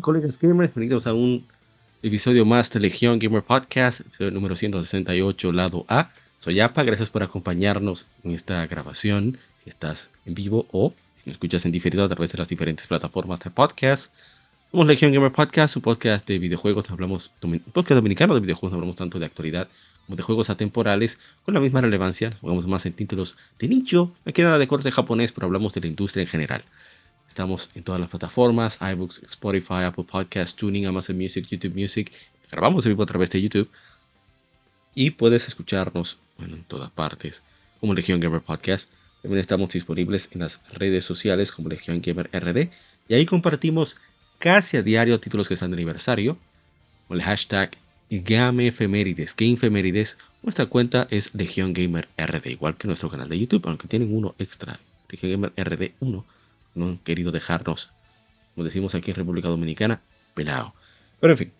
Colegas gamers? Bienvenidos a un episodio más de Legión Gamer Podcast, episodio número 168, lado A. Soy APA, gracias por acompañarnos en esta grabación, si estás en vivo o si escuchas en diferido a través de las diferentes plataformas de podcast. Somos Legión Gamer Podcast, un podcast de videojuegos, hablamos, podcast dominicano de videojuegos, hablamos tanto de actualidad como de juegos atemporales, con la misma relevancia, jugamos más en títulos de nicho, no queda nada de corte japonés, pero hablamos de la industria en general. Estamos en todas las plataformas, iBooks, Spotify, Apple Podcasts, Tuning, Amazon Music, YouTube Music. Grabamos en vivo a través de YouTube. Y puedes escucharnos en todas partes como Legion Gamer Podcast. También estamos disponibles en las redes sociales como Legion Gamer RD. Y ahí compartimos casi a diario títulos que están de aniversario. Con el hashtag GameEfemérides. GameEfemérides. Nuestra cuenta es Legion Gamer RD. Igual que nuestro canal de YouTube, aunque tienen uno extra. Legion Gamer RD 1 no han querido dejarnos, como decimos aquí en República Dominicana, pelado. Pero en fin,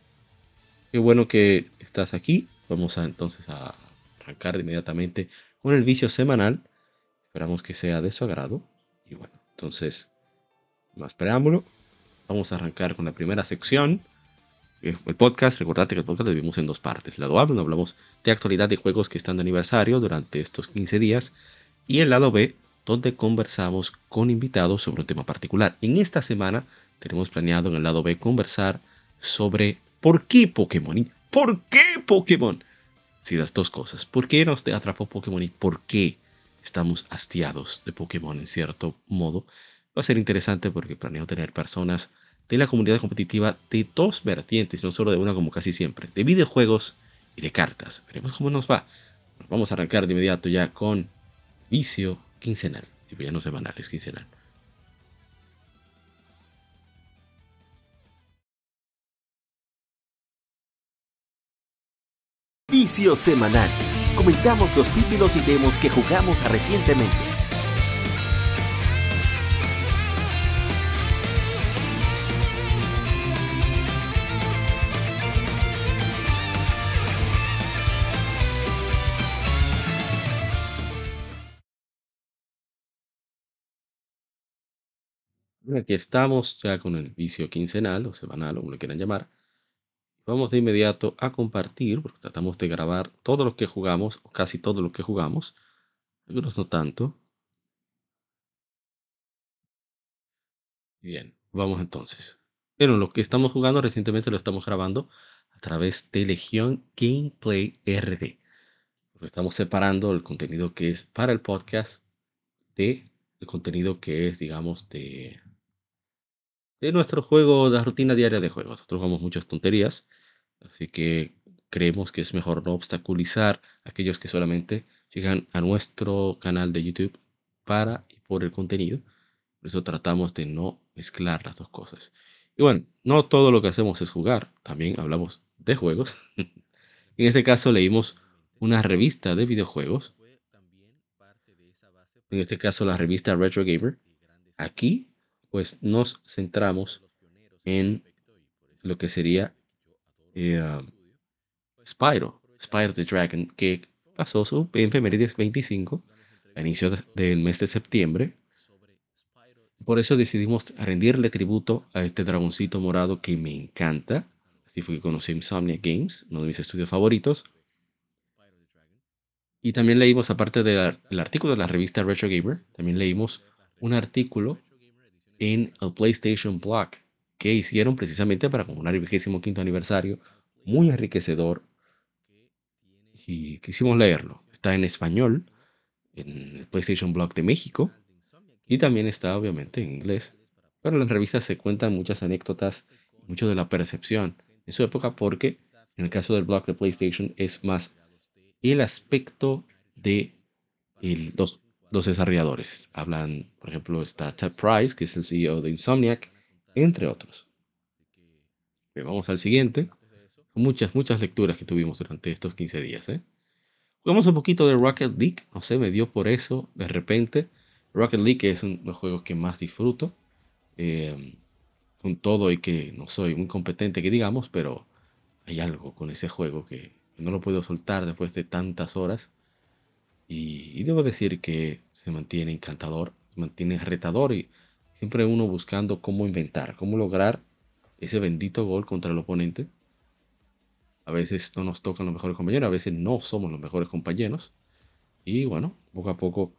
qué bueno que estás aquí. Vamos a entonces a arrancar inmediatamente con el vicio semanal. Esperamos que sea de su agrado. Y bueno, entonces, más preámbulo, vamos a arrancar con la primera sección. El podcast, recordate que el podcast lo vivimos en dos partes. El lado A, donde hablamos de actualidad de juegos que están de aniversario durante estos 15 días. Y el lado B, donde conversamos con invitados sobre un tema particular. En esta semana tenemos planeado en el lado B conversar sobre por qué Pokémon por qué Pokémon. Si las dos cosas, ¿por qué nos atrapó Pokémon y por qué estamos hastiados de Pokémon en cierto modo? Va a ser interesante porque planeo tener personas de la comunidad competitiva de dos vertientes, no solo de una como casi siempre, de videojuegos y de cartas. Veremos cómo nos va. Vamos a arrancar de inmediato ya con Vicio quincenal, y ya no semanal, es quincenal. Vicio semanal. Comentamos los títulos y demos que jugamos recientemente. Aquí estamos ya con el vicio quincenal o semanal, o como lo quieran llamar. Vamos de inmediato a compartir, porque tratamos de grabar todo lo que jugamos, o casi todo lo que jugamos. Algunos no tanto. Bien, vamos entonces. Pero lo que estamos jugando recientemente lo estamos grabando a través de Legión Gameplay RD. estamos separando el contenido que es para el podcast de el contenido que es, digamos, de de nuestro juego, la rutina diaria de juego. Nosotros jugamos muchas tonterías, así que creemos que es mejor no obstaculizar a aquellos que solamente llegan a nuestro canal de YouTube para y por el contenido. Por eso tratamos de no mezclar las dos cosas. Y bueno, no todo lo que hacemos es jugar, también hablamos de juegos. en este caso leímos una revista de videojuegos. En este caso la revista Retro Gamer. Aquí pues nos centramos en lo que sería eh, Spyro, Spyro the Dragon, que pasó su efemérides 25 a inicio del mes de septiembre. Por eso decidimos rendirle tributo a este dragoncito morado que me encanta. Así fue que conocí Insomnia Games, uno de mis estudios favoritos. Y también leímos, aparte del artículo de la revista Retro Gamer, también leímos un artículo en el PlayStation Blog que hicieron precisamente para conmemorar el 25 aniversario, muy enriquecedor. Y quisimos leerlo. Está en español, en el PlayStation Blog de México, y también está obviamente en inglés. Pero en la revista se cuentan muchas anécdotas, mucho de la percepción en su época, porque En el caso del blog de PlayStation es más el aspecto de los, desarrolladores. Hablan, por ejemplo, está Ted Price, que es el CEO de Insomniac, entre otros. vamos al siguiente. Muchas, muchas lecturas que tuvimos durante estos 15 días. ¿eh? Jugamos un poquito de Rocket League. No sé, me dio por eso de repente. Rocket League es uno de los juegos que más disfruto. Eh, con todo y que no soy muy competente que digamos, pero hay algo con ese juego que no lo puedo soltar después de tantas horas. Y, debo decir que se mantiene encantador, se mantiene retador y siempre uno buscando cómo inventar, cómo lograr ese bendito gol contra el oponente. A veces no nos tocan los mejores compañeros, a veces no somos los mejores compañeros. Y bueno, poco a poco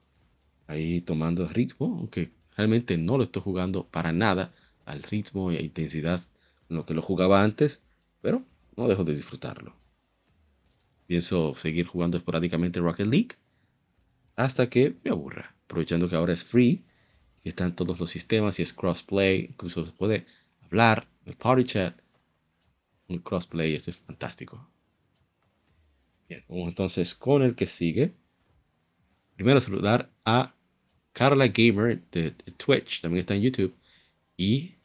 ahí tomando ritmo, aunque realmente no lo estoy jugando para nada al ritmo e intensidad en lo que lo jugaba antes, pero no dejo de disfrutarlo. Pienso seguir jugando esporádicamente Rocket League hasta que me aburra, aprovechando que ahora es free y están todos los sistemas y es crossplay, incluso se puede hablar, el party chat, un crossplay, esto es fantástico. Bien, vamos entonces con el que sigue. Primero saludar a Carla Gamer de, Twitch, también está en YouTube, y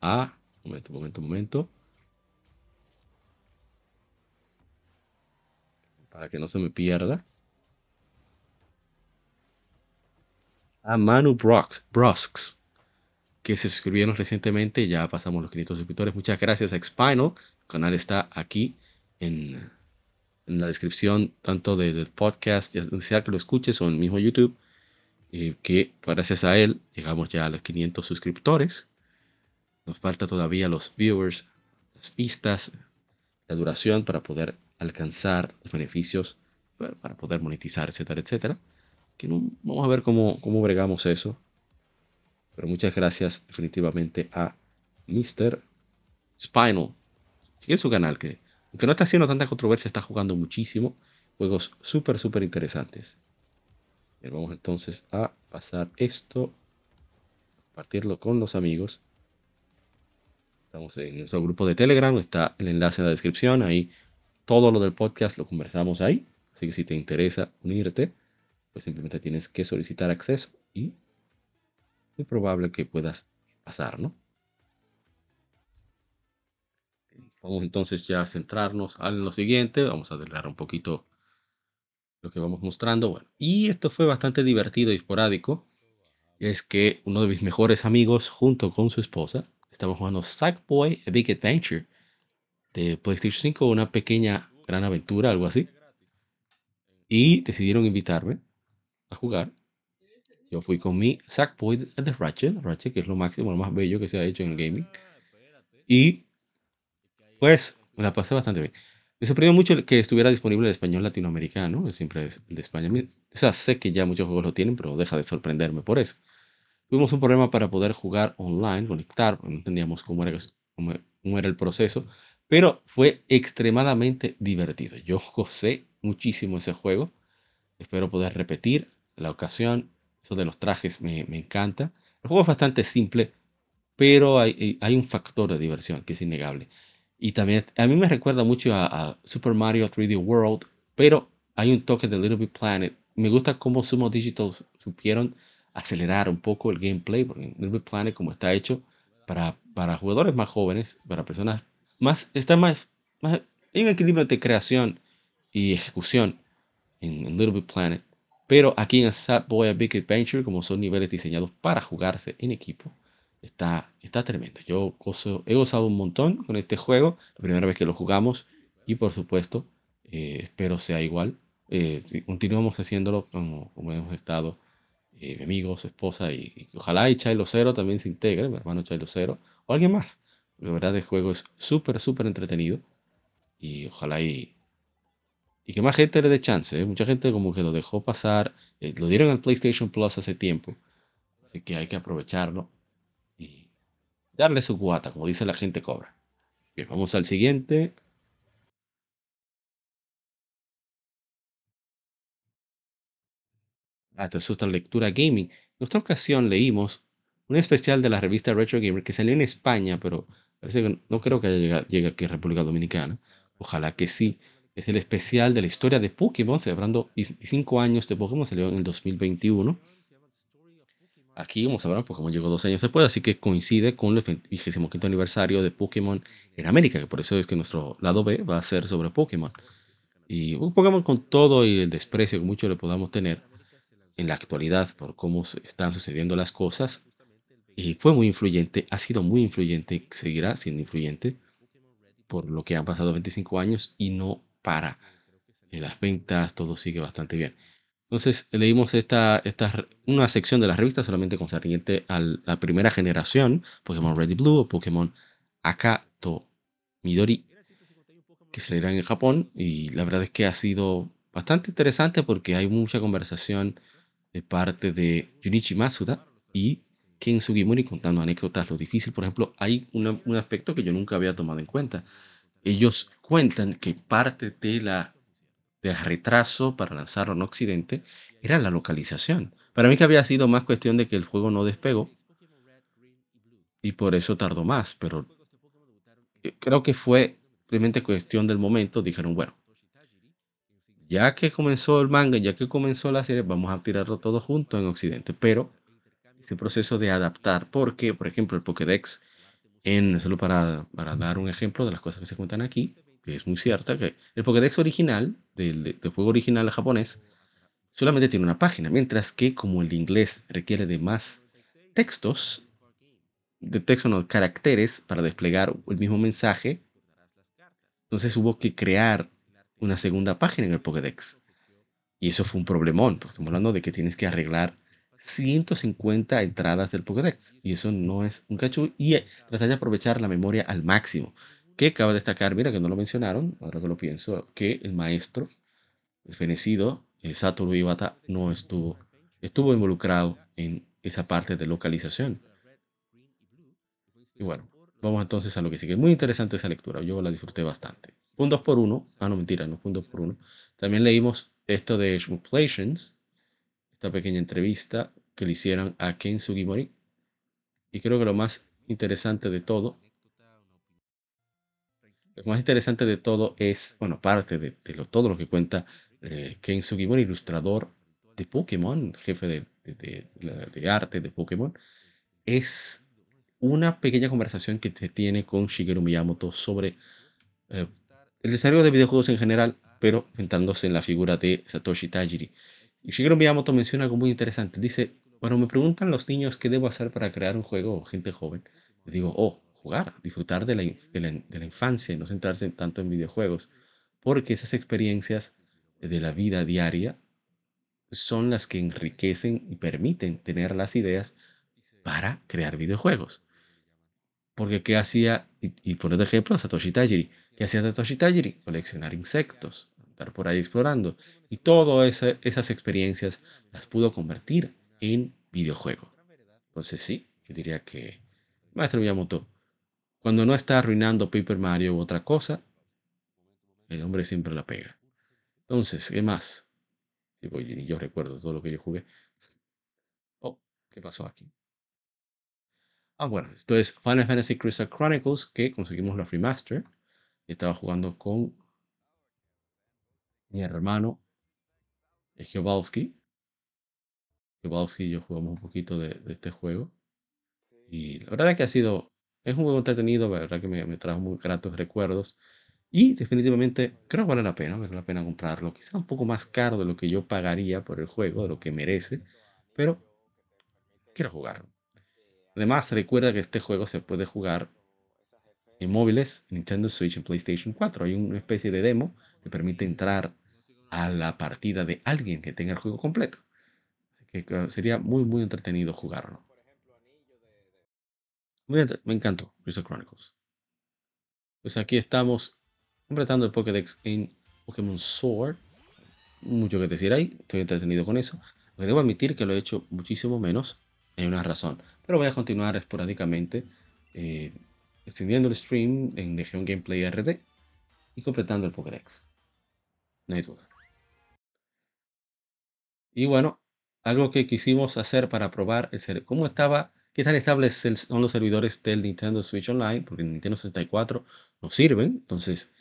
a, momento, momento, momento, para que no se me pierda. A Manu Brosks, que se suscribieron recientemente. Ya pasamos los 500 suscriptores. Muchas gracias a Spinal. El canal está aquí en, la descripción, tanto del podcast, ya sea que lo escuches o en mismo YouTube. Eh, que gracias a él llegamos ya a los 500 suscriptores. Nos falta todavía los viewers, las vistas, la duración para poder alcanzar los beneficios, para poder monetizar, etcétera, etcétera vamos a ver cómo, cómo bregamos eso. Pero muchas gracias definitivamente a Mr. Spinal. Sigue su canal que, aunque no está haciendo tanta controversia, está jugando muchísimo. Juegos súper, súper interesantes. vamos entonces a pasar esto. Compartirlo con los amigos. Estamos en nuestro grupo de Telegram. Está el enlace en la descripción. Ahí todo lo del podcast lo conversamos ahí. Así que si te interesa unirte, pues simplemente tienes que solicitar acceso y es probable que puedas pasar, ¿no? Vamos entonces ya a centrarnos en lo siguiente. Vamos a adelantar un poquito lo que vamos mostrando. Bueno, y esto fue bastante divertido y esporádico. Es que uno de mis mejores amigos, junto con su esposa, estaba jugando Sackboy A Big Adventure de PlayStation 5, una pequeña gran aventura, algo así. Y decidieron invitarme a jugar. Yo fui con mi Sackboy de Ratchet, Ratchet, que es lo máximo, lo más bello que se ha hecho en el gaming. Y pues me la pasé bastante bien. Me sorprendió mucho que estuviera disponible el español latinoamericano, siempre es el de España. O sea, sé que ya muchos juegos lo tienen, pero deja de sorprenderme por eso. Tuvimos un problema para poder jugar online, conectar, no entendíamos cómo era, cómo era el proceso, pero fue extremadamente divertido. Yo gocé muchísimo ese juego. Espero poder repetir la ocasión. Eso de los trajes me, encanta. El juego es bastante simple, pero hay, hay, un factor de diversión que es innegable. Y también a mí me recuerda mucho a, Super Mario 3D World, pero hay un toque de Little Big Planet. Me gusta cómo Sumo Digital supieron acelerar un poco el gameplay, porque Little Big Planet como está hecho para, para jugadores más jóvenes, para personas más, está más, más, hay un equilibrio de creación y ejecución en Little Big Planet. Pero aquí en Boy A Big Adventure, como son niveles diseñados para jugarse en equipo, está, está tremendo. Yo he gozado un montón con este juego, la primera vez que lo jugamos, y por supuesto, eh, espero sea igual. Eh, continuamos haciéndolo como, como hemos estado, eh, mi amigo, su esposa, y, ojalá y Chilo Cero también se integre, mi hermano Chilo Cero, o alguien más. De verdad, el juego es súper, súper entretenido, y ojalá y y que más gente le dé chance. ¿eh? Mucha gente como que lo dejó pasar. Eh, lo dieron al PlayStation Plus hace tiempo. Así que hay que aprovecharlo y darle su guata, como dice la gente cobra. Bien, vamos al siguiente. Ah, esto es otra lectura gaming. En otra ocasión leímos un especial de la revista Retro Gamer que salió en España, pero parece que no creo que llegue, llegue aquí a República Dominicana Ojalá que sí. Es el especial de la historia de Pokémon, celebrando 25 años de Pokémon, salió en el 2021. Aquí vamos a ver, Pokémon llegó dos años después, así que coincide con el 25 aniversario de Pokémon en América, que por eso es que nuestro lado B va a ser sobre Pokémon. Y un Pokémon con todo y el desprecio que mucho le podamos tener en la actualidad por cómo están sucediendo las cosas, y fue muy influyente, ha sido muy influyente, seguirá siendo influyente por lo que han pasado 25 años y no para. En las ventas todo sigue bastante bien. Entonces leímos esta, una sección de la revista solamente concerniente a la primera generación, Pokémon Red y Blue o Pokémon Akato Midori, que se leerán en Japón. Y la verdad es que ha sido bastante interesante porque hay mucha conversación de parte de Junichi Masuda y Ken Sugimori contando anécdotas. Lo difícil, por ejemplo, hay un aspecto que yo nunca había tomado en cuenta. Ellos cuentan que parte de la, del retraso para lanzarlo en Occidente era la localización. Para mí que había sido más cuestión de que el juego no despegó y por eso tardó más, pero eh, creo que fue simplemente cuestión del momento. Dijeron, bueno, ya que comenzó el manga, ya que comenzó la serie, vamos a tirarlo todo junto en Occidente. Pero ese proceso de adaptar, porque, por ejemplo, el Pokédex, solo para, dar un ejemplo de las cosas que se cuentan aquí, que es muy cierta, que el Pokédex original, del, juego original japonés, solamente tiene una página, mientras que como el inglés requiere de más textos, de texto no, caracteres para desplegar el mismo mensaje, entonces hubo que crear una segunda página en el Pokédex. Y eso fue un problemón, porque estamos hablando de que tienes que arreglar 150 entradas del Pokédex. Y eso no es un cachú. Y eh, tratar de aprovechar la memoria al máximo. Que acaba de destacar, mira que no lo mencionaron, ahora que lo pienso, que el maestro, el fenecido, Satoru Iwata, no estuvo, estuvo involucrado en esa parte de localización. Y bueno, vamos entonces a lo que sigue. Muy interesante esa lectura, yo la disfruté bastante. Un 2 por 1 ah no mentira, no un 2 por 1 También leímos esto de Shmooplations, esta pequeña entrevista que le hicieron a Ken Sugimori. Y creo que lo más interesante de todo, lo más interesante de todo es, bueno, parte de, todo lo que cuenta eh, Ken Sugimori, ilustrador de Pokémon, jefe de, arte de Pokémon, es una pequeña conversación que se tiene con Shigeru Miyamoto sobre eh, el desarrollo de videojuegos en general, pero centrándose en la figura de Satoshi Tajiri. Y Shigeru Miyamoto menciona algo muy interesante. Dice, cuando me preguntan los niños qué debo hacer para crear un juego o gente joven, les digo, oh, jugar, disfrutar de la, de la, de la infancia no centrarse tanto en videojuegos. Porque esas experiencias de la vida diaria son las que enriquecen y permiten tener las ideas para crear videojuegos. Porque ¿qué hacía? Y, y por ejemplo, Satoshi Tajiri. ¿Qué hacía Satoshi Tajiri? Coleccionar insectos, estar por ahí explorando. Y todas esas experiencias las pudo convertir en videojuego. Entonces sí, yo diría que Maestro Miyamoto, cuando no está arruinando Paper Mario u otra cosa, el hombre siempre la pega. Entonces, ¿qué más? Y yo recuerdo todo lo que yo jugué. Oh, ¿qué pasó aquí? Ah, bueno, esto es Final Fantasy Crystal Chronicles, que conseguimos la remaster. Estaba jugando con mi hermano Jowalski y yo jugamos un poquito de, este juego. Y la verdad es que ha sido, es un juego entretenido, la verdad que me, trajo muy gratos recuerdos. Y definitivamente creo que vale la pena, vale la pena comprarlo. Quizá un poco más caro de lo que yo pagaría por el juego, de lo que merece. Pero quiero jugarlo. Además, recuerda que este juego se puede jugar en móviles, Nintendo Switch y PlayStation 4. Hay una especie de demo que permite entrar a la partida de alguien que tenga el juego completo. Sería muy, muy entretenido jugarlo. me encantó Crystal Chronicles. Pues aquí estamos completando el Pokédex en Pokémon Sword. Mucho que decir ahí, estoy entretenido con eso. Lo debo admitir que lo he hecho muchísimo menos. Hay una razón. Pero voy a continuar esporádicamente eh, extendiendo el stream en Legion Gameplay RD y completando el Pokédex. No hay duda. Y bueno, algo que quisimos hacer para probar el cómo estaba, qué tan estables son los servidores del Nintendo Switch Online, porque el Nintendo 64 no sirven. Entonces,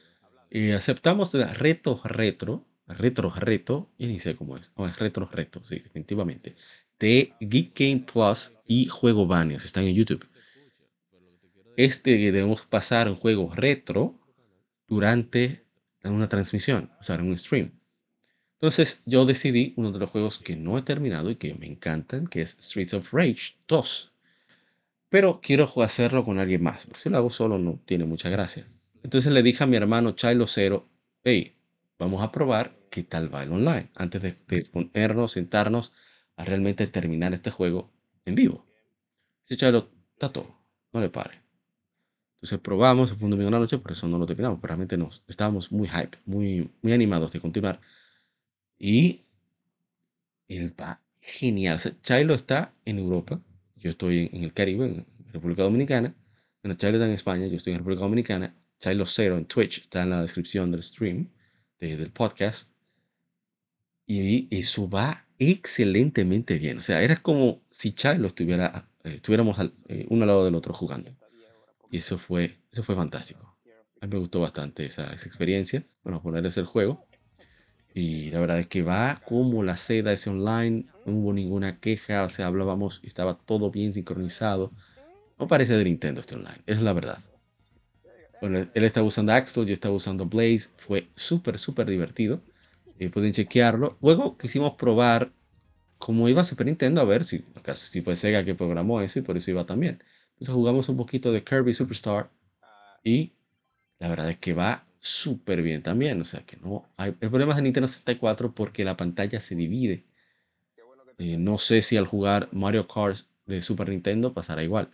eh, aceptamos de reto retro, retro reto, y ni sé cómo es, o es retro reto, sí, definitivamente, de Geek Game Plus y Juego Banias, están en YouTube. Este debemos pasar un juego retro durante una transmisión, o sea, en un stream. Entonces yo decidí uno de los juegos que no he terminado y que me encantan, que es Streets of Rage 2. Pero quiero hacerlo con alguien más, porque si lo hago solo no tiene mucha gracia. Entonces le dije a mi hermano Chilo Cero, hey, vamos a probar qué tal va el online, antes de, ponernos, sentarnos a realmente terminar este juego en vivo. Dice Chilo, está todo, no le pare. Entonces probamos, fue un domingo en la noche, por eso no lo terminamos, pero realmente no, estábamos muy hype, muy, muy animados de continuar. Y él va genial. O Chilo está en Europa, yo estoy en, el Caribe, en República Dominicana. Bueno, Chilo está en España, yo estoy en República Dominicana. Chilo Cero en Twitch, está en la descripción del stream, del podcast. Y eso va excelentemente bien. O sea, era como si Chilo estuviera, eh, estuviéramos eh, uno al lado del otro jugando. Y eso fue, eso fue fantástico. A mí me gustó bastante esa, esa experiencia. Bueno, ponerles el juego. Y la verdad es que va como la seda ese online, no hubo ninguna queja, o sea, hablábamos y estaba todo bien sincronizado. No parece de Nintendo este online, es la verdad. Bueno, él estaba usando Axel, yo estaba usando Blaze, fue súper, súper divertido. Eh, pueden chequearlo. Luego quisimos probar cómo iba Super Nintendo, a ver si, acaso, si fue Sega que programó eso y por eso iba también. Entonces jugamos un poquito de Kirby Superstar y la verdad es que va súper bien también. O sea que no hay problemas de Nintendo 64 porque la pantalla se divide. Eh, no sé si al jugar Mario Kart de Super Nintendo pasará igual.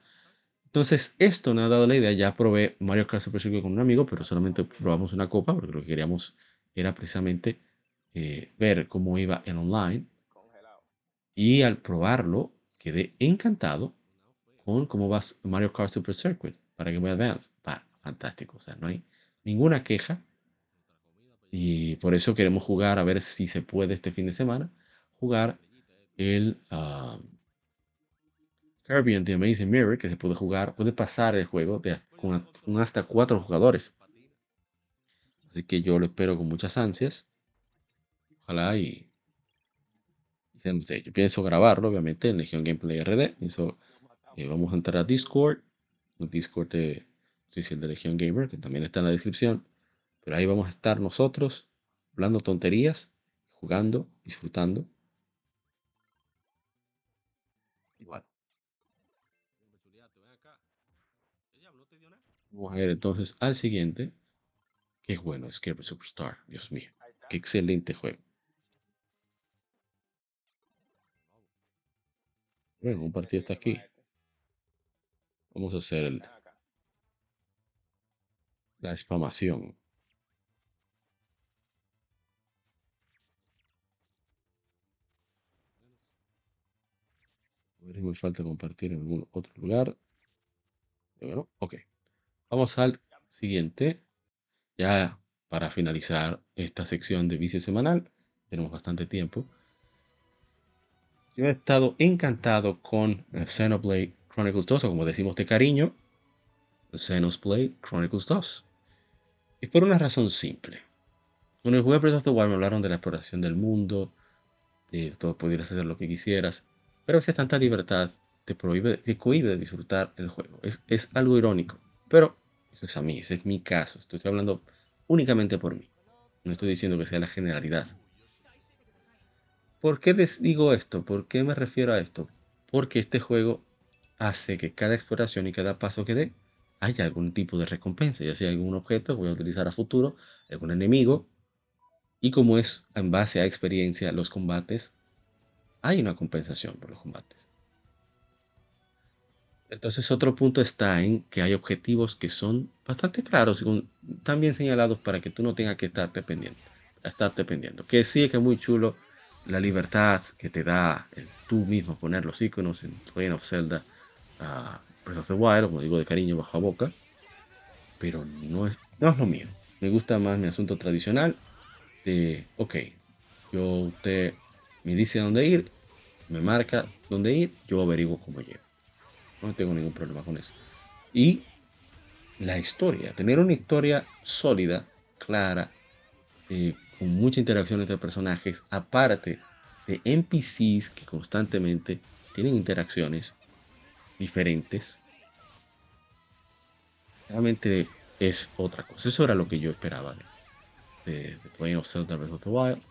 Entonces, esto me ha dado la idea. Ya probé Mario Kart Super Circuit con un amigo, pero solamente probamos una copa porque lo que queríamos era precisamente eh, ver cómo iba en online. Y al probarlo, quedé encantado con cómo va Mario Kart Super Circuit para Game Boy Advance. Va, fantástico. O sea, no hay ninguna queja. Y por eso queremos jugar, a ver si se puede este fin de semana, jugar el uh, Kirby the Amazing Mirror, que se puede jugar, puede pasar el juego de, con, hasta cuatro jugadores. Así que yo lo espero con muchas ansias. Ojalá y, yo pienso grabarlo, obviamente, en Legion Gameplay RD. Eso, eh, vamos a entrar a Discord, Discord de el de Legion Gamer, que también está en la descripción. Pero ahí vamos a estar nosotros, hablando tonterías, jugando, disfrutando. Igual. Vamos a ver entonces al siguiente. Qué bueno, Scary Superstar. Dios mío. Qué excelente juego. Bueno, un partido está aquí. Vamos a hacer el la spamación. Me falta compartir en algún otro lugar. Bueno, ok. Vamos al siguiente. Ya para finalizar esta sección de vicio semanal. Tenemos bastante tiempo. Yo he estado encantado con Xenoblade Chronicles 2, o como decimos de cariño, Xenoblade Chronicles 2. Y por una razón simple. El juego Breath of the Wild me hablaron de la exploración del mundo, de todo pudieras hacer lo que quisieras, pero a veces tanta libertad te prohíbe, te cohíbe de disfrutar el juego. Es, algo irónico, pero eso es a mí, ese es mi caso. Estoy hablando únicamente por mí. No estoy diciendo que sea la generalidad. ¿Por qué les digo esto? ¿Por qué me refiero a esto? Porque este juego hace que cada exploración y cada paso que dé hay algún tipo de recompensa, ya sea algún objeto que voy a utilizar a futuro, algún enemigo, y como es en base a experiencia los combates, hay una compensación por los combates. Entonces otro punto está en que hay objetivos que son bastante claros y también señalados para que tú no tengas que estarte pendiente, estarte pendiente. Que sí que es muy chulo la libertad que te da el tú mismo poner los iconos en Legend of Zelda, uh, Breath of the Wild, como digo de cariño bajo a boca, pero no es, no es lo mío. Me gusta más mi asunto tradicional de, ok, yo usted me dice dónde ir, me marca dónde ir, yo averiguo cómo llego. No tengo ningún problema con eso. Y la historia, tener una historia sólida, clara, eh, con mucha interacción entre personajes, aparte de NPCs que constantemente tienen interacciones diferentes. Realmente es otra cosa. Eso era lo que yo esperaba de, de, of Zelda Breath of the Wild.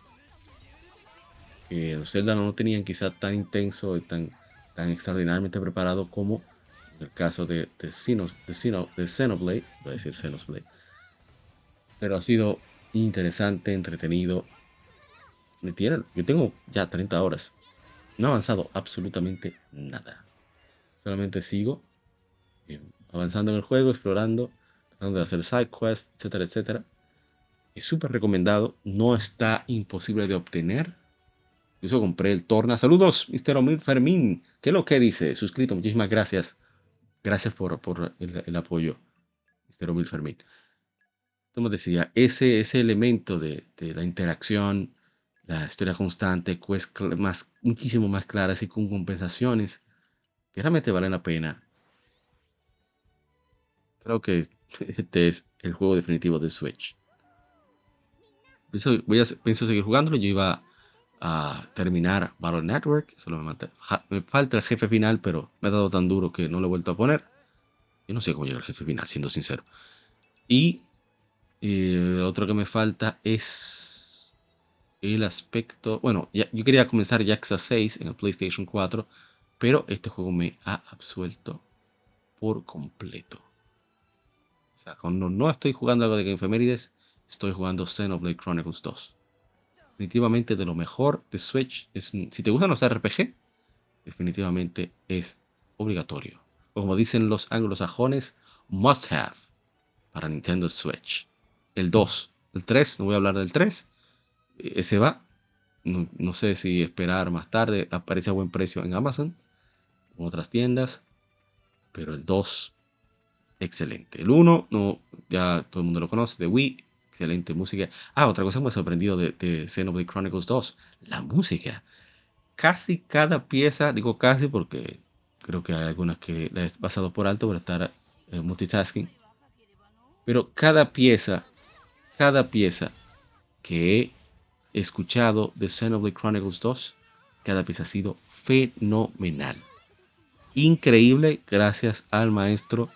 Que los Zelda no tenían quizá tan intenso y tan, tan extraordinariamente preparado como en el caso de, de, de, Xenoblade, voy a decir Xenoblade. Pero ha sido interesante, entretenido. Me tienen, yo tengo ya 30 horas. No he avanzado absolutamente nada. Solamente sigo eh, avanzando en el juego, explorando, tratando de hacer side quests, etcétera, etcétera. Es súper recomendado. No está imposible de obtener. Incluso compré el Torna. Saludos, Mr. Fermín. ¿Qué es lo que dice? Suscrito. Muchísimas gracias. Gracias por, el, apoyo, Mr. Omir Fermín. Como decía, ese, ese elemento de, la interacción, la historia constante, más, muchísimo más claras y con compensaciones que realmente valen la pena. Creo que este es el juego definitivo de Switch. Pienso, voy a, seguir jugándolo. Yo iba a terminar Battle Network. Solo me, me, falta el jefe final, pero me ha dado tan duro que no lo he vuelto a poner. Yo no sé cómo llegar al jefe final, siendo sincero. Y eh, otro que me falta es el aspecto. Bueno, yo quería comenzar Yaxa 6 en el PlayStation 4, pero este juego me ha absuelto por completo. O sea, cuando no estoy jugando algo de Game Femérides, estoy jugando Xenoblade Chronicles 2. Definitivamente de lo mejor de Switch. Es, si te gustan los RPG, definitivamente es obligatorio. Como dicen los anglosajones, must have para Nintendo Switch. El 2, el 3, no voy a hablar del 3. Ese va. No, no sé si esperar más tarde. Aparece a buen precio en Amazon, otras tiendas. Pero el 2, excelente. El 1, no, ya todo el mundo lo conoce, de Wii, Excelente música. Ah, otra cosa me ha sorprendido de, de Xenoblade Chronicles 2. La música. Casi cada pieza, digo casi porque creo que hay algunas que la he pasado por alto por estar eh, multitasking. Pero cada pieza, cada pieza que he escuchado de Xenoblade Chronicles 2, cada pieza ha sido fenomenal. Increíble gracias al maestro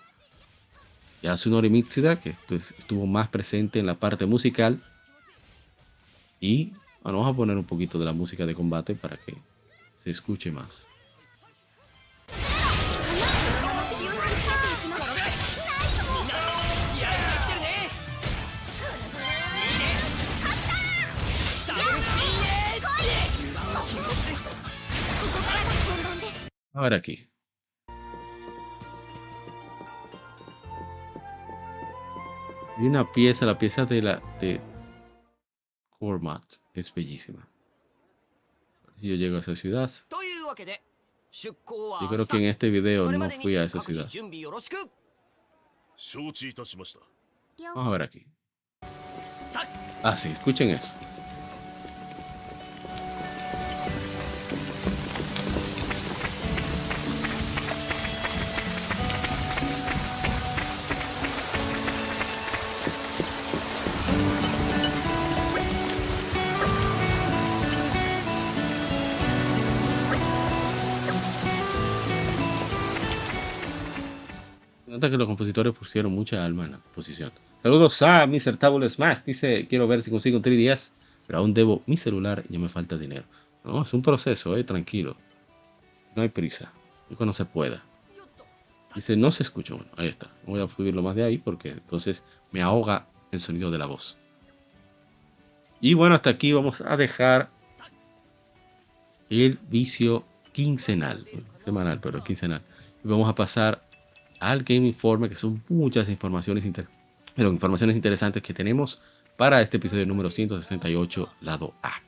Yasunori Mitsuda, que estuvo más presente en la parte musical. Y bueno, vamos a poner un poquito de la música de combate para que se escuche más. A ver aquí. Hay una pieza, la pieza de la de Cormat es bellísima. Si yo llego a esa ciudad. Yo creo que en este video no fui a esa ciudad. Vamos a ver aquí. Ah, sí, escuchen eso. Que los compositores pusieron mucha alma en la composición. Saludos a Mr. Table Smash. Dice, quiero ver si consigo un 3DS, pero aún debo mi celular y ya me falta dinero. No, es un proceso, eh, tranquilo. No hay prisa. Cuando se pueda. Dice, no se escucha. Bueno, ahí está. Voy a subirlo más de ahí porque entonces me ahoga el sonido de la voz. Y bueno, hasta aquí vamos a dejar el vicio quincenal. Semanal, pero quincenal. Y vamos a pasar al Game Informe, que son muchas informaciones, pero informaciones interesantes que tenemos para este episodio número 168, lado A.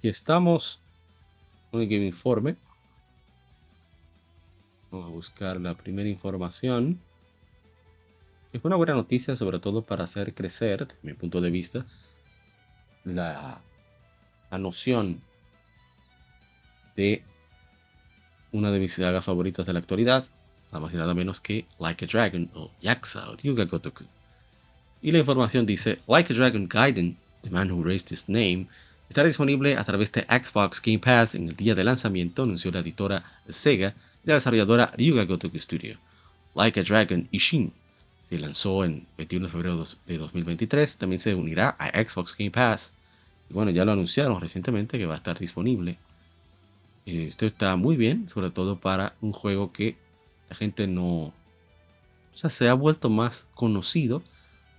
Aquí estamos con el Game Informe. Vamos a buscar la primera información. Es una buena noticia, sobre todo para hacer crecer, desde mi punto de vista, la, la noción de una de mis sagas favoritas de la actualidad, nada más y nada menos que Like a Dragon o Yakuza o Ryuga Gotoku. Y la información dice, Like a Dragon Gaiden, The Man Who Raised His Name, Estará disponible a través de Xbox Game Pass en el día de lanzamiento, anunció la editora Sega y la desarrolladora Ryuga Gotoku Studio. Like a Dragon Ishin se lanzó en 21 de febrero de 2023, también se unirá a Xbox Game Pass. Y bueno, ya lo anunciaron recientemente que va a estar disponible. Esto está muy bien, sobre todo para un juego que la gente no... O sea, se ha vuelto más conocido,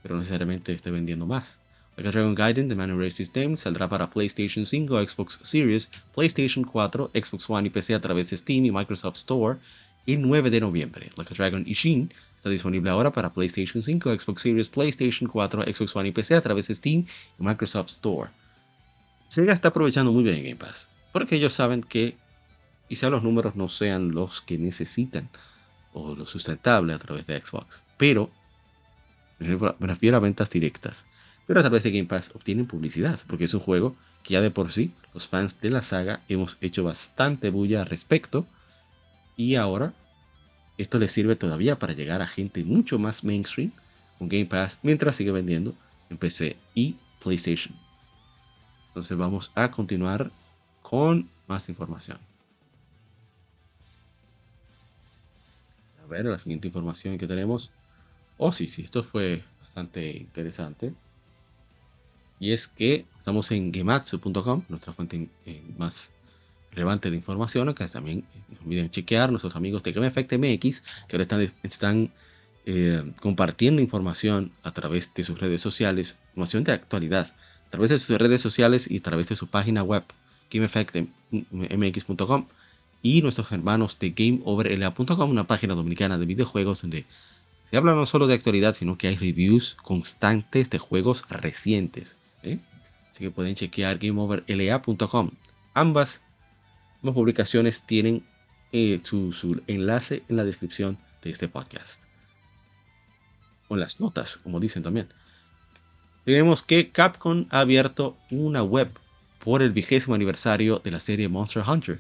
pero necesariamente esté vendiendo más. Dragon Gaiden, The Man Who Raised saldrá para PlayStation 5, Xbox Series, PlayStation 4, Xbox One y PC a través de Steam y Microsoft Store el 9 de noviembre. Like a Dragon Ishin está disponible ahora para PlayStation 5, Xbox Series, PlayStation 4, Xbox One y PC a través de Steam y Microsoft Store. Sega está aprovechando muy bien Game Pass, porque ellos saben que quizá los números no sean los que necesitan o lo sustentable a través de Xbox, pero me refiero a ventas directas pero a través de Game Pass obtienen publicidad, porque es un juego que ya de por sí los fans de la saga hemos hecho bastante bulla al respecto, y ahora esto les sirve todavía para llegar a gente mucho más mainstream con Game Pass mientras sigue vendiendo en PC y PlayStation. Entonces vamos a continuar con más información. A ver, la siguiente información que tenemos. Oh, sí, sí, esto fue bastante interesante. Y es que estamos en gematsu.com, nuestra fuente eh, más relevante de información. Acá también no olviden chequear nuestros amigos de Game Effect MX, que ahora están, están eh, compartiendo información a través de sus redes sociales, información de actualidad, a través de sus redes sociales y a través de su página web, GameEffectMX.com, y nuestros hermanos de GameOverLA.com, una página dominicana de videojuegos donde se habla no solo de actualidad, sino que hay reviews constantes de juegos recientes. ¿Eh? Así que pueden chequear gameoverla.com. Ambas, publicaciones tienen eh, su, enlace en la descripción de este podcast. O en las notas, como dicen también. Tenemos que Capcom ha abierto una web por el vigésimo aniversario de la serie Monster Hunter.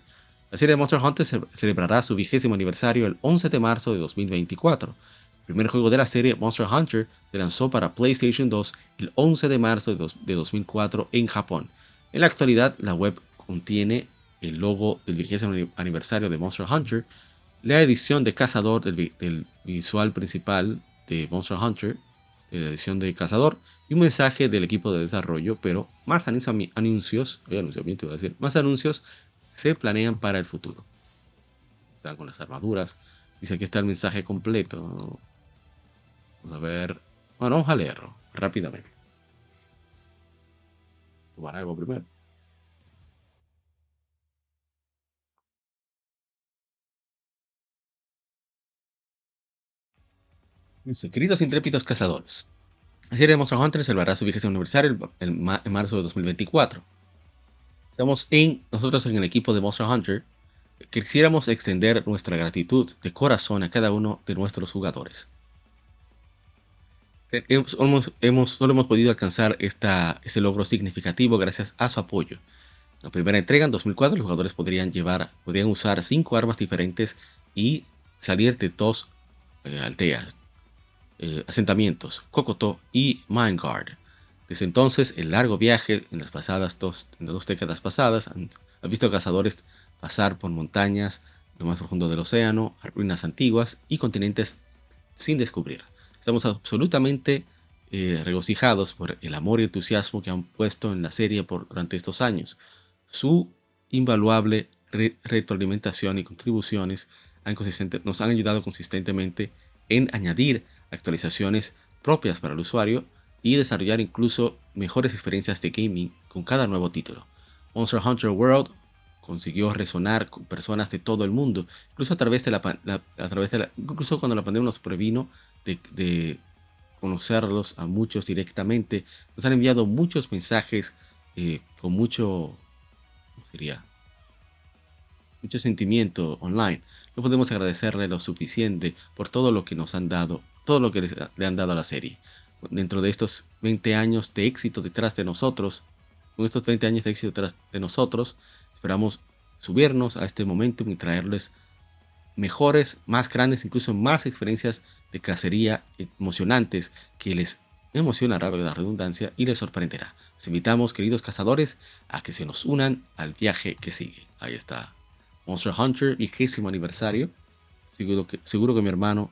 La serie Monster Hunter celebrará su vigésimo aniversario el 11 de marzo de 2024 el primer juego de la serie, Monster Hunter, se lanzó para PlayStation 2 el 11 de marzo de 2004 en Japón. En la actualidad, la web contiene el logo del vigésimo aniversario de Monster Hunter, la edición de cazador del, visual principal de Monster Hunter, la edición de cazador, y un mensaje del equipo de desarrollo, pero más anuncios, más anuncios se planean para el futuro. Están con las armaduras. Dice aquí está el mensaje completo. Vamos a ver. Bueno, vamos a leerlo rápidamente. Tomar algo primero. Queridos intrépidos cazadores, serie de Monster Hunter celebrará su vigésimo aniversario en marzo de 2024. Estamos en, nosotros en el equipo de Monster Hunter, quisiéramos extender nuestra gratitud de corazón a cada uno de nuestros jugadores hemos, hemos, solo hemos podido alcanzar esta, ese logro significativo gracias a su apoyo. En la primera entrega, en 2004, los jugadores podrían, llevar, podrían usar cinco armas diferentes y salir de dos eh, aldeas, eh, asentamientos, Kokoto y Mindguard. Desde entonces, el largo viaje en las pasadas dos, en las dos décadas pasadas han, han visto cazadores pasar por montañas, lo más profundo del océano, ruinas antiguas y continentes sin descubrir. Estamos absolutamente eh, regocijados por el amor y entusiasmo que han puesto en la serie por, durante estos años. Su invaluable retroalimentación y contribuciones nos han ayudado consistentemente en añadir actualizaciones propias para el usuario y desarrollar incluso mejores experiencias de gaming con cada nuevo título. Monster Hunter World consiguió resonar con personas de todo el mundo, incluso a través de la, a través de incluso cuando la pandemia nos previno de, conocerlos a muchos directamente, nos han enviado muchos mensajes eh, con mucho, ¿cómo sería? Sentimiento online. No podemos agradecerle lo suficiente por todo lo que nos han dado, todo lo que le han dado a la serie. Dentro de estos 20 años de éxito detrás de nosotros, con estos 20 años de éxito detrás de nosotros, esperamos subirnos a este momento y traerles mejores, más grandes, incluso más experiencias de cacería emocionantes que les emocionará la redundancia y les sorprenderá. Les invitamos, queridos cazadores, a que se nos unan al viaje que sigue. Ahí está Monster Hunter, vigésimo aniversario. Seguro que, seguro que mi hermano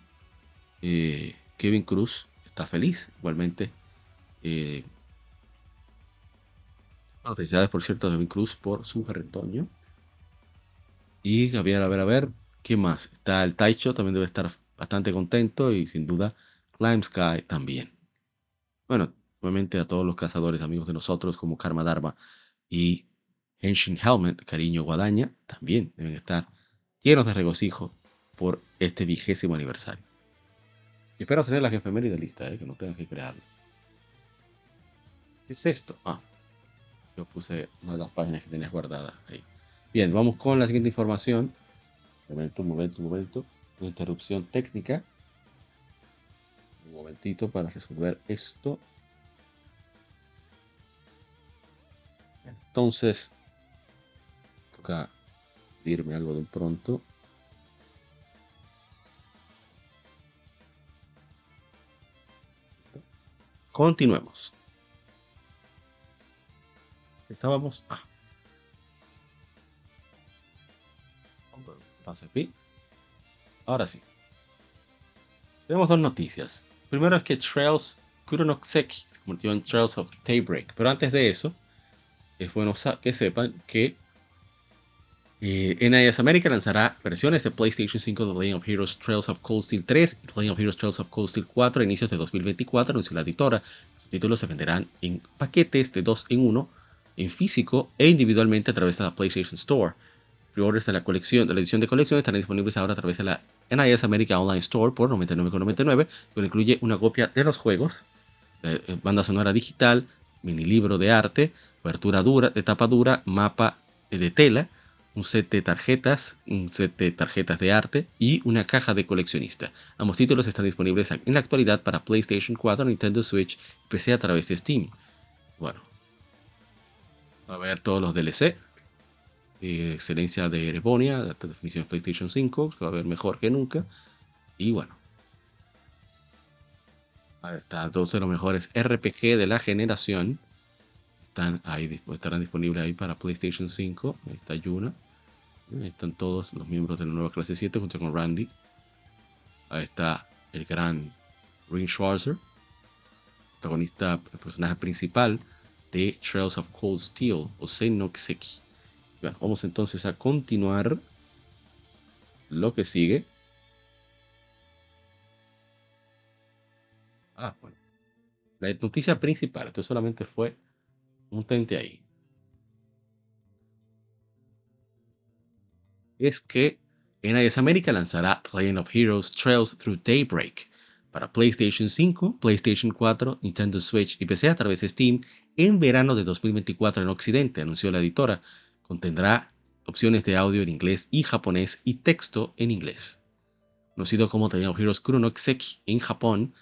eh, Kevin Cruz está feliz igualmente. Eh, felicidades, por cierto, a Kevin Cruz por su retoño. Y a a ver, a ver, ¿qué más? Está el Taicho, también debe estar bastante contento y sin duda Climb Sky también. Bueno, nuevamente a todos los cazadores amigos de nosotros como Karma Dharma y Henshin Helmet, Cariño Guadaña, también deben estar llenos de regocijo por este vigésimo aniversario. Y espero tener la de lista, ¿eh? que no tengan que crearlo. ¿Qué es esto? Ah, yo puse una de las páginas que tenías guardadas ahí. Bien, vamos con la siguiente información. Un momento, un momento, un momento. Interrupción técnica. Un momentito para resolver esto. Entonces, toca pedirme algo de pronto. Continuemos. Estábamos. Ah. Ahora sí. Tenemos dos noticias. Primero es que Trails Kuronokseki se convirtió en Trails of Daybreak. Pero antes de eso, es bueno que sepan que eh, NIS América lanzará versiones de PlayStation 5 de Legend of Heroes Trails of Cold Steel 3 y Legend of Heroes Trails of Cold Steel 4 a inicios de 2024, anunció la editora. Los títulos se venderán en paquetes de 2 en 1, en físico e individualmente a través de la PlayStation Store. Pre-orders de la colección, de la edición de colección estarán disponibles ahora a través de la NIS America Online Store por 99,99, que incluye una copia de los juegos, eh, eh, banda sonora digital, mini libro de arte, apertura dura, de tapa dura, mapa de tela, un set de tarjetas, un set de tarjetas de arte y una caja de coleccionista. Ambos títulos están disponibles en la actualidad para PlayStation 4, Nintendo Switch y PC a través de Steam. Bueno, a ver todos los DLC. Eh, excelencia de Erebonia, de definición PlayStation 5, se va a ver mejor que nunca. Y bueno, ahí está, dos de los mejores RPG de la generación están ahí, estarán disponibles ahí para PlayStation 5. Ahí está Yuna. Ahí están todos los miembros de la nueva clase 7 junto con Randy. Ahí está el gran Ring Schwarzer, protagonista, el personaje principal de Trails of Cold Steel o Senoxeki. Vamos entonces a continuar lo que sigue. Ah, bueno. La noticia principal, esto solamente fue un tente ahí. Es que NIS América lanzará Legend of Heroes Trails Through Daybreak para PlayStation 5, PlayStation 4, Nintendo Switch y PC a través de Steam en verano de 2024 en Occidente, anunció la editora. Contendrá opciones de audio en inglés y japonés y texto en inglés. Conocido como Legend of Heroes Kuronokseki en Japón,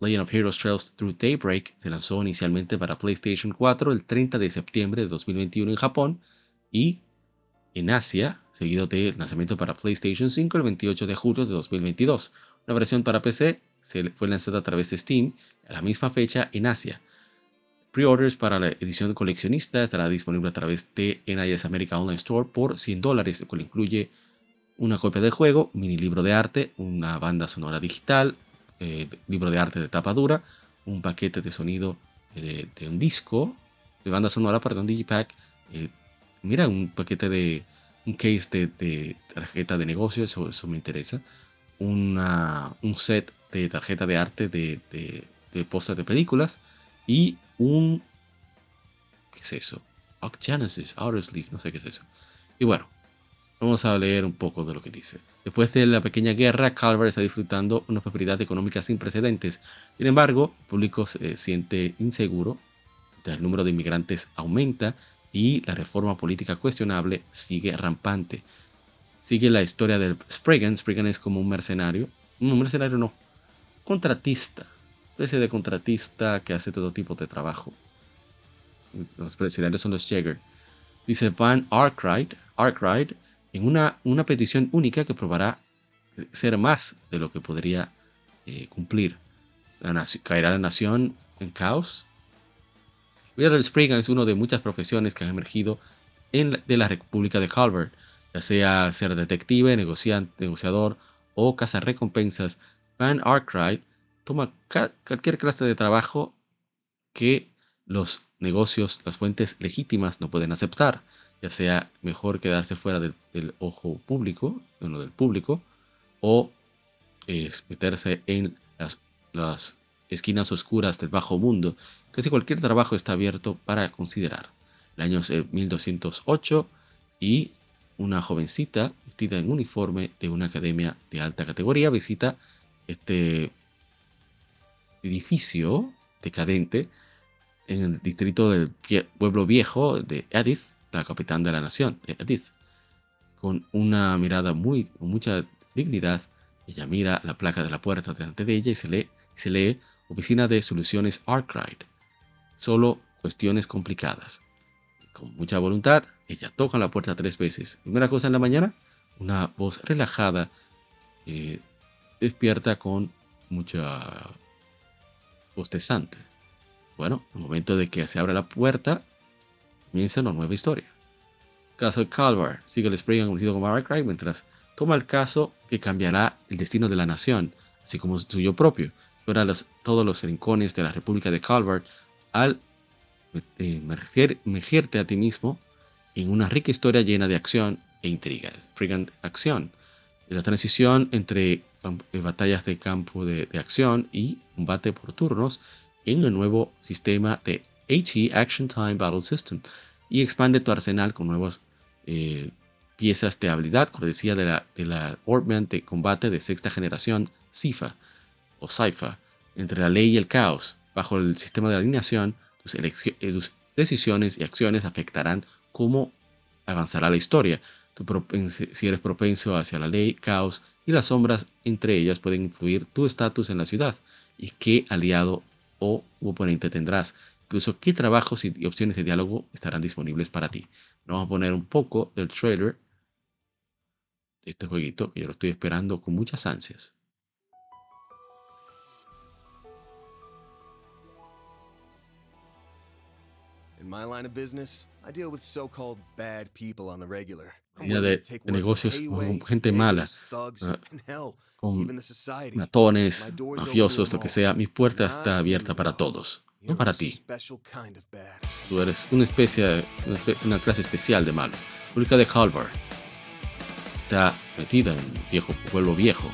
Legend of Heroes Trails Through Daybreak se lanzó inicialmente para PlayStation 4 el 30 de septiembre de 2021 en Japón y en Asia, seguido del lanzamiento para PlayStation 5 el 28 de julio de 2022. Una versión para PC se fue lanzada a través de Steam a la misma fecha en Asia. Pre-orders para la edición coleccionista estará disponible a través de NIS America Online Store por 100 dólares, el cual incluye una copia del juego, mini libro de arte, una banda sonora digital, eh, libro de arte de tapa dura, un paquete de sonido de, un disco, de banda sonora, para un Digipack. Eh, mira, un paquete de un case de, tarjeta de negocio, eso, eso me interesa. Una, un set de tarjeta de arte de, de, de de películas y un... ¿Qué es eso? Genesis, Outer Sleeve, no sé qué es eso. Y bueno, vamos a leer un poco de lo que dice. Después de la pequeña guerra, Calvert está disfrutando una prosperidad económica sin precedentes. Sin embargo, el público se siente inseguro, el número de inmigrantes aumenta y la reforma política cuestionable sigue rampante. Sigue la historia del Spriggan. Spriggan es como un mercenario. Un mercenario no. Contratista. Especie de contratista que hace todo tipo de trabajo. Los mercenarios son los Jäger. Dice Van Arkwright, Arkwright en una, una petición única que probará ser más de lo que podría eh, cumplir. La caerá la nación en caos Will Spriggan es uno de muchas profesiones que han emergido en de la República de Calvert, ya sea ser detective, negociador o cazar recompensas. Van Arkwright toma cualquier clase de trabajo que los negocios, las fuentes legítimas no pueden aceptar, ya sea mejor quedarse fuera del, ojo público, uno del público, o eh, meterse en las, las esquinas oscuras del bajo mundo Casi cualquier trabajo está abierto para considerar. El año es 1208 y una jovencita vestida en uniforme de una academia de alta categoría visita este edificio decadente en el distrito del pueblo viejo de Edith, la capital de la nación, Edith. Con una mirada muy, con mucha dignidad, ella mira la placa de la puerta delante de ella y se lee, se lee Oficina de Soluciones Arkwright solo cuestiones complicadas. Con mucha voluntad, ella toca la puerta tres veces. Primera cosa en la mañana, una voz relajada eh, despierta con mucha bostezante. Bueno, el momento de que se abra la puerta, comienza una nueva historia. Caso de Calvar sigue el spray conocido como Cry mientras toma el caso que cambiará el destino de la nación, así como suyo propio. Explora todos los rincones de la República de Calvert al emergerte a ti mismo en una rica historia llena de acción e intriga. Brigand Acción. La transición entre eh, batallas de campo de, acción y combate por turnos en el nuevo sistema de HE Action Time Battle System y expande tu arsenal con nuevas eh, piezas de habilidad, cortesía de la, de la Orbman de combate de sexta generación CIFA o CIFA, entre la ley y el caos. Bajo el sistema de alineación, eh, tus, decisiones y acciones afectarán cómo avanzará la historia. si eres propenso hacia la ley, caos y las sombras entre ellas pueden influir tu estatus en la ciudad y qué aliado o oponente tendrás. Incluso qué trabajos y opciones de diálogo estarán disponibles para ti. Vamos a poner un poco del trailer de este jueguito que yo lo estoy esperando con muchas ansias. In my line of business, I deal with so-called bad people on the regular. De, de negocios con gente mala, con matones, mafiosos, lo que sea. Mi puerta está abierta para todos, no para ti. Tú eres una especie, una clase especial de malo. Pública de Calvar está metida en un viejo pueblo viejo.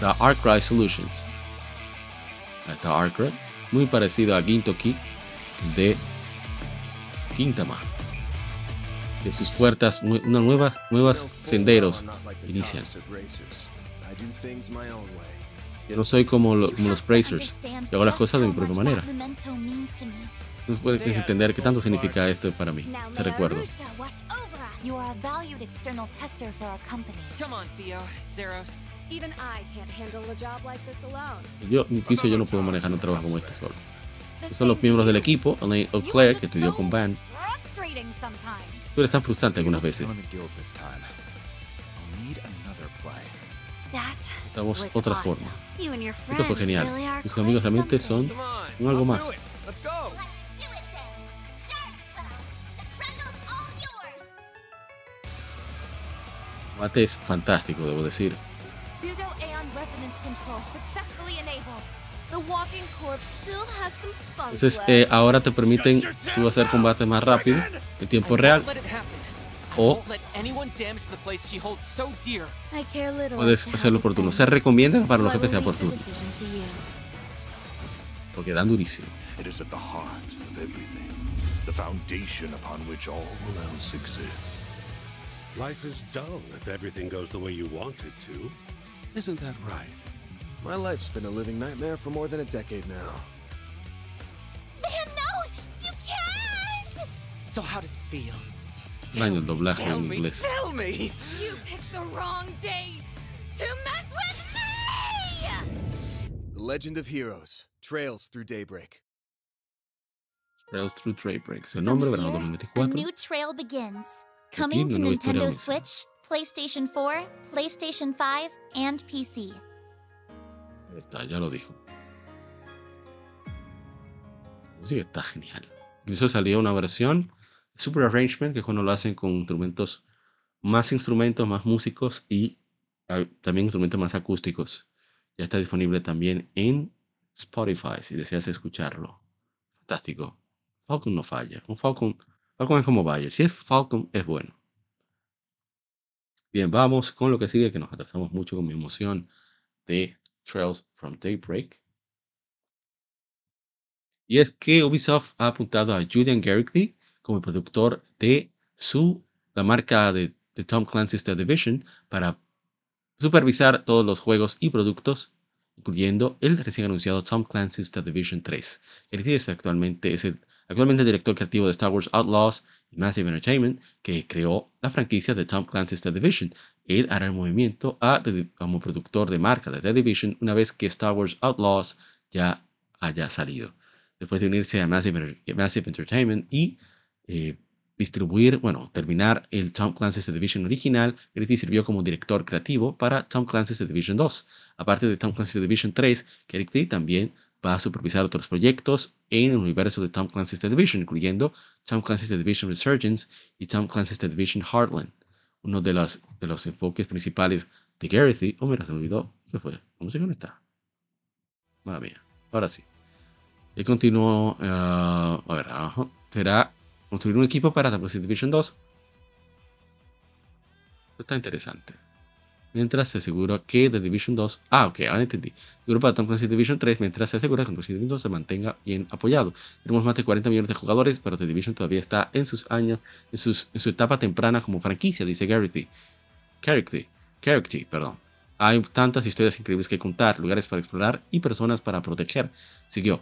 The Arcry Solutions. Está Arcry muy parecido a Gintoki de Quintama. De sus puertas, una nueva, nuevas senderos inician. Yo no soy como, los Bracers, yo hago las cosas de mi propia manera. No puedes entender qué tanto significa esto para mí, ese recuerdo. Yo, incluso yo no puedo manejar un trabajo como este solo. son los miembros del equipo, Claire, que estudió con Van. Tú eres tan frustrante algunas veces. Estamos otra forma. Esto fue genial. Mis amigos realmente son un algo más. Mate es fantástico, debo decir. Entonces eh, ahora te permiten tú hacer combate más rápido en tiempo real o puedes hacerlo por turno. Se recomienda para los jefes sea por turno. Porque dan durísimo. the foundation upon which all else exists. Life is dull if everything goes the way you want it to. Isn't that right? My life's been a living nightmare for more than a decade now. Van, no! You can't! So how does it feel? Tell me, tell me, tell me! You picked the wrong day to mess with me! The Legend of Heroes. Trails through Daybreak. Trails Through Daybreak. Su nombre, verano 2024. A new trail begins. Coming to Nintendo Switch, PlayStation 4, PlayStation 5, and PC. Está, ya lo dijo. La música está genial. Incluso salió una versión Super Arrangement, que es cuando lo hacen con instrumentos, más instrumentos, más músicos y también instrumentos más acústicos. Ya está disponible también en Spotify si deseas escucharlo. Fantástico. Falcon no falla. Un Falcon, Falcon es como vaya. Si es Falcon, es bueno. Bien, vamos con lo que sigue, que nos atrasamos mucho con mi emoción de Trails from Daybreak. Y es que Ubisoft ha apuntado a Julian Garrity como productor de su, la marca de, Tom Clancy's The Division para supervisar todos los juegos y productos incluyendo el recién anunciado Tom Clancy's The Division 3. El es actualmente es el actualmente director creativo de Star Wars Outlaws y Massive Entertainment, que creó la franquicia de Tom Clancy's The Division. Él hará el movimiento a, como productor de marca de The Division una vez que Star Wars Outlaws ya haya salido. Después de unirse a Massive, Entertainment y eh, distribuir, bueno, terminar el Tom Clancy's The Division original, Gritty sirvió como director creativo para Tom Clancy's The Division 2. Aparte de Tom Clancy's The Division 3, Gritty también va a supervisar otros proyectos en el universo de Tom Clancy's The Division, incluyendo Tom Clancy's The Division Resurgence y Tom Clancy's The Division Heartland. Uno de los, de los enfoques principales de Gareth. Oh, mira, se me olvidó. ¿Qué fue? ¿Cómo se conecta? Madre mía. Ahora sí. Y continuó. Uh, a ver. Será construir un equipo para Clancy's Division 2. Esto está interesante mientras se asegura que The Division 2, ah, ok, ahora entendí, el grupo de Tom Clancy Division 3, mientras se asegura que Clancy Division 2 se mantenga bien apoyado. Tenemos más de 40 millones de jugadores, pero The Division todavía está en sus años, en, sus, en su etapa temprana como franquicia, dice Garrity. Character, Character, perdón. Hay tantas historias increíbles que contar, lugares para explorar y personas para proteger. Siguió.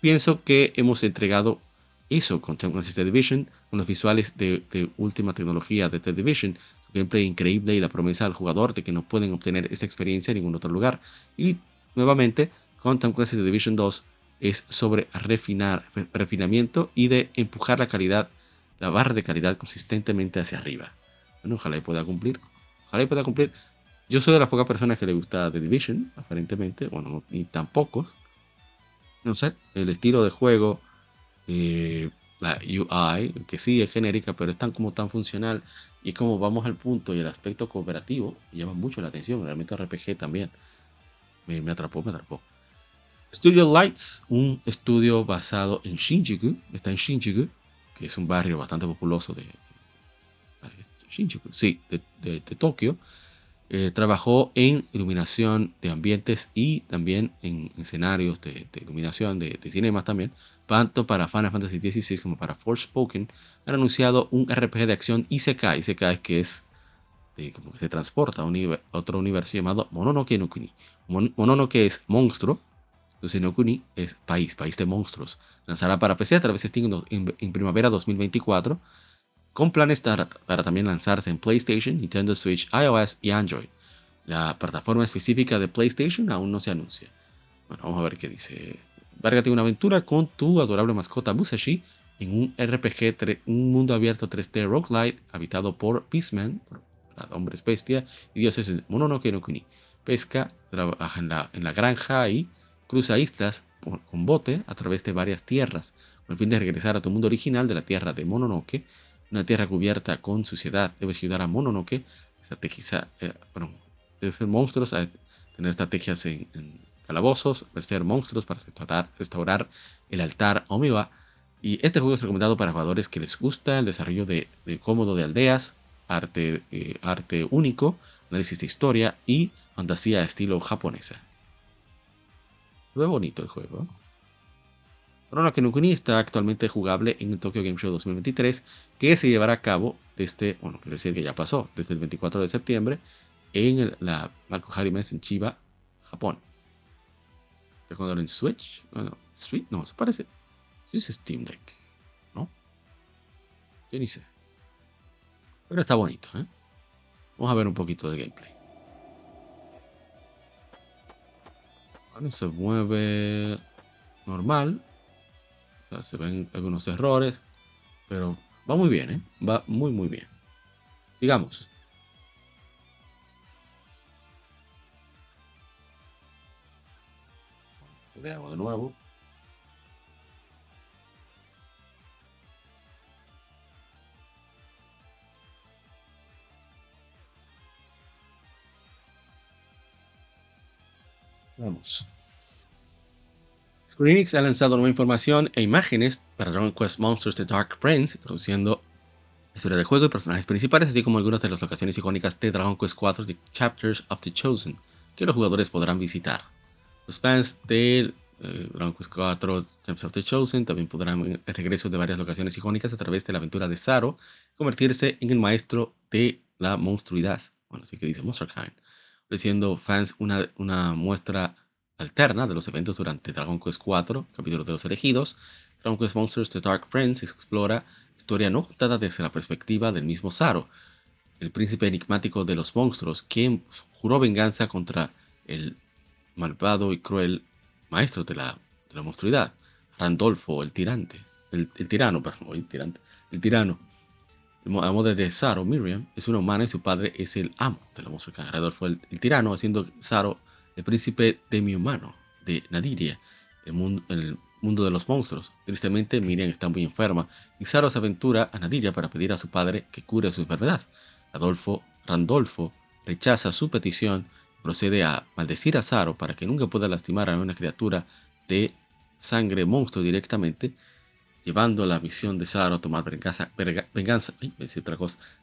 Pienso que hemos entregado eso con Tom Clancy's The Division, con los visuales de, de última tecnología de The Division, gameplay increíble y la promesa al jugador de que no pueden obtener esta experiencia en ningún otro lugar. Y nuevamente, con Tom Clancy's Division 2 es sobre refinar, refinamiento y de empujar la calidad, la barra de calidad consistentemente hacia arriba. Bueno, ojalá pueda cumplir. Ojalá pueda cumplir. Yo soy de las pocas personas que le gusta The Division, aparentemente. Bueno, ni tan pocos. No sé, el estilo de juego, eh, la UI, que sí es genérica, pero es tan como tan funcional y como vamos al punto y el aspecto cooperativo llama mucho la atención. Realmente RPG también. Me, atrapó, me atrapó. Studio Lights, un estudio basado en Shinjuku. Está en Shinjuku, que es un barrio bastante populoso de. Shinjuku, sí, de, Tokio. Eh, trabajó en iluminación de ambientes y también en escenarios de, iluminación de, de cinemas también tanto para Final Fantasy XVI como para Forspoken, han anunciado un RPG de acción Isekai. Isekai que es como que se transporta a, otro universo llamado Mononoke no Kuni. Mononoke es monstruo, entonces no Kuni es país, país de monstruos. Lanzará para PC a través de Steam en, primavera 2024, con planes para, para también lanzarse en PlayStation, Nintendo Switch, iOS y Android. La plataforma específica de PlayStation aún no se anuncia. Bueno, vamos a ver qué dice Várgate una aventura con tu adorable mascota Musashi en un RPG, un mundo abierto 3D roguelite habitado por Beastman, por hombres bestia y dioses Mononoke no Kuni. Pesca, trabaja en la, en granja y cruza islas con bote a través de varias tierras, con el fin de regresar a tu mundo original de la tierra de Mononoke, una tierra cubierta con suciedad. Debes ayudar a Mononoke, estrategiza, eh, bueno, monstruos a tener estrategias en calabozos, vencer monstruos para restaurar, el altar Omiwa. Y este juego es recomendado para jugadores que les gusta el desarrollo de, cómodo de aldeas, arte, eh, arte único, análisis de historia y fantasía estilo japonesa. Se bonito el juego. Corona Kenukuni está actualmente jugable en el Tokyo Game Show 2023, que se llevará a cabo desde, bueno, decir que ya pasó, desde el 24 de septiembre en la Makuhari Mess en Chiba, Japón. ¿Está jugando en Switch? Bueno, Street, no, se parece. es Steam Deck, ¿no? Yo ni sé. Pero está bonito, ¿eh? Vamos a ver un poquito de gameplay. Bueno, se mueve normal. O sea, se ven algunos errores. Pero va muy bien, ¿eh? Va muy, muy bien. Digamos. Veamos de nuevo. Vamos. Square Enix ha lanzado nueva información e imágenes para Dragon Quest Monsters The Dark Prince, introduciendo la historia del juego y personajes principales, así como algunas de las locaciones icónicas de Dragon Quest 4 The Chapters of the Chosen, que los jugadores podrán visitar. Los fans de eh, Dragon Quest 4 Chapters of the Chosen también podrán el regreso de varias locaciones icónicas a través de la aventura de Zaro, convertirse en el maestro de la monstruidad. Bueno, así que dice Monster Kind ofreciendo fans una, una muestra alterna de los eventos durante Dragon Quest IV, capítulo de los elegidos. Dragon Quest Monsters The Dark Prince explora historia no contada desde la perspectiva del mismo Zaro, el príncipe enigmático de los monstruos, quien juró venganza contra el malvado y cruel maestro de la, de la monstruidad, Randolfo, el tirante, el, tirano, perdón, el tirante, el tirano. De Zaro, Miriam, es una humana y su padre es el amo de la monstruosidad. Randolfo, el, tirano, haciendo Zaro el príncipe demi-humano de Nadiria, el mundo, el mundo de los monstruos. Tristemente, Miriam está muy enferma y Zaro se aventura a Nadiria para pedir a su padre que cure su enfermedad. Adolfo, Randolfo rechaza su petición procede a maldecir a Zaro para que nunca pueda lastimar a una criatura de sangre monstruo directamente, llevando la misión de Zaro a tomar venganza,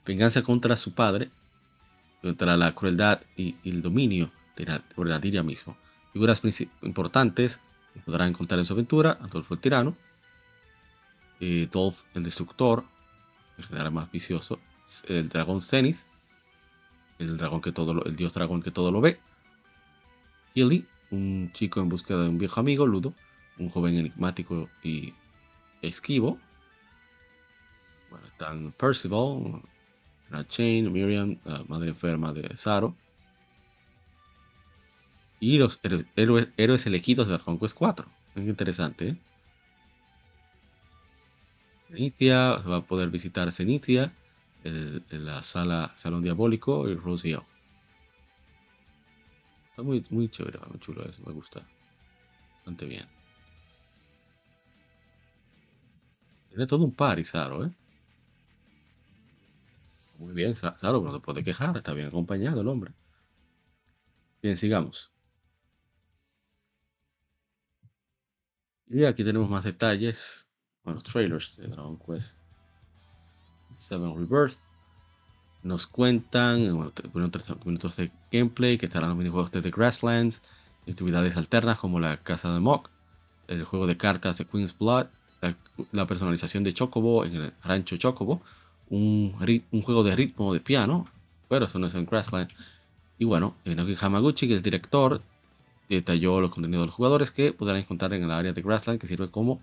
venganza, contra su padre, contra la crueldad y el dominio por la Nadiria mismo. Figuras importantes que podrán encontrar en su aventura: Adolfo el Tirano, eh, Dolph el Destructor, el general más vicioso, el dragón Zenith, el dragón que todo el dios dragón que todo lo ve, Hilly, un chico en búsqueda de un viejo amigo, Ludo, un joven enigmático y esquivo. Bueno, están Percival, Chain, Miriam, la madre enferma de Zaro, y los héroes, elegidos de Dragon Quest 4. Muy interesante. ¿eh? Cenicia, va a poder visitar Cenicia, en la sala Salón Diabólico y Rosio. Está muy, muy chévere, muy chulo eso, me gusta. Bastante bien. Tiene todo un par, Saro, ¿eh? Muy bien, Saro, no te puede quejar, está bien acompañado el hombre. Bien, sigamos. Y aquí tenemos más detalles, bueno, trailers de Dragon Quest 7 Rebirth. Nos cuentan, bueno, 3 minutos de gameplay, que estarán los minijuegos de The Grasslands, actividades alternas como la Casa de Mok, el juego de cartas de Queen's Blood, la, personalización de Chocobo en el rancho Chocobo, un, un, juego de ritmo de piano, pero eso no es en Grasslands. Y bueno, Naoki Hamaguchi, que es el director, detalló los contenidos de los jugadores que podrán encontrar en el área de Grassland que sirve como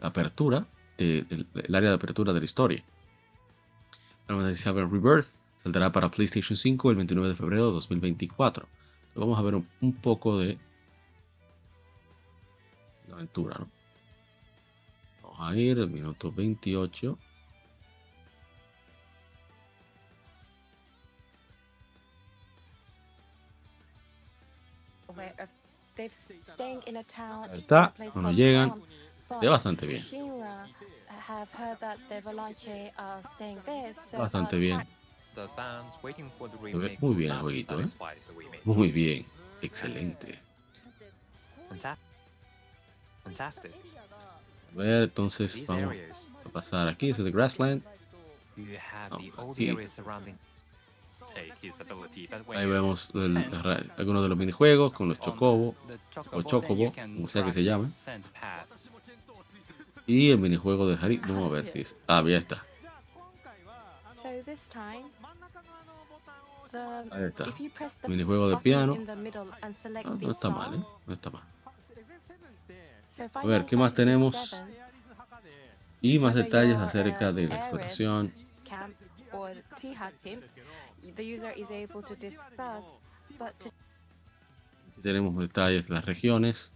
apertura, del área de apertura de la historia. Vamos a ver Rebirth saldrá para PlayStation 5 el 29 de febrero de 2024. vamos a ver un, poco de la aventura, ¿no? Vamos a ir al minuto 28. Ahí está, cuando llegan, ve bastante bien. Bastante bien. Muy bien el jueguito, ¿eh? Muy bien, excelente. Fantastic. A ver, entonces vamos a pasar aquí, es de Grassland. Ahí vemos algunos de los minijuegos con los Chocobo o Chocobo, como sea que se llamen. Y el minijuego de Harry, vamos a ver si es. Ah, ya está. Ahí está. Minijuego de piano. Ah, no está mal, ¿eh? No está mal. A ver, ¿qué más tenemos? Y más detalles acerca de la exploración. Aquí tenemos detalles de las regiones,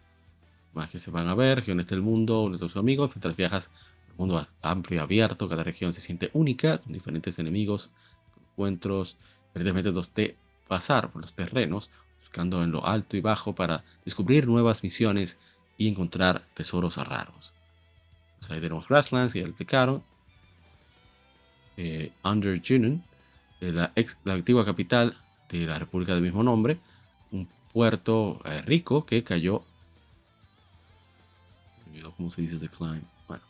más que se van a ver, regiones del mundo, nuestros amigos, mientras viajas un mundo amplio y abierto, cada región se siente única, diferentes enemigos, encuentros, diferentes métodos de pasar por los terrenos, buscando en lo alto y bajo para descubrir nuevas misiones y encontrar tesoros raros. ahí tenemos Grasslands, que ya explicaron. Eh, Under Junon, eh, la, la antigua capital de la república del mismo nombre, un puerto eh, rico que cayó. ¿Cómo se dice decline? Bueno,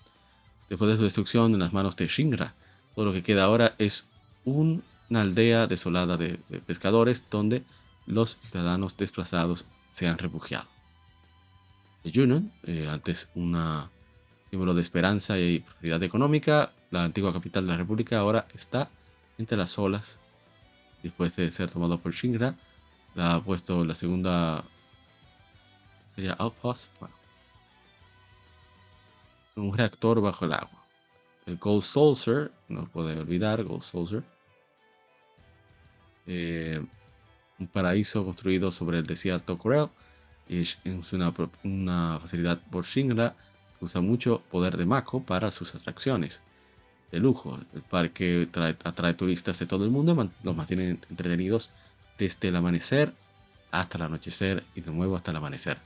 después de su destrucción en las manos de Shinra, todo lo que queda ahora es una aldea desolada de, de pescadores donde los ciudadanos desplazados se han refugiado. Junon, eh, antes un símbolo de esperanza y prosperidad económica, la antigua capital de la República ahora está entre las olas después de ser tomado por Shinra. La ha puesto la segunda sería Outpost. Bueno, un reactor bajo el agua. El Gold Saucer, no puede olvidar, Gold Saucer. Eh, un paraíso construido sobre el desierto Corel es una, una facilidad por Shinra que usa mucho poder de Mako para sus atracciones de lujo. El parque atrae turistas de todo el mundo, los mantiene entretenidos desde el amanecer hasta el anochecer y de nuevo hasta el amanecer.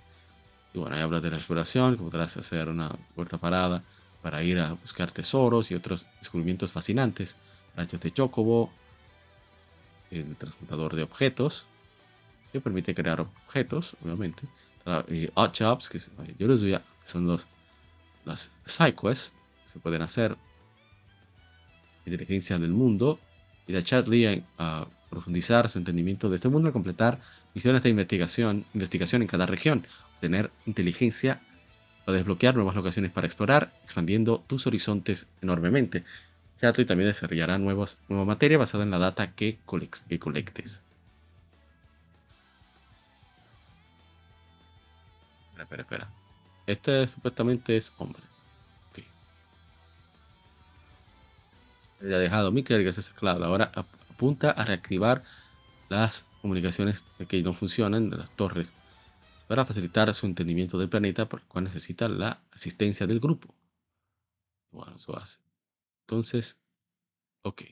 Y bueno, ahí habla de la exploración, que podrás hacer una puerta parada para ir a buscar tesoros y otros descubrimientos fascinantes. Ranchos de Chocobo, el transportador de objetos, que permite crear objetos, obviamente. Y Odd Jobs, que son los, las sidequests que se pueden hacer. Inteligencia del mundo. Y la Chatley a profundizar su entendimiento de este mundo al completar misiones de investigación, investigación en cada región. Obtener inteligencia para desbloquear nuevas locaciones para explorar, expandiendo tus horizontes enormemente. Chatley también desarrollará nuevas, nueva materia basada en la data que, colectes. Espera, espera, Este supuestamente es hombre. Ok. Ha dejado Mikel, que es esclavo. Ahora apunta a reactivar las comunicaciones que no funcionan de las torres para facilitar su entendimiento del planeta, por el cual necesita la asistencia del grupo. Bueno, eso hace. Entonces, ok.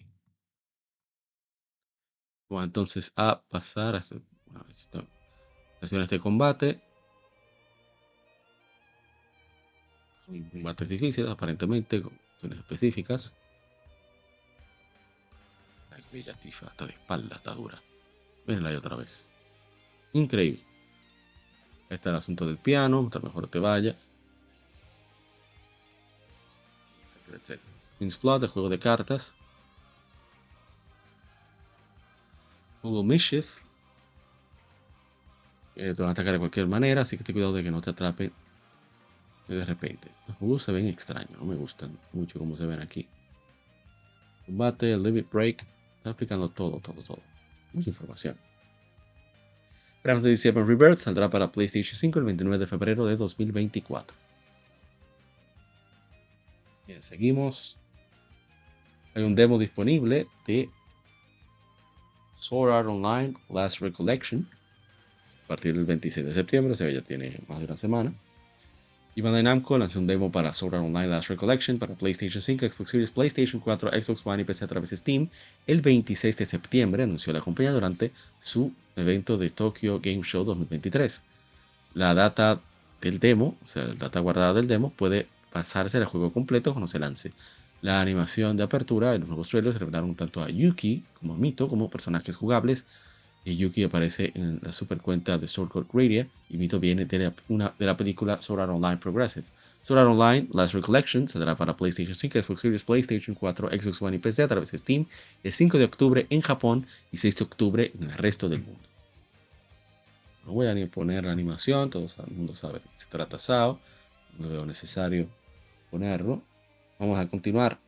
Bueno, entonces a pasar a bueno, acciones de combate. Son combates difíciles, aparentemente, con acciones específicas. Ay, bella tifa, hasta de espalda, está dura. Mírenla ahí otra vez. Increíble. Este es el asunto del piano, mientras mejor te vaya. Blood, el juego de cartas. Google Mischief. Eh, te van a atacar de cualquier manera, así que ten cuidado de que no te atrapen de repente. Los juegos se ven extraños, no me gustan mucho como se ven aquí. Combate, Limit Break, está explicando todo, todo, todo. Mucha información. Theft 7 Rebirth saldrá para PlayStation 5 el 29 de febrero de 2024. Bien, seguimos. Hay un demo disponible de Sword Art Online Last Recollection a partir del 26 de septiembre, o sea, ya tiene más de una semana. Y Bandai Namco lanzó un demo para Sword Art Online Last Recollection para PlayStation 5, Xbox Series, PlayStation 4, Xbox One y PC a través de Steam. El 26 de septiembre anunció la compañía durante su evento de Tokyo Game Show 2023. La data del demo, o sea, la data guardada del demo, puede pasarse al juego completo cuando se lance. La animación de apertura y los nuevos trailers revelaron tanto a Yuki como a Mito como personajes jugables Yuki aparece en la super cuenta de Sword Court Radio y Mito viene de la, una, de la película Sword Art Online Progressive. Sword Art Online Last Recollection saldrá para PlayStation 5, Xbox Series, PlayStation 4, Xbox One y PC a través de Steam el 5 de octubre en Japón y 6 de octubre en el resto del mundo. No voy a ni poner la animación, todo el mundo sabe que se trata SAO, no veo necesario ponerlo. Vamos a continuar.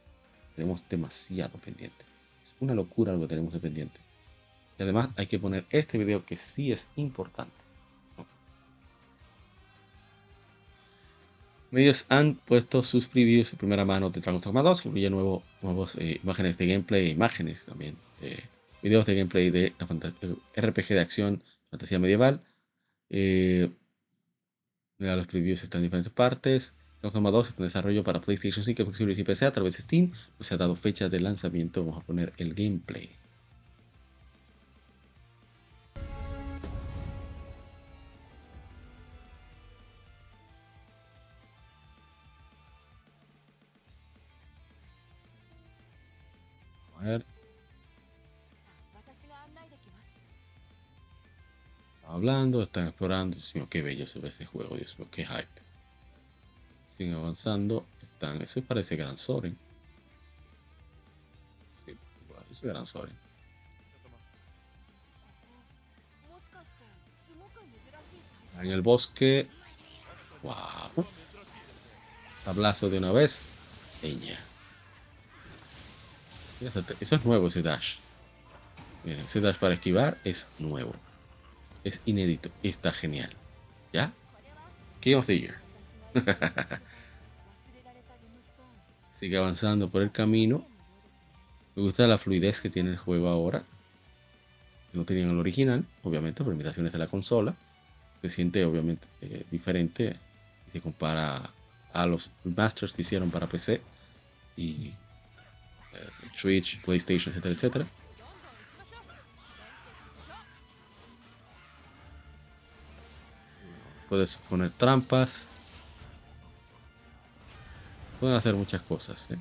Tenemos demasiado pendiente. Es una locura lo que tenemos de pendiente. Y además hay que poner este video que sí es importante. Medios han puesto sus previews de primera mano de Dragon's Dogma 2, que incluye nuevo, nuevas eh, imágenes de gameplay, imágenes también, eh, videos de gameplay de eh, RPG de acción, fantasía medieval. Eh, los previews están en diferentes partes. Dragon's Dogma 2 está en desarrollo para PlayStation 5, Xbox Series y PC a través de Steam. No se ha dado fecha de lanzamiento. Vamos a poner el gameplay. Hablando, están explorando. Mío, qué bello se ve ese juego, Dios mío, qué hype. Siguen avanzando. Están, eso parece Gran Soren. Sí, es Gran Soren. En el bosque. Wow. Tablazo de una vez. Leña. Eso es nuevo ese dash. Miren, ese dash para esquivar es nuevo. Es inédito. Está genial. ¿Ya? Game of the Year. Sigue avanzando por el camino. Me gusta la fluidez que tiene el juego ahora. No tenían el original, obviamente, por limitaciones de la consola. Se siente obviamente eh, diferente si se compara a los masters que hicieron para PC y eh, Switch, PlayStation, etcétera, etcétera. Puedes poner trampas. Pueden hacer muchas cosas. ¿eh?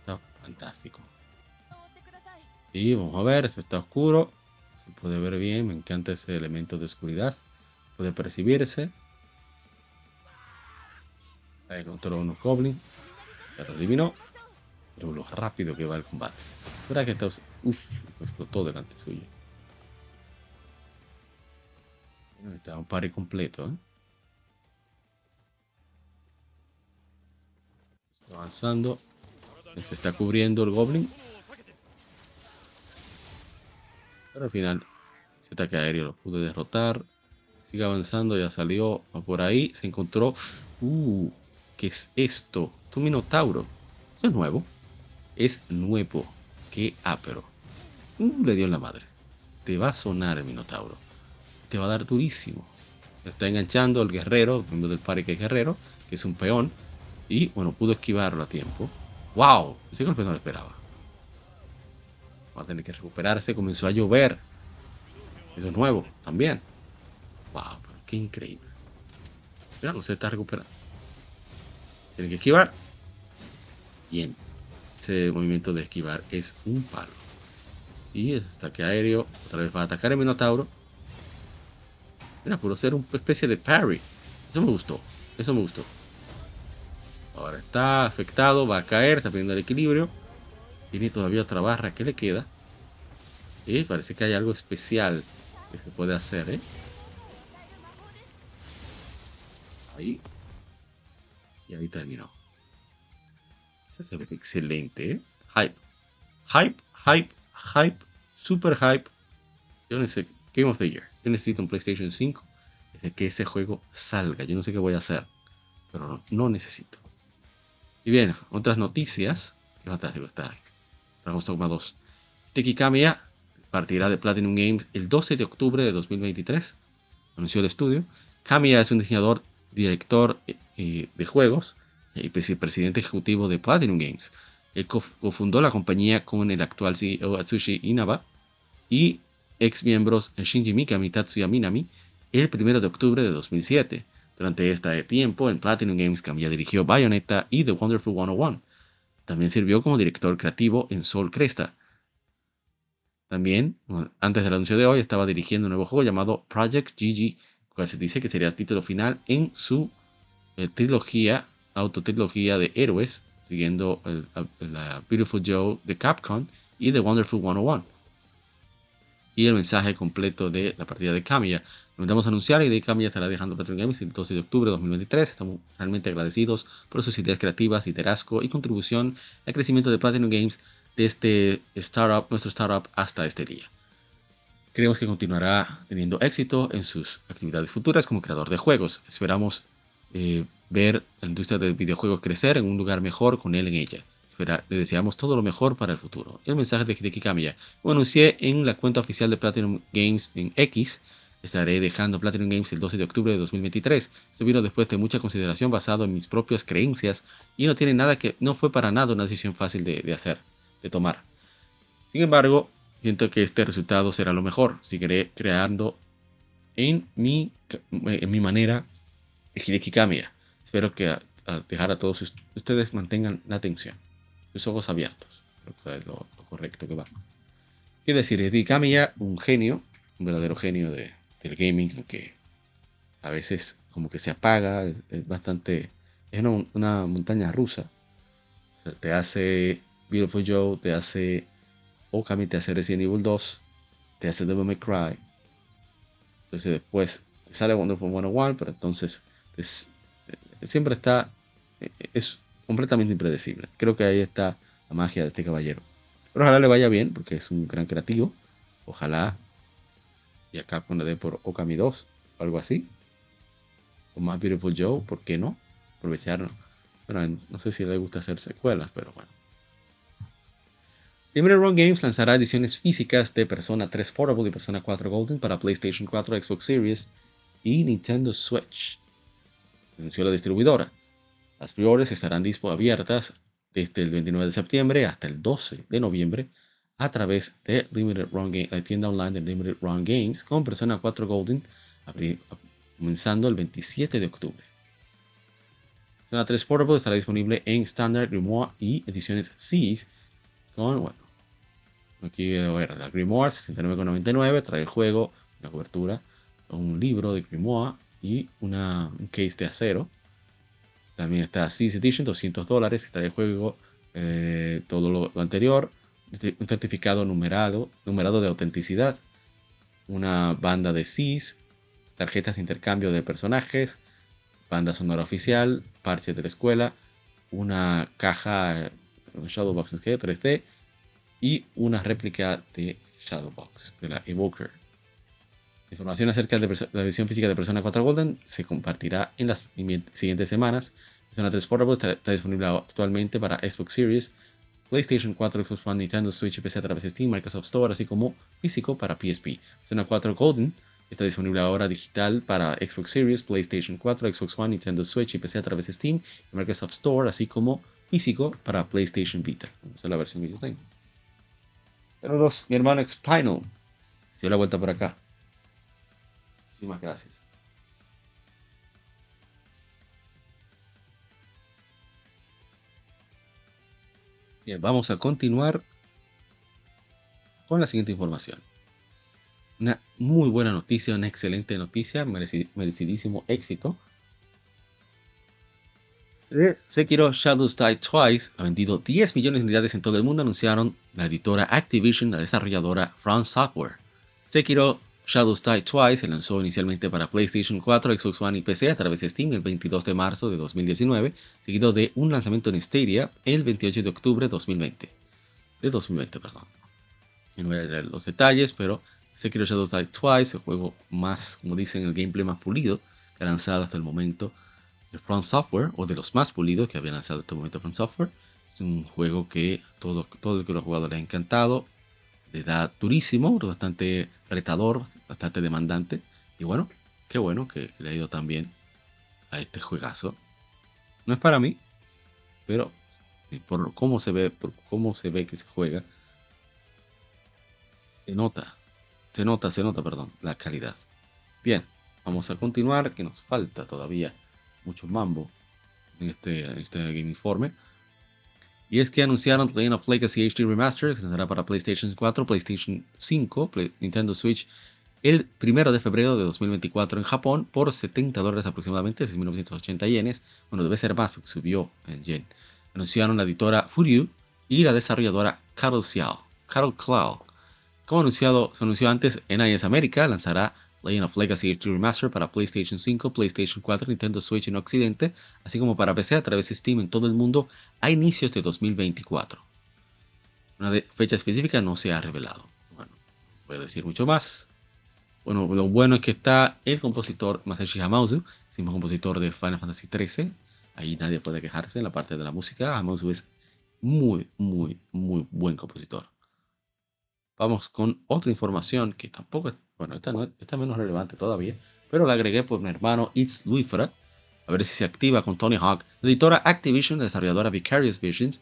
Está fantástico. Y vamos a ver, esto está oscuro. Se puede ver bien. Me encanta ese elemento de oscuridad. Puede percibirse. Ahí controló unos goblins. Lo adivinó. Pero lo rápido que va el combate. Verá que está. Uf, explotó delante suyo. Está un pare completo. ¿eh? Está avanzando. Se está cubriendo el goblin. Pero al final, ese ataque aéreo lo pude derrotar. Sigue avanzando, ya salió por ahí. Se encontró. Uh, ¿qué es esto? Es un minotauro. Eso es nuevo. Es nuevo. Qué ápero. Uh, le dio en la madre. Te va a sonar el minotauro te va a dar durísimo. Está enganchando el guerrero, miembro del parque que es guerrero, que es un peón. Y bueno, pudo esquivarlo a tiempo. ¡Wow! Ese golpe no lo esperaba. Va a tener que recuperarse. Comenzó a llover. Eso es nuevo también. ¡Wow! ¡Qué increíble! Mira, no se está recuperando. Tiene que esquivar. Bien. Ese movimiento de esquivar es un palo. Y el ataque aéreo. Otra vez va a atacar el Minotauro. Mira, pudo ser una especie de parry. Eso me gustó. Eso me gustó. Ahora está afectado, va a caer, está perdiendo el equilibrio. Tiene todavía otra barra que le queda. Y parece que hay algo especial que se puede hacer, ¿eh? Ahí. Y ahí terminó. Eso se ve excelente, ¿eh? Hype. Hype, hype, hype. Super hype. Yo no sé. Game of the Year. Yo necesito un PlayStation 5 desde que ese juego salga. Yo no sé qué voy a hacer, pero no, necesito. Y bien, otras noticias. Qué fantástico está. Dragon's Dogma 2. Teki Kamiya partirá de Platinum Games el 12 de octubre de 2023. Anunció el estudio. Kamiya es un diseñador, director eh, eh, de juegos y presidente ejecutivo de Platinum Games. Él cofundó la compañía con el actual CEO Atsushi Inaba y ex miembros Shinji Mikami y Tatsuya Minami el 1 de octubre de 2007. Durante este tiempo, en Platinum Games Kamiya dirigió Bayonetta y The Wonderful 101. También sirvió como director creativo en Soul Cresta. También, antes del anuncio de hoy, estaba dirigiendo un nuevo juego llamado Project GG, cual se dice que sería el título final en su eh, trilogía, autotrilogía de héroes, siguiendo la Beautiful Joe de Capcom y The Wonderful 101. Y el mensaje completo de la partida de Kamiya. Intentamos anunciar y de Kamiya estará dejando Platinum Games el 12 de octubre de 2023. Estamos realmente agradecidos por sus ideas creativas, liderazgo y contribución al crecimiento de Platinum Games desde startup, nuestro startup hasta este día. Creemos que continuará teniendo éxito en sus actividades futuras como creador de juegos. Esperamos eh, ver la industria del videojuego crecer en un lugar mejor con él en ella. Le deseamos todo lo mejor para el futuro. El mensaje de Hideki. Lo anuncié en la cuenta oficial de Platinum Games en X. Estaré dejando Platinum Games el 12 de octubre de 2023. Esto vino después de mucha consideración basado en mis propias creencias y no tiene nada que, no fue para nada una decisión fácil de hacer de tomar. Sin embargo, siento que este resultado será lo mejor. Seguiré creando en mi, en mi manera Hideki. Espero que dejar a todos ustedes mantengan la atención, sus ojos abiertos. es lo, correcto que va. Quiero decir, Hideki Kamiya, un genio, un verdadero genio de, del gaming, que a veces como que se apaga, es, bastante, es una, montaña rusa. Te hace Beautiful Joe te hace Okami, te hace Resident Evil 2, te hace Devil May Cry. Entonces después te sale Wonderful 101, pero entonces eh, siempre está, eh, es completamente impredecible. Creo que ahí está la magia de este caballero. Pero ojalá le vaya bien, porque es un gran creativo. Ojalá y acá le dé por Okami 2 o algo así. O más Beautiful Joe, ¿por qué no? Aprovecharlo. Bueno, no sé si le gusta hacer secuelas, pero bueno. Limited Run Games lanzará ediciones físicas de Persona 3 Portable y Persona 4 Golden para PlayStation 4, Xbox Series y Nintendo Switch. Anunció la distribuidora. Las pre estarán abiertas desde el 29 de septiembre hasta el 12 de noviembre a través de Limited Run la tienda online de Limited Run Games con Persona 4 Golden comenzando el 27 de octubre. Persona 3 Portable estará disponible en Standard, Grimoire y ediciones Seas bueno, aquí a ver, la Grimoire 69,99 trae el juego, la cobertura, un libro de Grimoire y una, un case de acero. También está Seas Edition, 200 dólares, trae el juego, eh, todo lo, anterior, un certificado numerado, numerado de autenticidad, una banda de Seas, tarjetas de intercambio de personajes, banda sonora oficial, parche de la escuela, una caja Shadowbox 3D y una réplica de Shadowbox, de la Evoker. Información acerca de la edición física de Persona 4 Golden se compartirá en las siguientes semanas. Persona 3 Portable está, disponible actualmente para Xbox Series, PlayStation 4, Xbox One, Nintendo Switch y PC a través de Steam, Microsoft Store, así como físico para PSP. Persona 4 Golden está disponible ahora digital para Xbox Series, PlayStation 4, Xbox One, Nintendo Switch y PC a través de Steam Microsoft Store, así como físico para PlayStation Vita. Esa es la versión que yo tengo. Saludos, mi hermano Expinal. Se dio la vuelta por acá. Muchísimas gracias. Bien, vamos a continuar con la siguiente información. Una muy buena noticia, una excelente noticia, merecidísimo éxito Sekiro Shadows Die Twice ha vendido 10 millones de unidades en todo el mundo, anunciaron la editora Activision, la desarrolladora France Software. Sekiro Shadows Die Twice se lanzó inicialmente para PlayStation 4, Xbox One y PC a través de Steam el 22 de marzo de 2019, seguido de un lanzamiento en Stadia el 28 de octubre de 2020. De 2020, perdón. no voy a leer los detalles, pero Shadows Die Twice, el juego más, como dicen, el gameplay más pulido que ha lanzado hasta el momento de Front Software, o de los más pulidos que había lanzado hasta el momento Front Software. Es un juego que todo, todo el que lo le ha encantado. Da durísimo, bastante retador, bastante demandante. Y bueno, qué bueno que, le ha ido tan bien a este juegazo. No es para mí, pero por cómo se ve, por cómo se ve que se juega, se nota, se nota, se nota, perdón, la calidad. Bien, vamos a continuar, que nos falta todavía mucho mambo en este, este Game Informe. Y es que anunciaron The Legend of Legacy HD Remaster, que se lanzará para PlayStation 4, PlayStation 5, Nintendo Switch el 1 de febrero de 2024 en Japón por 70 dólares aproximadamente, 6.980 yenes. Bueno, debe ser más porque subió el yen. Anunciaron la editora Furyu y la desarrolladora Carol Xiao, Carol Cloud. Como anunciado, se anunció antes, NIS América lanzará Legend of Legacy HD Remaster para PlayStation 5, PlayStation 4, Nintendo Switch en Occidente, así como para PC a través de Steam en todo el mundo a inicios de 2024. Una fecha específica no se ha revelado. Bueno, voy a decir mucho más. Bueno, lo bueno es que está el compositor Masashi Hamauzu, mismo compositor de Final Fantasy XIII. Ahí nadie puede quejarse en la parte de la música. Hamauzu es muy, muy, muy buen compositor. Vamos con otra información que tampoco bueno, esta, no, esta menos relevante todavía, pero la agregué por mi hermano It's Luifra. A ver si se activa con Tony Hawk. La editora Activision, desarrolladora Vicarious Visions,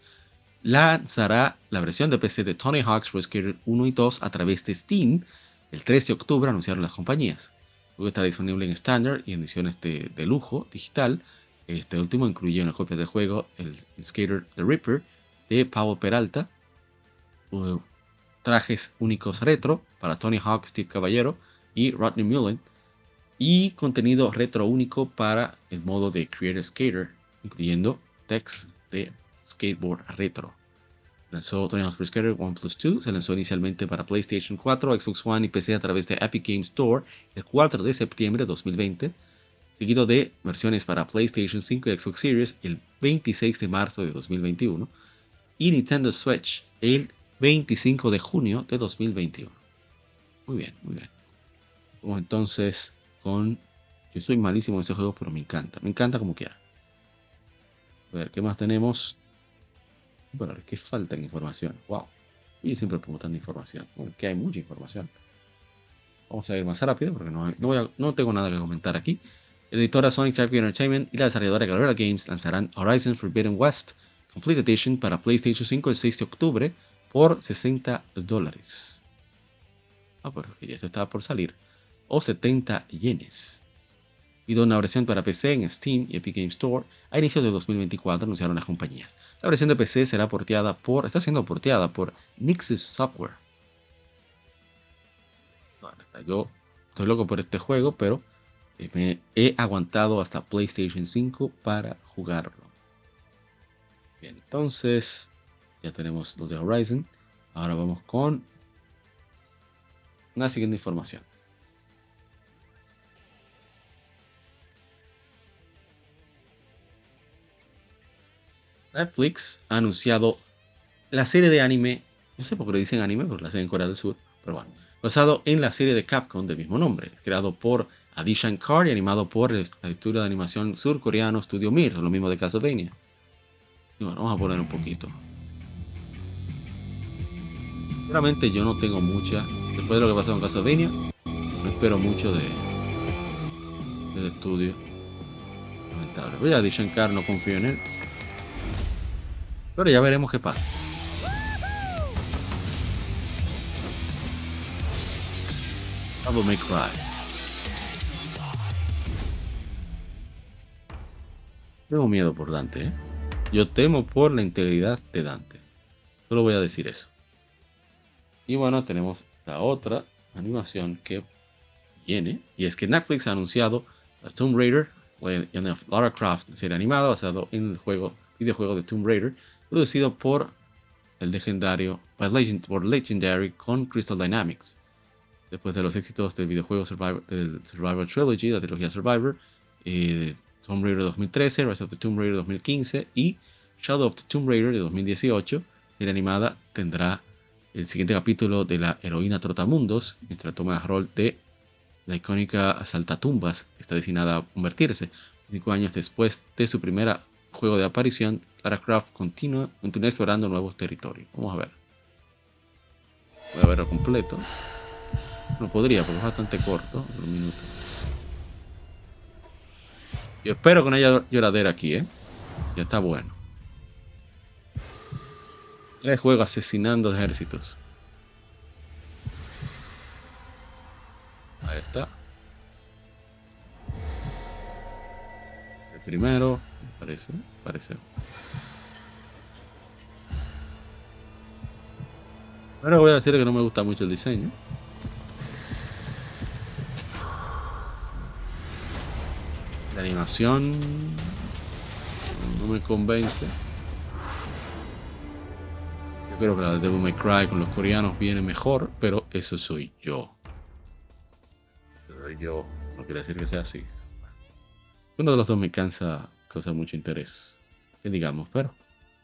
lanzará la versión de PC de Tony Hawk's Pro Skater 1 y 2 a través de Steam el 13 de octubre anunciaron las compañías. Luego está disponible en Standard y en ediciones de, lujo digital. Este último incluye una copia de juego, el, Skater The Ripper de Pablo Peralta, trajes únicos retro para Tony Hawk, Steve Caballero y Rodney Mullen, y contenido retro único para el modo de Creator Skater, incluyendo text de skateboard retro. Lanzó Tony Hawk's Pro Skater 1 Plus 2, se lanzó inicialmente para PlayStation 4, Xbox One y PC a través de Epic Games Store el 4 de septiembre de 2020, seguido de versiones para PlayStation 5 y Xbox Series el 26 de marzo de 2021 y Nintendo Switch el 25 de junio de 2021. Muy bien, muy bien. Vamos entonces con... Yo soy malísimo en ese juego, pero me encanta. Me encanta como quiera. A ver, ¿qué más tenemos? Bueno, es falta información. Wow. Yo siempre pongo tanta información. Porque hay mucha información. Vamos a ir más rápido porque no, no, tengo nada que comentar aquí. La editora Sonic Traffic Entertainment y la desarrolladora Galera Games lanzarán Horizon Forbidden West Complete Edition para PlayStation 5 el 6 de octubre por 60 dólares. Ah, pero ya eso estaba por salir. O 70 yenes y una versión para PC en Steam y Epic Games Store a inicios de 2024 anunciaron las compañías. La versión de PC será porteada por, está siendo porteada por Nixis Software. yo estoy loco por este juego, pero eh, me he aguantado hasta PlayStation 5 para jugarlo. Bien, entonces ya tenemos los de Horizon. Ahora vamos con una siguiente información. Netflix ha anunciado la serie de anime, no sé por qué le dicen anime, porque la serie en Corea del Sur, pero bueno, basado en la serie de Capcom del mismo nombre, creado por Adi Shankar y animado por el estudio de animación surcoreano Studio Mir, lo mismo de Castlevania. Y bueno, vamos a poner un poquito. Sinceramente yo no tengo mucha, después de lo que pasó en Castlevania, no espero mucho de del estudio. Lamentable. Voy a Adi Shankar, no confío en él. Pero ya veremos qué pasa. Double May Cry. Tengo miedo por Dante, ¿eh? Yo temo por la integridad de Dante. Solo voy a decir eso. Y bueno, tenemos la otra animación que viene. Y es que Netflix ha anunciado a Tomb Raider, Lara Croft, serie animada basado en el juego, videojuego de Tomb Raider, producido por el legendario Legendary con Crystal Dynamics. Después de los éxitos del videojuego Survivor, del Trilogy, la trilogía Survivor, eh, Tomb Raider 2013, Rise of the Tomb Raider 2015 y Shadow of the Tomb Raider de 2018, la animada tendrá el siguiente capítulo de la heroína Trotamundos, mientras toma el rol de la icónica Saltatumbas, que está destinada a convertirse cinco años después de su primera juego de aparición, Lara Croft continúa, explorando nuevos territorios. Vamos a ver. Voy a verlo completo. No podría porque es bastante corto, un minuto. Yo espero que no haya lloradera aquí, ¿eh? Ya está bueno. El juego asesinando ejércitos. Ahí está. El primero parece, parece. Pero voy a decir que no me gusta mucho el diseño. La animación no me convence. Yo creo que la de Devil May Cry con los coreanos viene mejor, pero eso soy yo. Soy yo. No quiere decir que sea así. Uno de los dos me cansa, causa mucho interés. Que digamos, pero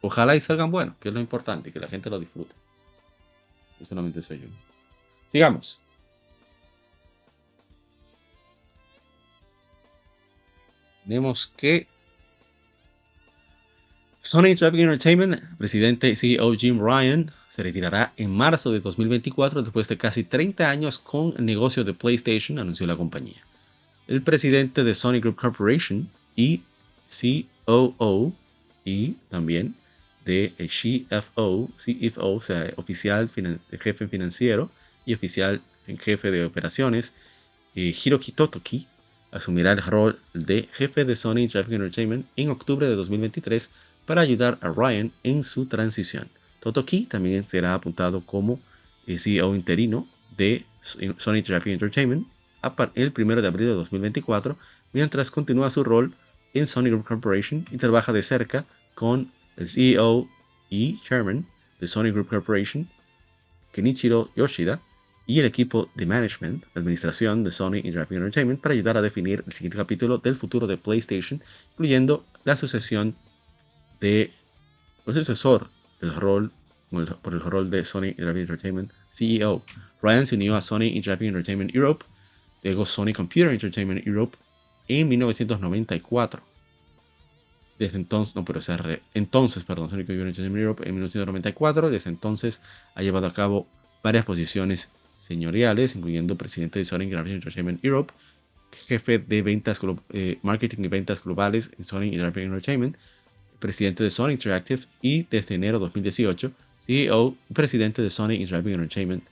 ojalá y salgan buenos, que es lo importante, que la gente lo disfrute. Y solamente soy yo. Sigamos. Tenemos que Sony Traffic Entertainment, presidente y CEO Jim Ryan, se retirará en marzo de 2024 después de casi 30 años con el negocio de PlayStation, anunció la compañía. El presidente de Sony Group Corporation y COO y también de CFO, CFO, o sea, oficial jefe financiero y oficial jefe de operaciones, eh, Hiroki Totoki, asumirá el rol de jefe de Sony Traffic Entertainment en octubre de 2023 para ayudar a Ryan en su transición. Totoki también será apuntado como CEO interino de Sony Traffic Entertainment el 1 de abril de 2024, mientras continúa su rol en Sony Group Corporation y trabaja de cerca con el CEO y Chairman de Sony Group Corporation, Kenichiro Yoshida, y el equipo de management, administración de Sony Interactive Entertainment para ayudar a definir el siguiente capítulo del futuro de PlayStation, incluyendo la sucesión de el sucesor del rol por el rol de Sony Interactive Entertainment CEO. Ryan se unió a Sony Interactive Entertainment Europe, luego Sony Computer Entertainment Europe en 1994. Desde entonces, no, pero sea, entonces, perdón, Sony Computer Entertainment Europe en 1994. Desde entonces ha llevado a cabo varias posiciones señoriales, incluyendo presidente de Sony Entertainment Europe, jefe de ventas, eh, marketing y ventas globales en Sony Entertainment, presidente de Sony Interactive y desde enero de 2018, CEO y presidente de Sony Interactive Entertainment.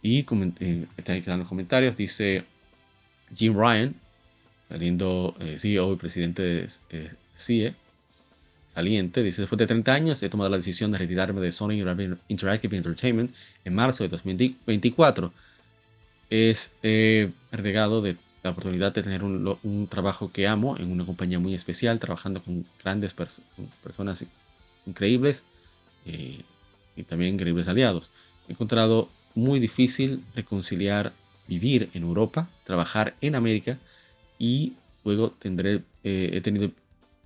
Y eh, están quedando comentarios, dice Jim Ryan, saliendo eh, CEO y presidente de CIE, saliente, dice, después de 30 años he tomado la decisión de retirarme de Sony Interactive Entertainment en marzo de 2024. Es eh, de la oportunidad de tener un, trabajo que amo en una compañía muy especial, trabajando con grandes personas increíbles eh, y también increíbles aliados. He encontrado muy difícil reconciliar vivir en Europa, trabajar en América y luego tendré, eh, he tenido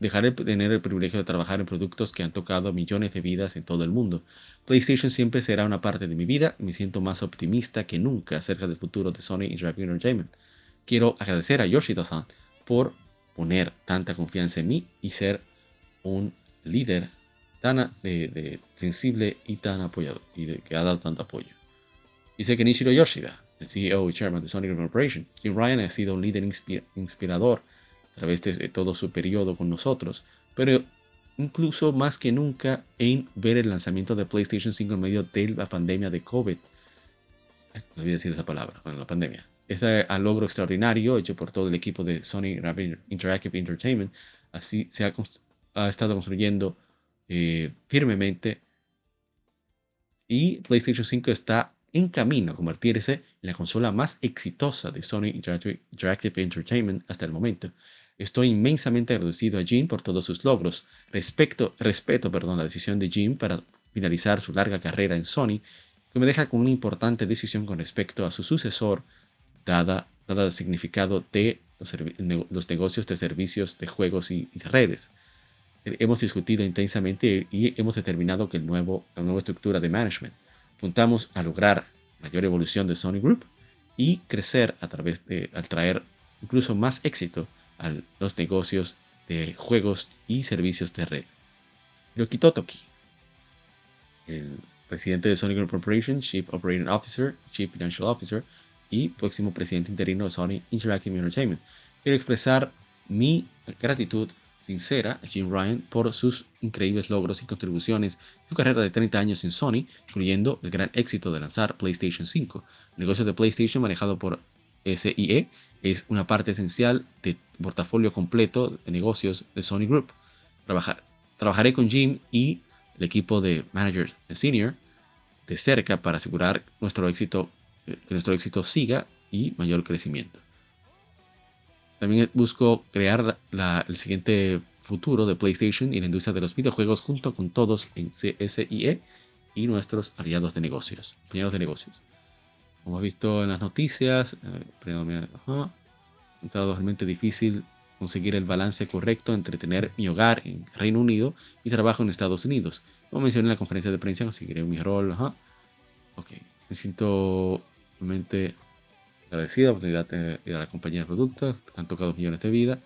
dejaré de tener el privilegio de trabajar en productos que han tocado millones de vidas en todo el mundo. PlayStation siempre será una parte de mi vida y me siento más optimista que nunca acerca del futuro de Sony Interactive Entertainment. Quiero agradecer a Yoshida-san por poner tanta confianza en mí y ser un líder tan sensible y tan apoyado y de, que ha dado tanto apoyo. Dice que Nishiro Yoshida, el CEO y chairman de Sony Corporation, Jim Ryan ha sido un líder inspirador a través de todo su periodo con nosotros, pero incluso más que nunca en ver el lanzamiento de PlayStation 5 en medio de la pandemia de COVID. No olvidé decir esa palabra, bueno, la pandemia. Este logro extraordinario hecho por todo el equipo de Sony Interactive Entertainment, así se ha, estado construyendo eh, firmemente y PlayStation 5 está en camino a convertirse en la consola más exitosa de Sony Interactive Entertainment hasta el momento. Estoy inmensamente agradecido a Jim por todos sus logros. Respecto, respeto perdón, la decisión de Jim para finalizar su larga carrera en Sony, que me deja con una importante decisión con respecto a su sucesor, dada, dada el significado de los, negocios de servicios de juegos y, redes. Hemos discutido intensamente y hemos determinado que el nuevo, la nueva estructura de management apuntamos a lograr mayor evolución de Sony Group y crecer a través de atraer incluso más éxito a los negocios de juegos y servicios de red. Hiroki el presidente de Sony Group Corporation, Chief Operating Officer, Chief Financial Officer y próximo presidente interino de Sony Interactive Entertainment. Quiero expresar mi gratitud sincera a Jim Ryan por sus increíbles logros y contribuciones en su carrera de 30 años en Sony, incluyendo el gran éxito de lanzar PlayStation 5, negocio de PlayStation manejado por SIE es una parte esencial del portafolio completo de negocios de Sony Group. trabajaré con Jim y el equipo de managers senior de cerca para asegurar nuestro éxito, que nuestro éxito siga y mayor crecimiento. También busco crear el siguiente futuro de PlayStation y la industria de los videojuegos junto con todos en CSIE y nuestros aliados de negocios, compañeros de negocios. Como has visto en las noticias, eh, es realmente difícil conseguir el balance correcto entre tener mi hogar en Reino Unido y trabajo en Estados Unidos. Como mencioné en la conferencia de prensa, conseguiré mi rol. Ok, me siento realmente agradecido la oportunidad de ir a la compañía de productos, han tocado millones de vidas.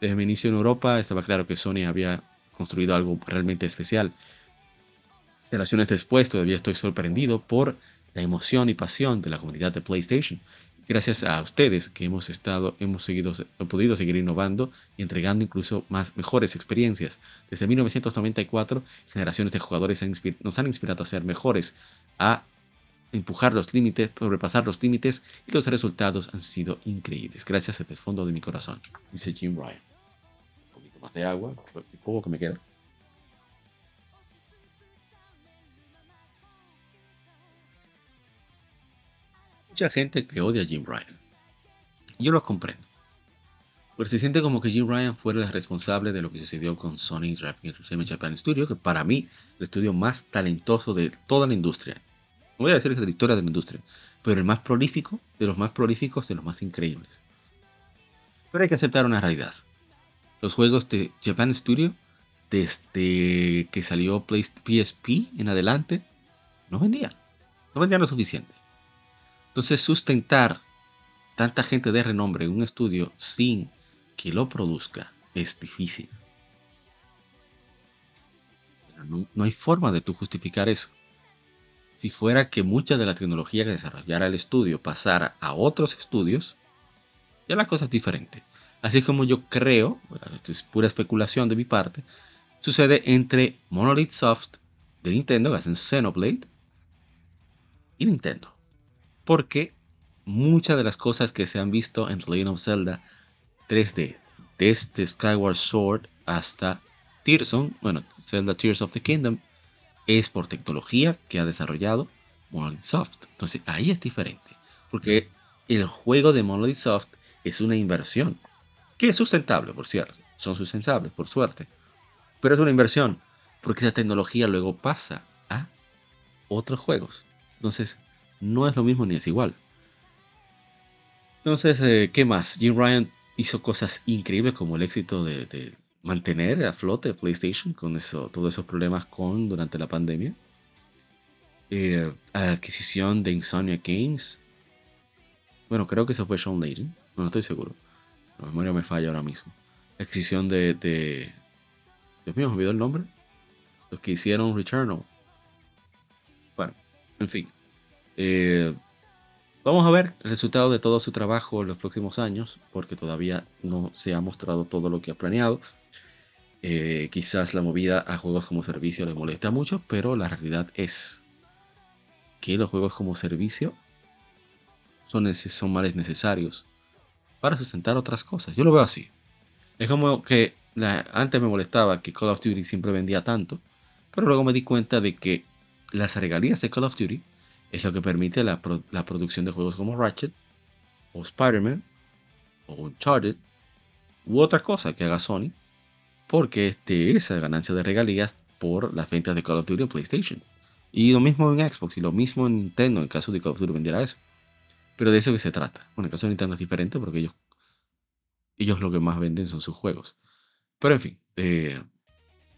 Desde mi inicio en Europa estaba claro que Sony había construido algo realmente especial. Generaciones después todavía estoy sorprendido por la emoción y pasión de la comunidad de PlayStation. Gracias a ustedes que hemos estado, hemos seguido, podido seguir innovando y entregando incluso más mejores experiencias. Desde 1994, generaciones de jugadores nos han inspirado a ser mejores, a empujar los límites, sobrepasar los límites y los resultados han sido increíbles. Gracias desde el fondo de mi corazón, dice Jim Ryan. Un poquito más de agua, el poco que me queda. Mucha gente que odia a Jim Ryan. Yo lo comprendo. Pero se siente como que Jim Ryan fue el responsable de lo que sucedió con Sony Japan Studio, que para mí el estudio más talentoso de toda la industria voy a decir que es la historia de la industria, pero el más prolífico, de los más prolíficos, de los más increíbles. Pero hay que aceptar una realidad. Los juegos de Japan Studio, desde que salió PSP en adelante, no vendían. No vendían lo suficiente. Entonces sustentar tanta gente de renombre en un estudio sin que lo produzca es difícil. no, no hay forma de tú justificar eso si fuera que mucha de la tecnología que desarrollara el estudio pasara a otros estudios, ya la cosa es diferente. Así como yo creo, esto es pura especulación de mi parte, sucede entre Monolith Soft de Nintendo, que hacen Xenoblade, y Nintendo. Porque muchas de las cosas que se han visto en The Legend of Zelda 3D, desde Skyward Sword hasta Tearson, bueno, Zelda Tears of the Kingdom, es por tecnología que ha desarrollado Monolith Soft. Entonces ahí es diferente. Porque el juego de Monolith Soft es una inversión. Que es sustentable, por cierto. Son sustentables, por suerte. Pero es una inversión. Porque esa tecnología luego pasa a otros juegos. Entonces no es lo mismo ni es igual. Entonces, eh, ¿qué más? Jim Ryan hizo cosas increíbles como el éxito de mantener a flote PlayStation con eso, todos esos problemas con durante la pandemia. Eh, adquisición de Insomnia Games. Bueno, creo que eso fue Sean Layden. No, estoy seguro. La memoria me falla ahora mismo. Adquisición de, de... Dios mío, me olvidó el nombre. Los que hicieron Returnal. Bueno, en fin. Eh, Vamos a ver el resultado de todo su trabajo en los próximos años, porque todavía no se ha mostrado todo lo que ha planeado. Eh, quizás la movida a juegos como servicio le molesta mucho, pero la realidad es que los juegos como servicio son, son males necesarios para sustentar otras cosas. Yo lo veo así. Es como que antes me molestaba que Call of Duty siempre vendía tanto, pero luego me di cuenta de que las regalías de Call of Duty es lo que permite la, producción de juegos como Ratchet, o Spider-Man, o Uncharted, u otra cosa que haga Sony, porque este, esa ganancia de regalías por las ventas de Call of Duty en PlayStation. Y lo mismo en Xbox y lo mismo en Nintendo, en caso de Call of Duty vendiera eso. Pero de eso que se trata. Bueno, en caso de Nintendo es diferente porque ellos, ellos lo que más venden son sus juegos. Pero en fin, eh,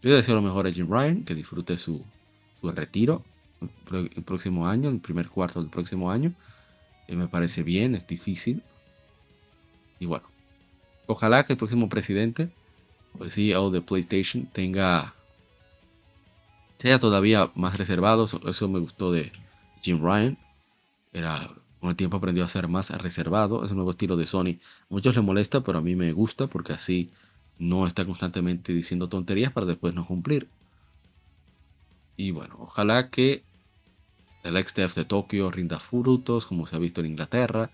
yo deseo lo mejor a Jim Ryan, que disfrute su, su retiro el próximo año, el primer cuarto del próximo año. Eh, me parece bien, es difícil. Y bueno, ojalá que el próximo presidente, o el CEO de PlayStation, tenga sea todavía más reservado. Eso me gustó de Jim Ryan. Era con el tiempo aprendió a ser más reservado. Es un nuevo estilo de Sony. Muchos les molesta, pero a mí me gusta porque así no está constantemente diciendo tonterías para después no cumplir. Y bueno, ojalá que el XTF de Tokio rinda frutos, como se ha visto en Inglaterra.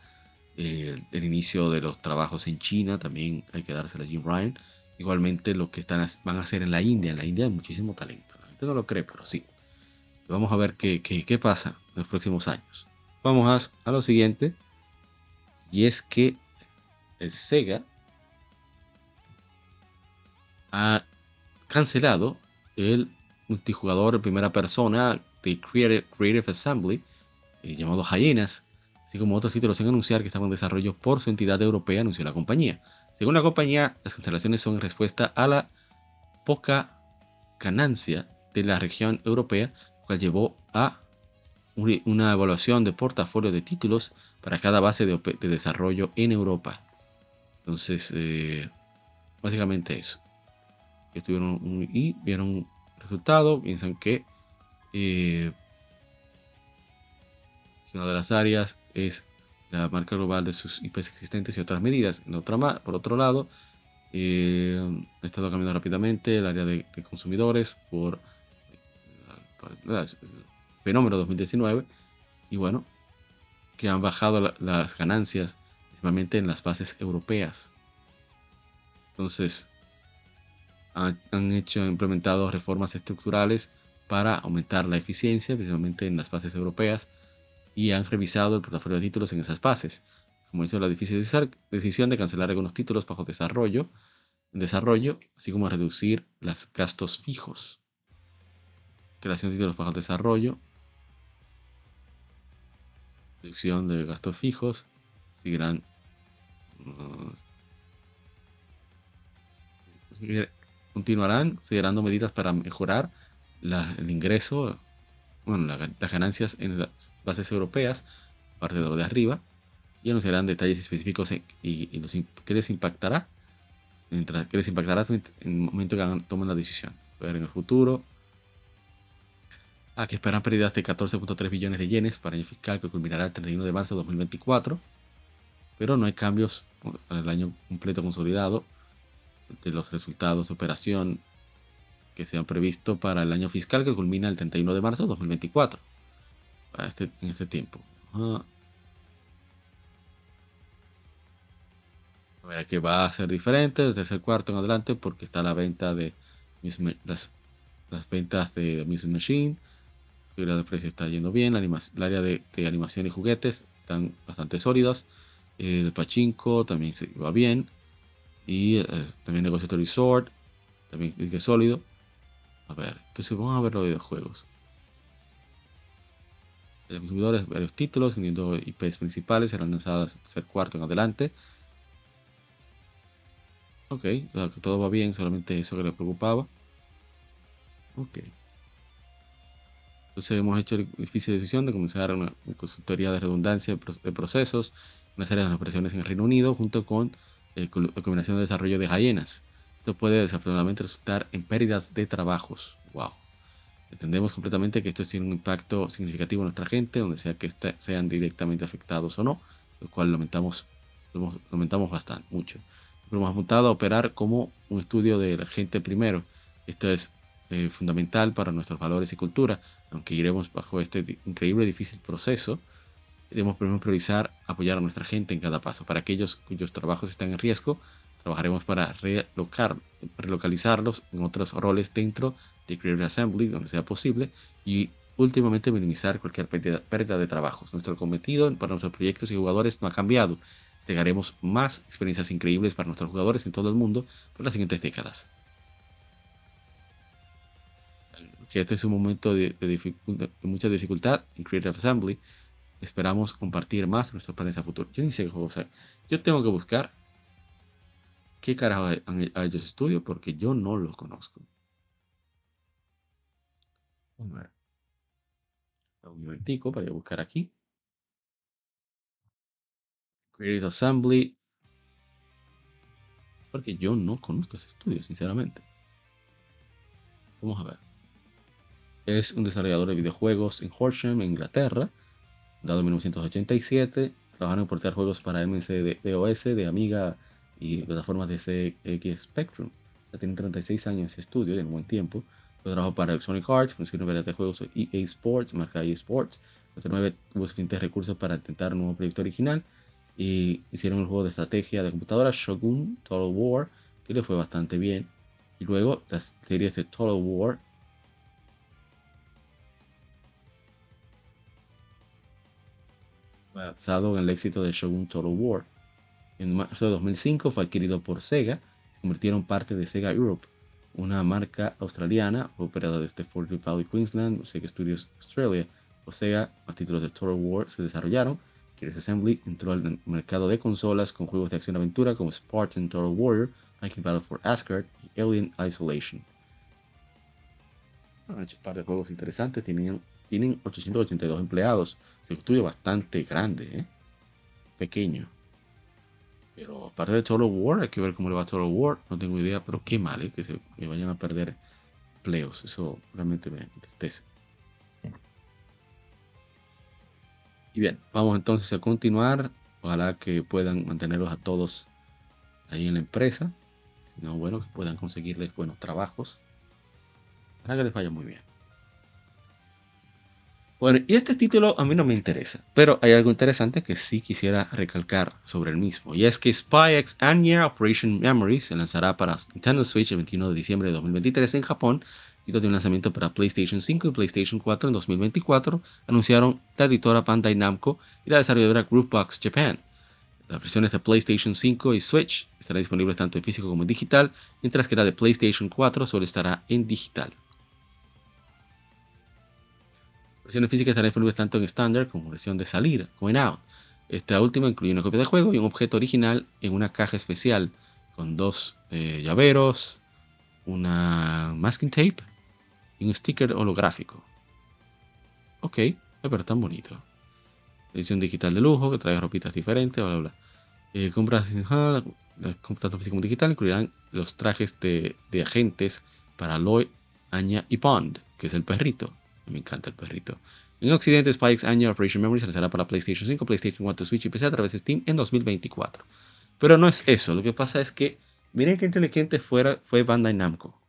el inicio de los trabajos en China también hay que dárselo a Jim Ryan. Igualmente lo que están, van a hacer en la India. En la India hay muchísimo talento. La gente no lo cree, pero sí. Vamos a ver qué, pasa en los próximos años. Vamos a, a lo siguiente. Y es que el Sega ha cancelado el multijugador en primera persona de Creative, Assembly, eh, llamado Hyenas, así como otros títulos en anunciar que estaban en desarrollo por su entidad europea, anunció la compañía. Según la compañía, las cancelaciones son respuesta a la poca ganancia de la región europea, cual llevó a una evaluación de portafolio de títulos para cada base de, desarrollo en Europa. Entonces, eh, básicamente eso. Estuvieron y vieron resultado, piensan que eh, una de las áreas es la marca global de sus IPs existentes y otras medidas. En otra, por otro lado, eh, ha estado cambiando rápidamente el área de, consumidores por, el fenómeno 2019 y bueno, que han bajado las ganancias principalmente en las bases europeas. Entonces, han, hecho, implementado reformas estructurales para aumentar la eficiencia, principalmente en las bases europeas, y han revisado el portafolio de títulos en esas bases. Como hizo la difícil decisión de cancelar algunos títulos bajo desarrollo, desarrollo, así como reducir los gastos fijos. Creación de títulos bajo desarrollo, reducción de gastos fijos, seguirán continuarán considerando medidas para mejorar el ingreso, bueno, las ganancias en las bases europeas, parte de lo de arriba, y anunciarán detalles específicos y, los, qué les impactará, mientras, qué les impactará en el momento que tomen la decisión. Ver en el futuro. Aquí esperan pérdidas de 14.3 billones de yenes para el año fiscal que culminará el 31 de marzo de 2024. Pero no hay cambios en el año completo consolidado de los resultados de operación que se han previsto para el año fiscal que culmina el 31 de marzo de 2024. Para este, en este tiempo. A ver, que va a ser diferente desde el cuarto en adelante porque está la venta de las, las ventas de Miss Machine. La de precio está yendo bien. La el área de, animación y juguetes están bastante sólidos. El pachinko también se va bien. Y eh, también negocio de resort, también es sólido. A ver, entonces vamos a ver los videojuegos. Los consumidores, varios títulos, teniendo IPs principales, serán lanzadas ser cuarto en adelante. Ok, todo va bien, solamente eso que le preocupaba. Ok. Entonces hemos hecho la difícil decisión de comenzar una, consultoría de redundancia de procesos, una serie de operaciones en el Reino Unido, junto con eh, la combinación de desarrollo de Hyenas. Esto puede desafortunadamente resultar en pérdidas de trabajos. Wow. Entendemos completamente que esto tiene un impacto significativo en nuestra gente, donde sea que sean directamente afectados o no, lo cual lamentamos, lamentamos bastante, mucho. Pero hemos apuntado a operar como un estudio de la gente primero. Esto es eh, fundamental para nuestros valores y cultura, aunque iremos bajo este increíble y difícil proceso Debemos priorizar apoyar a nuestra gente en cada paso. Para aquellos cuyos trabajos están en riesgo, trabajaremos para relocalizarlos en otros roles dentro de Creative Assembly, donde sea posible, y últimamente minimizar cualquier pérdida, de trabajos. Nuestro cometido para nuestros proyectos y jugadores no ha cambiado. Llegaremos más experiencias increíbles para nuestros jugadores en todo el mundo por las siguientes décadas. Que este es un momento de, mucha dificultad en Creative Assembly, esperamos compartir más nuestros planes a futuro. Yo ni sé qué juego Yo tengo que buscar qué carajo hay ellos estudio porque yo no los conozco. Un momentico para buscar aquí. Creative Assembly. Porque yo no conozco ese estudio, sinceramente. Vamos a ver. Es un desarrollador de videojuegos en Horsham, Inglaterra dado en 1987. Trabajaron en portar juegos para MC de, OS, de Amiga y plataformas de CX Spectrum. Ya tiene 36 años de estudio, tiene buen tiempo. Yo trabajo para Electronic Arts, funciona variedad de este juegos EA Sports, marca EA Sports. 2009 tuvo suficientes recursos para intentar un nuevo proyecto original y hicieron un juego de estrategia de computadora Shogun Total War que le fue bastante bien. Y luego las series de Total War basado en el éxito de Shogun Total War. En marzo de 2005 fue adquirido por Sega, se convirtieron parte de Sega Europe, una marca australiana operada desde Fort Valley, Queensland, Sega Studios Australia. O Sega, a títulos de Total War se desarrollaron. Gears Assembly entró al mercado de consolas con juegos de acción-aventura como Spartan Total Warrior, Viking Battle for Asgard y Alien Isolation. Han hecho un de juegos interesantes, tienen, tienen 882 empleados, es un estudio bastante grande, ¿eh? pequeño. Pero aparte de Total War, hay que ver cómo le va a Total War. No tengo idea, pero qué mal ¿eh? que se vayan a perder empleos. Eso realmente me entristece. Y bien, vamos entonces a continuar. Ojalá que puedan mantenerlos a todos ahí en la empresa. No, bueno, que puedan conseguirles buenos trabajos. Para que les vaya muy bien. Bueno, y este título a mí no me interesa, pero hay algo interesante que sí quisiera recalcar sobre el mismo, y es que Spy X Anya Operation Memory se lanzará para Nintendo Switch el 21 de diciembre de 2023 en Japón, y de un lanzamiento para PlayStation 5 y PlayStation 4 en 2024, anunciaron la editora Bandai Namco y la desarrolladora Groupbox Japan. Las versiones de PlayStation 5 y Switch estarán disponibles tanto en físico como en digital, mientras que la de PlayStation 4 solo estará en digital versiones físicas estarán disponibles tanto en estándar como versión de salida, como en out. Esta última incluye una copia del juego y un objeto original en una caja especial con dos eh, llaveros, una masking tape y un sticker holográfico. Ok, pero tan bonito. Edición digital de lujo que trae ropitas diferentes, bla bla bla. Eh, compras tanto físico como digital incluirán los trajes de, agentes para Aloy, Anya y Pond, que es el perrito. Me encanta el perrito. En Occidente, Spikes Annual Operation Memory se lanzará para PlayStation 5, PlayStation 4, Switch y PC a través de Steam en 2024. Pero no es eso. Lo que pasa es que, miren qué inteligente fuera, fue Bandai Namco.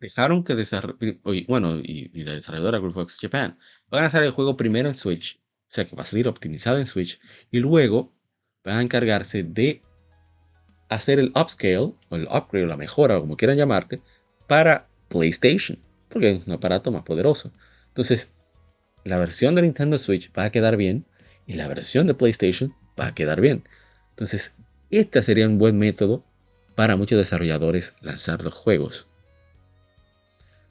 Dejaron que desarrolle, bueno, y, la desarrolladora Groovebox Japan van a lanzar el juego primero en Switch, o sea que va a salir optimizado en Switch, y luego van a encargarse de hacer el upscale, o el upgrade, o la mejora, o como quieran llamarte, para PlayStation porque es un aparato más poderoso. Entonces, la versión de Nintendo Switch va a quedar bien y la versión de PlayStation va a quedar bien. Entonces, este sería un buen método para muchos desarrolladores lanzar los juegos.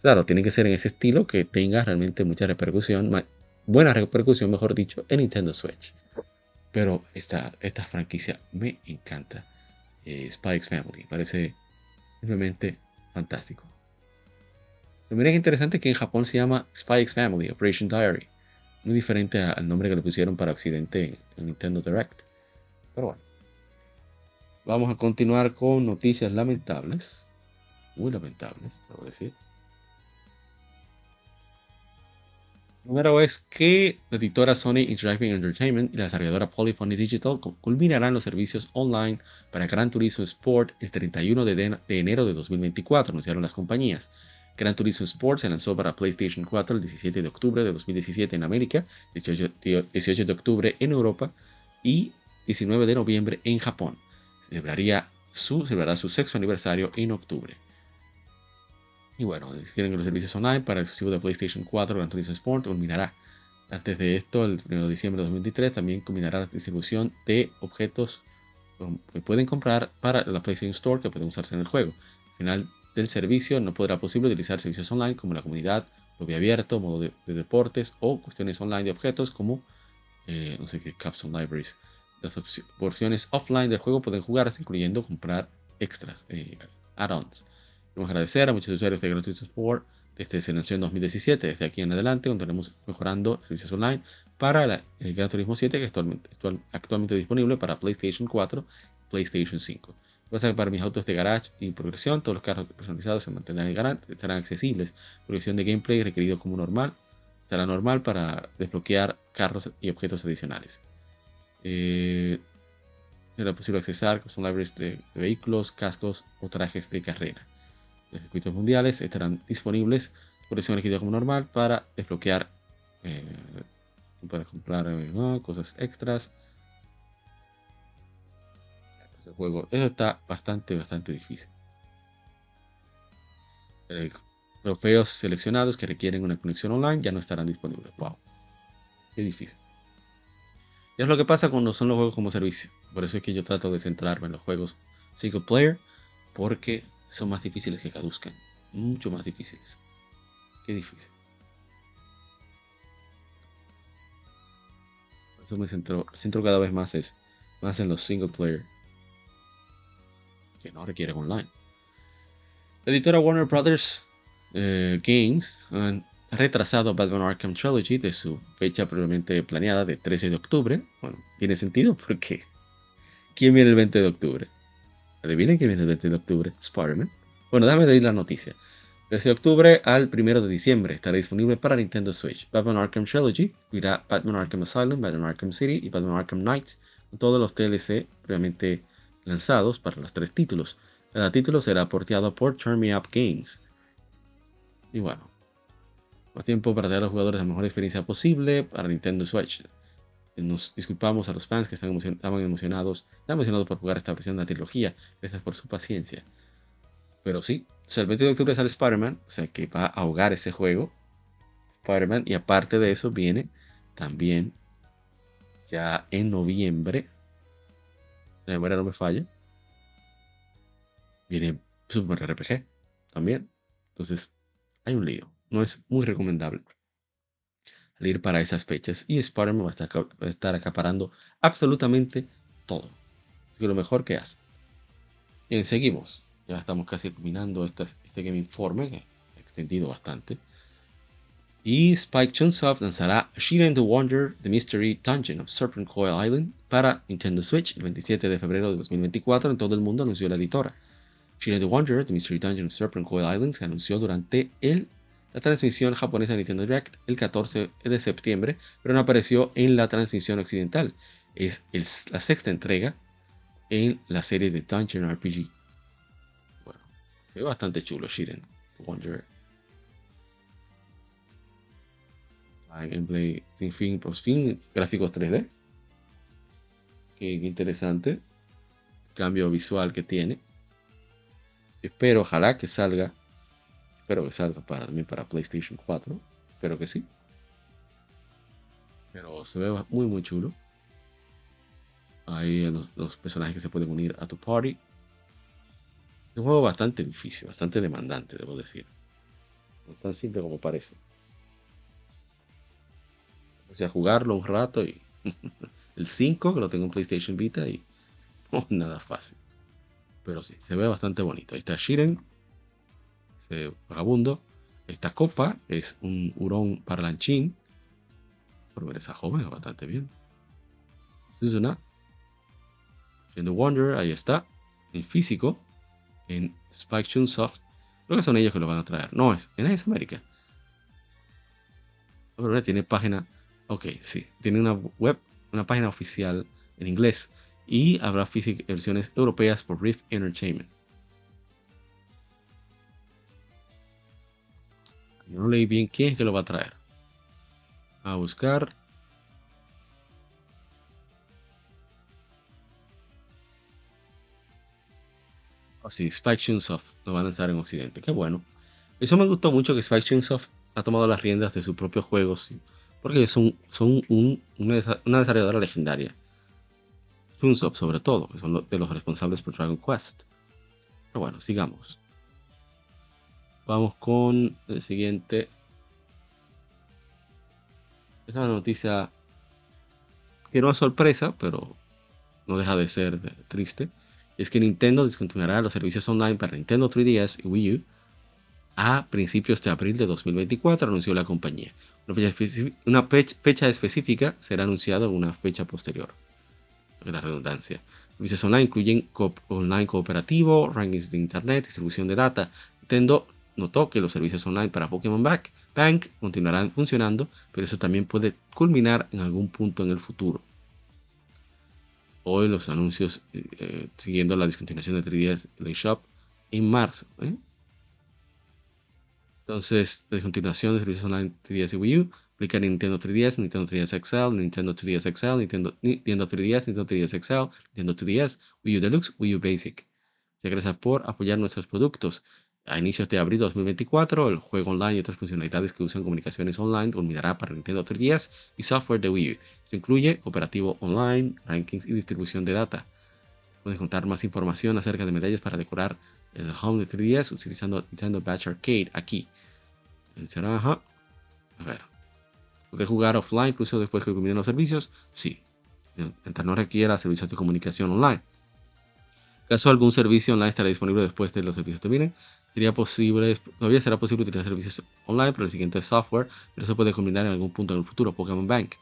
Claro, tiene que ser en ese estilo que tenga realmente mucha repercusión, buena repercusión, mejor dicho, en Nintendo Switch. Pero esta, franquicia me encanta. Eh, Spikes Family, parece simplemente fantástico. Lo miren interesante que en Japón se llama Spy Family Operation Diary. Muy diferente al nombre que le pusieron para Occidente en Nintendo Direct. Pero bueno. Vamos a continuar con noticias lamentables. Muy lamentables, debo decir. Primero es que la editora Sony Interactive Entertainment y la desarrolladora Polyphony Digital culminarán los servicios online para Gran Turismo Sport el 31 de enero de 2024, anunciaron las compañías. Gran Turismo Sport se lanzó para PlayStation 4 el 17 de octubre de 2017 en América, 18 de octubre en Europa y 19 de noviembre en Japón. Celebraría su, celebrará su sexto aniversario en octubre. Y bueno, quieren los servicios online para el exclusivo de PlayStation 4 Gran Turismo Sport culminará. Antes de esto, el 1 de diciembre de 2023, también culminará la distribución de objetos que pueden comprar para la PlayStation Store que pueden usarse en el juego. Al final del servicio no podrá posible utilizar servicios online como la comunidad, lobby abierto, modo de, deportes o cuestiones online de objetos como, eh, no sé qué, Capsule Libraries. Las opciones offline del juego pueden jugarse, incluyendo comprar extras, eh, add-ons. Queremos agradecer a muchos usuarios de Gran Turismo Sport desde lanzó en 2017. Desde aquí en adelante continuaremos mejorando servicios online para el Gran Turismo 7 que es actualmente, actualmente disponible para PlayStation 4 y PlayStation 5 que para mis autos de garage y progresión, todos los carros personalizados se mantendrán en garante, estarán accesibles. Progresión de gameplay requerido como normal, será normal para desbloquear carros y objetos adicionales. Eh, será posible accesar son libraries de, vehículos, cascos o trajes de carrera. Los circuitos mundiales estarán disponibles. Progresión requerida como normal para desbloquear, eh, para comprar eh, cosas extras juego. Eso está bastante, bastante difícil. Eh, trofeos seleccionados que requieren una conexión online ya no estarán disponibles. Wow. Qué difícil. Y es lo que pasa cuando son los juegos como servicio. Por eso es que yo trato de centrarme en los juegos single player, porque son más difíciles que caduzcan. Mucho más difíciles. Qué difícil. Por eso me centro, centro cada vez más, es, más en los single player. Que no requieren online. La editora Warner Brothers eh, Games han retrasado Batman Arkham Trilogy de su fecha previamente planeada de 13 de octubre. Bueno, tiene sentido porque ¿quién viene el 20 de octubre? ¿Adivinen quién viene el 20 de octubre? Spider-Man. Bueno, déjame decir la noticia. Desde octubre al 1 de diciembre estará disponible para Nintendo Switch. Batman Arkham Trilogy incluirá Batman Arkham Asylum, Batman Arkham City y Batman Arkham Knight, todos los DLC previamente lanzados para los tres títulos. Cada título será porteado por Turn Me Up Games. Y bueno, más tiempo para dar a los jugadores la mejor experiencia posible para Nintendo Switch. Nos disculpamos a los fans que están estaban emocionados, están emocionados por jugar esta versión de la trilogía. Gracias por su paciencia. Pero sí, el 20 de octubre sale Spider-Man, o sea que va a ahogar ese juego. Spider-Man, y aparte de eso viene también ya en noviembre. La memoria no me falla viene Super RPG también. Entonces, hay un lío. No es muy recomendable al ir para esas fechas. Y Spider-Man va a estar, acaparando absolutamente todo. Es lo mejor que hace. Bien, seguimos. Ya estamos casi terminando este, este Game Informe, que ha extendido bastante. Y Spike Chunsoft lanzará Shiren the Wonder, The Mystery Dungeon of Serpent Coil Island para Nintendo Switch el 27 de febrero de 2024 en todo el mundo, anunció la editora. Chile the Wonder, The Mystery Dungeon of Serpent Coil Islands, se anunció durante el, la transmisión japonesa de Nintendo Direct el 14 de septiembre, pero no apareció en la transmisión occidental. Es la sexta entrega en la serie de Dungeon RPG. Bueno, se ve bastante chulo Shiren the Gameplay sin fin, por fin, gráficos 3D. Qué interesante. Cambio visual que tiene. Espero, ojalá que salga. Espero que salga para, también para PlayStation 4. Espero que sí. Pero se ve muy, muy chulo. Ahí los, personajes que se pueden unir a tu party. Un juego bastante difícil, bastante demandante, debo decir. No tan simple como parece. O sea, jugarlo un rato y. el 5, que lo tengo en PlayStation Vita y. Oh, nada fácil. Pero sí, se ve bastante bonito. Ahí está Shiren, ese vagabundo. Esta copa es un hurón parlanchín. Por ver esa joven, bastante bien. Suzuna. the Wonder, ahí está. En físico. En Spike Chunsoft. Creo que son ellos que lo van a traer. No, es en Ice América. Pero tiene página. Ok, sí. Tiene una web, una página oficial en inglés y habrá versiones europeas por Rift Entertainment. Yo no leí bien quién es que lo va a traer. A buscar. Oh, sí, Spike Chunsoft lo va a lanzar en Occidente. Qué bueno. Eso me gustó mucho que Spike Chunsoft ha tomado las riendas de sus propios juegos. Porque son, son una desarrolladora legendaria sobre todo, que son de los responsables por Dragon Quest. Pero bueno, sigamos. Vamos con el siguiente. Es una noticia que no es sorpresa, pero no deja de ser triste. Es que Nintendo discontinuará los servicios online para Nintendo 3DS y Wii U a principios de abril de 2024, anunció la compañía. Una fecha, específica será anunciada una fecha posterior la redundancia. Servicios online incluyen online cooperativo, rankings de internet, distribución de data. Nintendo notó que los servicios online para Pokémon Bank, Bank continuarán funcionando, pero eso también puede culminar en algún punto en el futuro. Hoy los anuncios eh, eh, siguiendo la discontinuación de 3DS Play Shop en marzo. ¿eh? Entonces, la discontinuación de servicios online 3DS y Wii U Aplica Nintendo 3DS, Nintendo 3DS XL, Nintendo 3DS XL, Nintendo, Nintendo 3DS, Nintendo 3DS XL, Nintendo 3DS, Wii U Deluxe, Wii U Basic. Muchas gracias por apoyar nuestros productos. A inicios de abril de 2024, el juego online y otras funcionalidades que usan comunicaciones online culminará para Nintendo 3DS y software de Wii U. Esto incluye operativo online, rankings y distribución de data. Puedes encontrar más información acerca de medallas para decorar el home de 3DS utilizando Nintendo Batch Arcade aquí. A ver. ¿Puedes jugar offline incluso después que culminen los servicios? Sí. Mientras no requiera servicios de comunicación online. Caso algún servicio online estará disponible después de los servicios terminen, sería posible, todavía será posible utilizar servicios online para el siguiente software, pero eso puede combinar en algún punto en el futuro. Pokémon Bank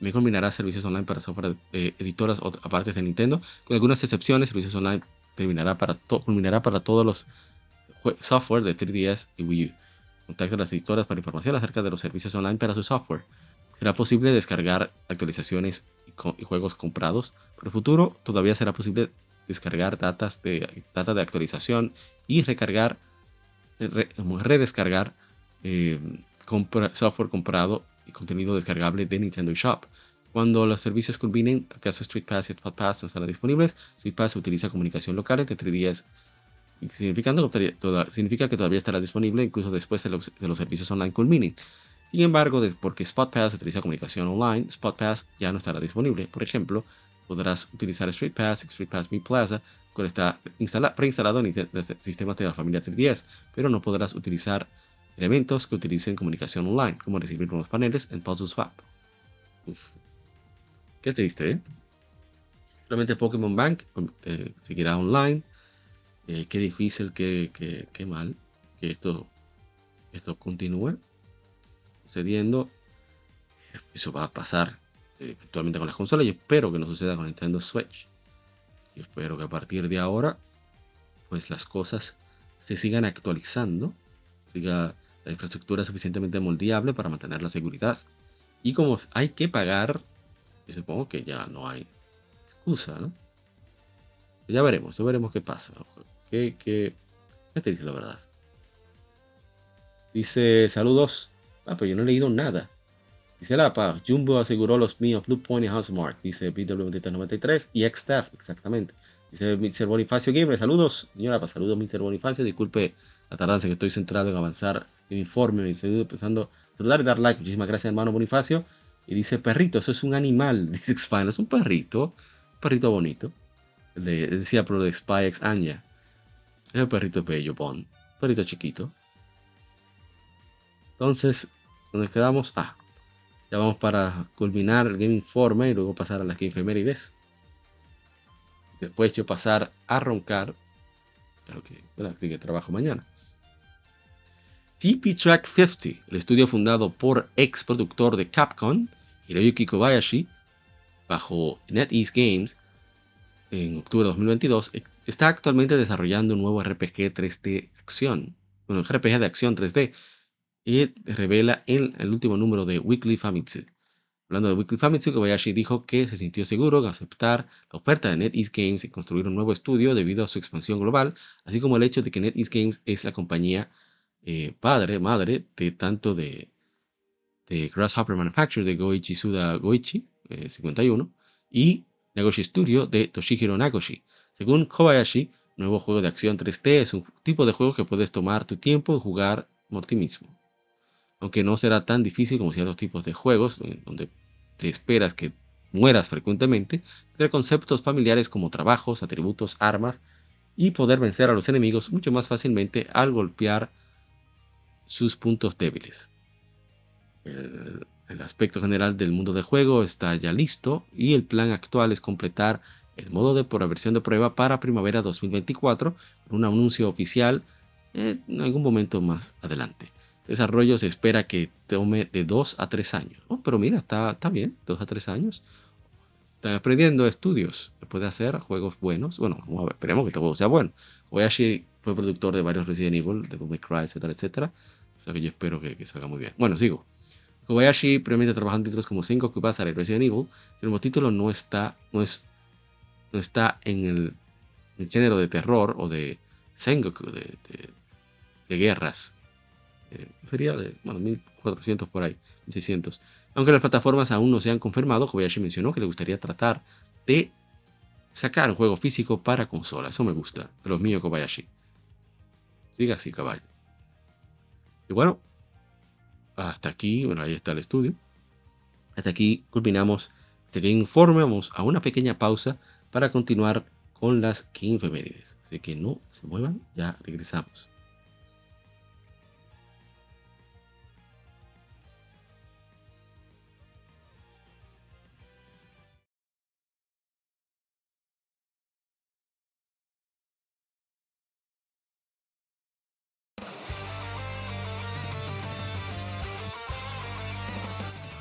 me combinará servicios online para software eh, editoras aparte de Nintendo, con algunas excepciones. Servicios online terminará para culminará para todos los software de 3DS y Wii U. Contacta a las editoras para información acerca de los servicios online para su software. Será posible descargar actualizaciones y, juegos comprados. Para el futuro, todavía será posible descargar datas de, de actualización y recargar redescargar eh, software comprado y contenido descargable de Nintendo Shop. Cuando los servicios culminen, acaso Street Pass y Spot Pass no estarán disponibles, Street Pass utiliza comunicación local entre 3 días, significando que significa que todavía estará disponible incluso después de los, servicios online culminen. Sin embargo, porque Spot Pass utiliza comunicación online, Spot Pass ya no estará disponible. Por ejemplo, podrás utilizar Street Pass, Street Pass Mi Plaza está preinstalado en sistemas de la familia 3DS, pero no podrás utilizar elementos que utilicen comunicación online, como recibir nuevos paneles en Puzzle Swap. Qué triste, ¿eh? Solamente Pokémon Bank eh, seguirá online. Eh, qué difícil, qué, mal que esto, esto continúe sucediendo. Eso va a pasar eh, actualmente con las consolas y espero que no suceda con Nintendo Switch espero que a partir de ahora, pues las cosas se sigan actualizando, siga la infraestructura suficientemente moldeable para mantener la seguridad. Y como hay que pagar, yo supongo que ya no hay excusa, ¿no? Ya veremos, ya veremos qué pasa. ¿Qué, qué, te dice la verdad? Dice, saludos. Ah, pero yo no he leído nada. Dice la paz, Jumbo aseguró los míos Blue Point y Housemark, dice BW93 y X-Staff, exactamente. Dice Mr. Bonifacio Gamer, saludos, señora Paz, saludos Mr. Bonifacio, disculpe la tardanza que estoy centrado en avanzar el informe, me estoy empezando a saludar y dar like, muchísimas gracias hermano Bonifacio. Y dice, perrito, eso es un animal, dice Xfine, es un perrito, un perrito bonito. Decía pero de Spy X Anya. Es un perrito bello, Bon, perrito chiquito. Entonces, ¿dónde quedamos? Ah, ya vamos para culminar el Game Informe y luego pasar a las Game. Después yo pasar a roncar. Claro que, bueno, así que trabajo mañana. TP Track 50, el estudio fundado por ex productor de Capcom, Hiroyuki Kobayashi, bajo NetEase Games, en octubre de 2022, está actualmente desarrollando un nuevo RPG 3D acción. Bueno, RPG de acción 3D y revela en el último número de Weekly Famitsu. Hablando de Weekly Famitsu, Kobayashi dijo que se sintió seguro de aceptar la oferta de NetEase Games y construir un nuevo estudio debido a su expansión global, así como el hecho de que NetEase Games es la compañía eh, padre, madre de tanto de, de Grasshopper Manufacture de Goichi Suda Goichi, 51, eh, y Nagoshi Studio de Toshihiro Nagoshi. Según Kobayashi, nuevo juego de acción 3D es un tipo de juego que puedes tomar tu tiempo y jugar por ti mismo aunque no será tan difícil como ciertos tipos de juegos donde te esperas que mueras frecuentemente, tener conceptos familiares como trabajos, atributos, armas y poder vencer a los enemigos mucho más fácilmente al golpear sus puntos débiles. El, aspecto general del mundo de juego está ya listo y el plan actual es completar el modo de por versión de prueba para primavera 2024 con un anuncio oficial en algún momento más adelante desarrollo se espera que tome de 2 a 3 años. Oh, pero mira, está, está bien, 2 a 3 años. Están aprendiendo estudios. Se puede hacer juegos buenos. Bueno, esperemos que todo sea bueno. Oyashi fue productor de varios Resident Evil, de Devil Cry, etcétera, etcétera. O sea que yo espero que, salga muy bien. Bueno, sigo. Kobayashi previamente trabajando en títulos como Sengoku Basara y Resident Evil. El nuevo título no está, no es, no está en el, género de terror o de Sengoku, de, de guerras eh, sería de bueno, 1400 por ahí, 1600. Aunque las plataformas aún no se han confirmado, Kobayashi mencionó que le gustaría tratar de sacar un juego físico para consola. Eso me gusta, de los míos Kobayashi. Siga así, caballo. Y bueno, hasta aquí, bueno, ahí está el estudio. Hasta aquí culminamos este Informe. Vamos a una pequeña pausa para continuar con las Game Efemérides. Así que no se muevan, ya regresamos.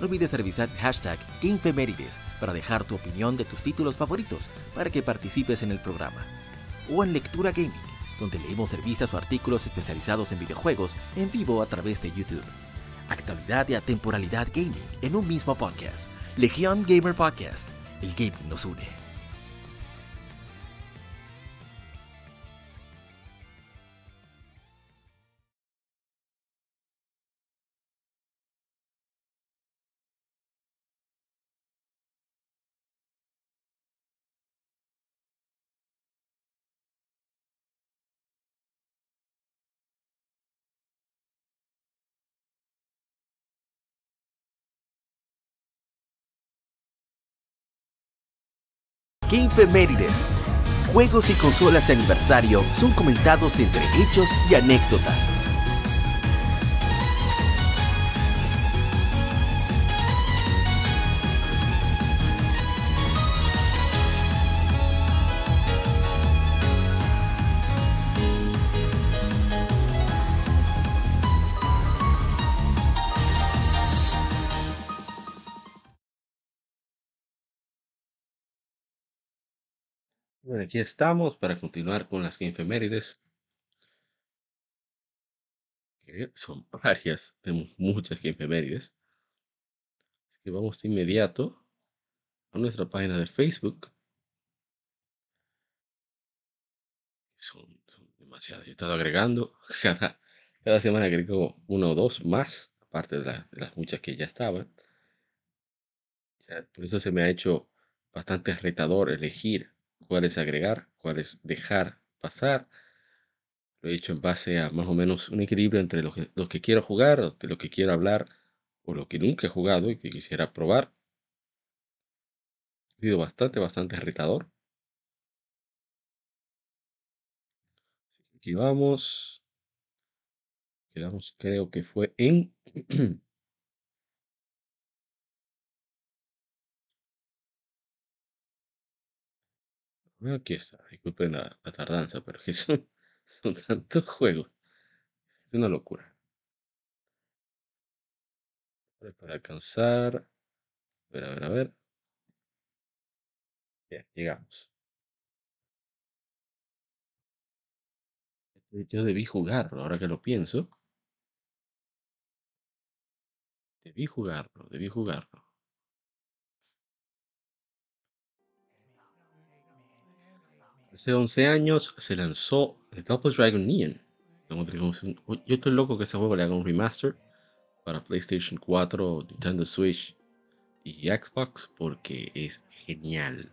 no olvides revisar hashtag GameFemérides para dejar tu opinión de tus títulos favoritos para que participes en el programa. O en Lectura Gaming, donde leemos revistas o artículos especializados en videojuegos en vivo a través de YouTube. Actualidad y atemporalidad gaming en un mismo podcast. Legión Gamer Podcast. El gaming nos une. Gamefemérides. Juegos y consolas de aniversario son comentados entre hechos y anécdotas. Bueno, aquí estamos para continuar con las Gamefemérides. que Son varias, tenemos muchas Gamefemérides. Así que vamos de inmediato a nuestra página de Facebook. Son, son demasiadas. Yo he estado agregando cada, cada semana agrego una o dos más, aparte de, la- de las muchas que ya estaban. Ya, por eso se me ha hecho bastante retador elegir cuáles agregar, cuáles dejar pasar. Lo he hecho en base a más o menos un equilibrio entre lo que, quiero jugar, de lo que quiero hablar, o lo que nunca he jugado y que quisiera probar. Ha sido bastante, bastante retador. Aquí vamos. Quedamos, creo que fue en. Aquí está. Disculpen la, tardanza, pero que son, son tantos juegos. Es una locura. Para alcanzar. A ver, a ver, a ver. Bien, llegamos. Yo debí jugarlo, ahora que lo pienso. Debí jugarlo, debí jugarlo. Hace 11 años se lanzó el Double Dragon Neon. Yo estoy loco que ese juego le haga un remaster para PlayStation 4, Nintendo Switch y Xbox porque es genial.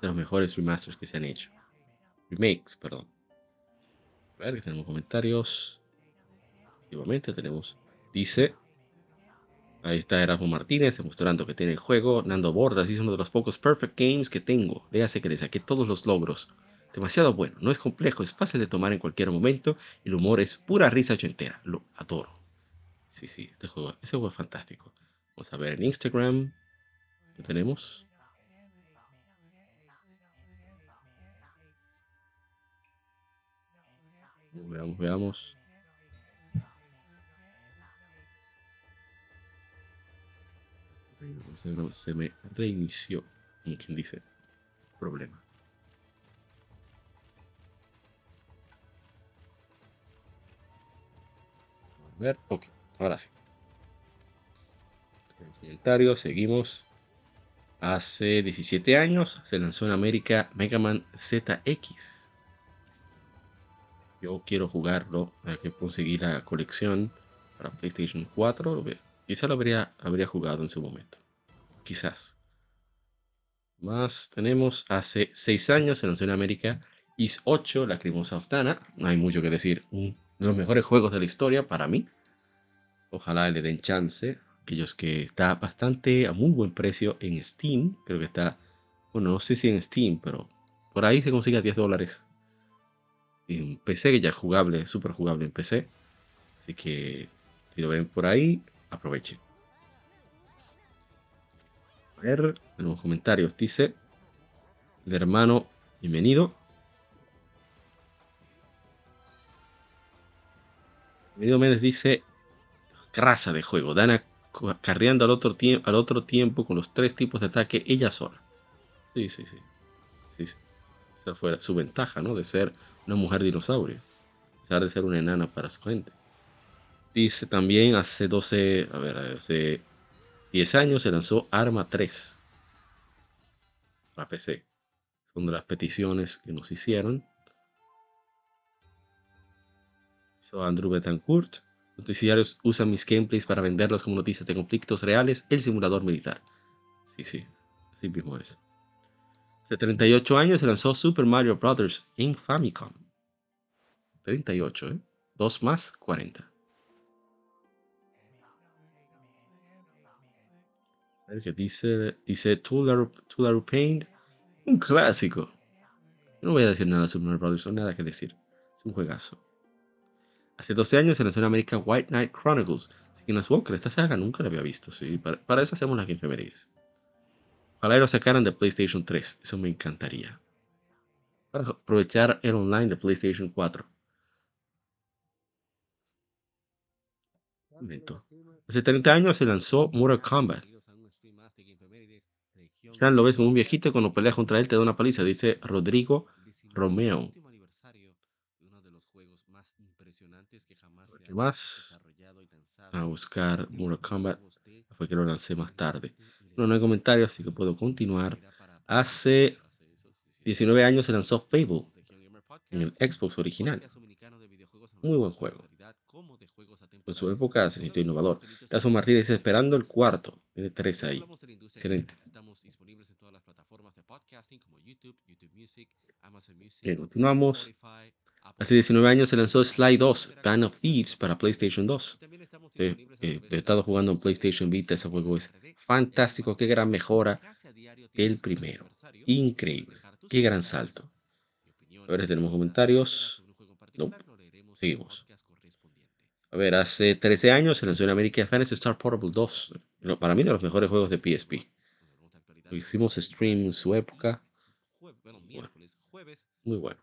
De los mejores remasters que se han hecho. Remakes, perdón. A ver, que tenemos comentarios. Efectivamente, tenemos. Dice. Ahí está Erasmo Martínez demostrando que tiene el juego. Nando Bordas dice uno de los pocos perfect games que tengo. hace que le saqué todos los logros. Demasiado bueno, no es complejo, es fácil de tomar en cualquier momento. El humor es pura risa ochentera. Lo adoro. Sí, sí, este juego, ese juego es fantástico. Vamos a ver en Instagram. ¿Lo tenemos? Veamos, veamos. Se, me reinició, como quien dice, problema. Ver, ok, ahora sí. Comentario, seguimos. Hace 17 años se lanzó en América Mega Man ZX yo quiero jugarlo, hay que conseguir la colección para PlayStation 4. Quizá lo habría, habría jugado en su momento. Quizás. Más tenemos hace 6 años en en América Is 8, La Crimosa Oftana. No hay mucho que decir. Uno de los mejores juegos de la historia para mí. Ojalá le den chance. Aquellos que está bastante a muy buen precio en Steam. Creo que está, bueno, no sé si en Steam, pero por ahí se consigue a 10 dólares en PC, que ya es jugable, súper jugable en PC. Así que si lo ven por ahí, aprovechen. A ver, en los comentarios dice, el hermano, bienvenido. Bienvenido Méndez dice, grasa de juego, Dana carreando al otro, tiempo con los tres tipos de ataque ella sola. Sí, sí, sí. sí, sí. Esa fue su ventaja, ¿no? De ser una mujer dinosaurio, a pesar de ser una enana para su gente. Dice también hace 12, a ver, hace 10 años se lanzó Arma 3 para PC. Son de las peticiones que nos hicieron. So Andrew Betancourt. Noticiarios usan mis gameplays para venderlos como noticias de conflictos reales. El simulador militar. Sí, sí. Así mismo es. Hace 38 años se lanzó Super Mario Bros. en Famicom. 38, ¿eh? 2 más 40. A ver qué dice. Dice Tularu Paint. Un clásico. No voy a decir nada de Super Mario Bros. No nada que decir. Es un juegazo. Hace 12 años se lanzó en América White Knight Chronicles. Así que nos que esta saga nunca la había visto. ¿sí? Para, eso hacemos las infemérides. Ojalá lo sacaran de PlayStation 3. Eso me encantaría. Para aprovechar el online de PlayStation 4. Hace 30 años se lanzó Mortal Kombat. O lo ves como un viejito cuando peleas contra él te da una paliza, dice Rodrigo Romeo. ¿Qué más? A buscar Mortal Kombat. Fue que lo lancé más tarde. No, no hay comentarios, así que puedo continuar. Hace 19 años se lanzó Fable en el Xbox original. Muy buen juego. En su época se sintió innovador. Tazo Martínez esperando el cuarto. Tiene tres ahí. Excelente. Bien, continuamos. Hace 19 años se lanzó Sly 2, Band of Thieves para PlayStation 2. Eh, he estado jugando en PlayStation Vita, ese juego es fantástico, qué gran mejora el primero. Increíble, qué gran salto. A ver tenemos comentarios. No, seguimos. A ver, hace 13 años se lanzó en América Fantasy Star Portable 2. Para mí, de los mejores juegos de PSP. hicimos stream en su época. Muy bueno.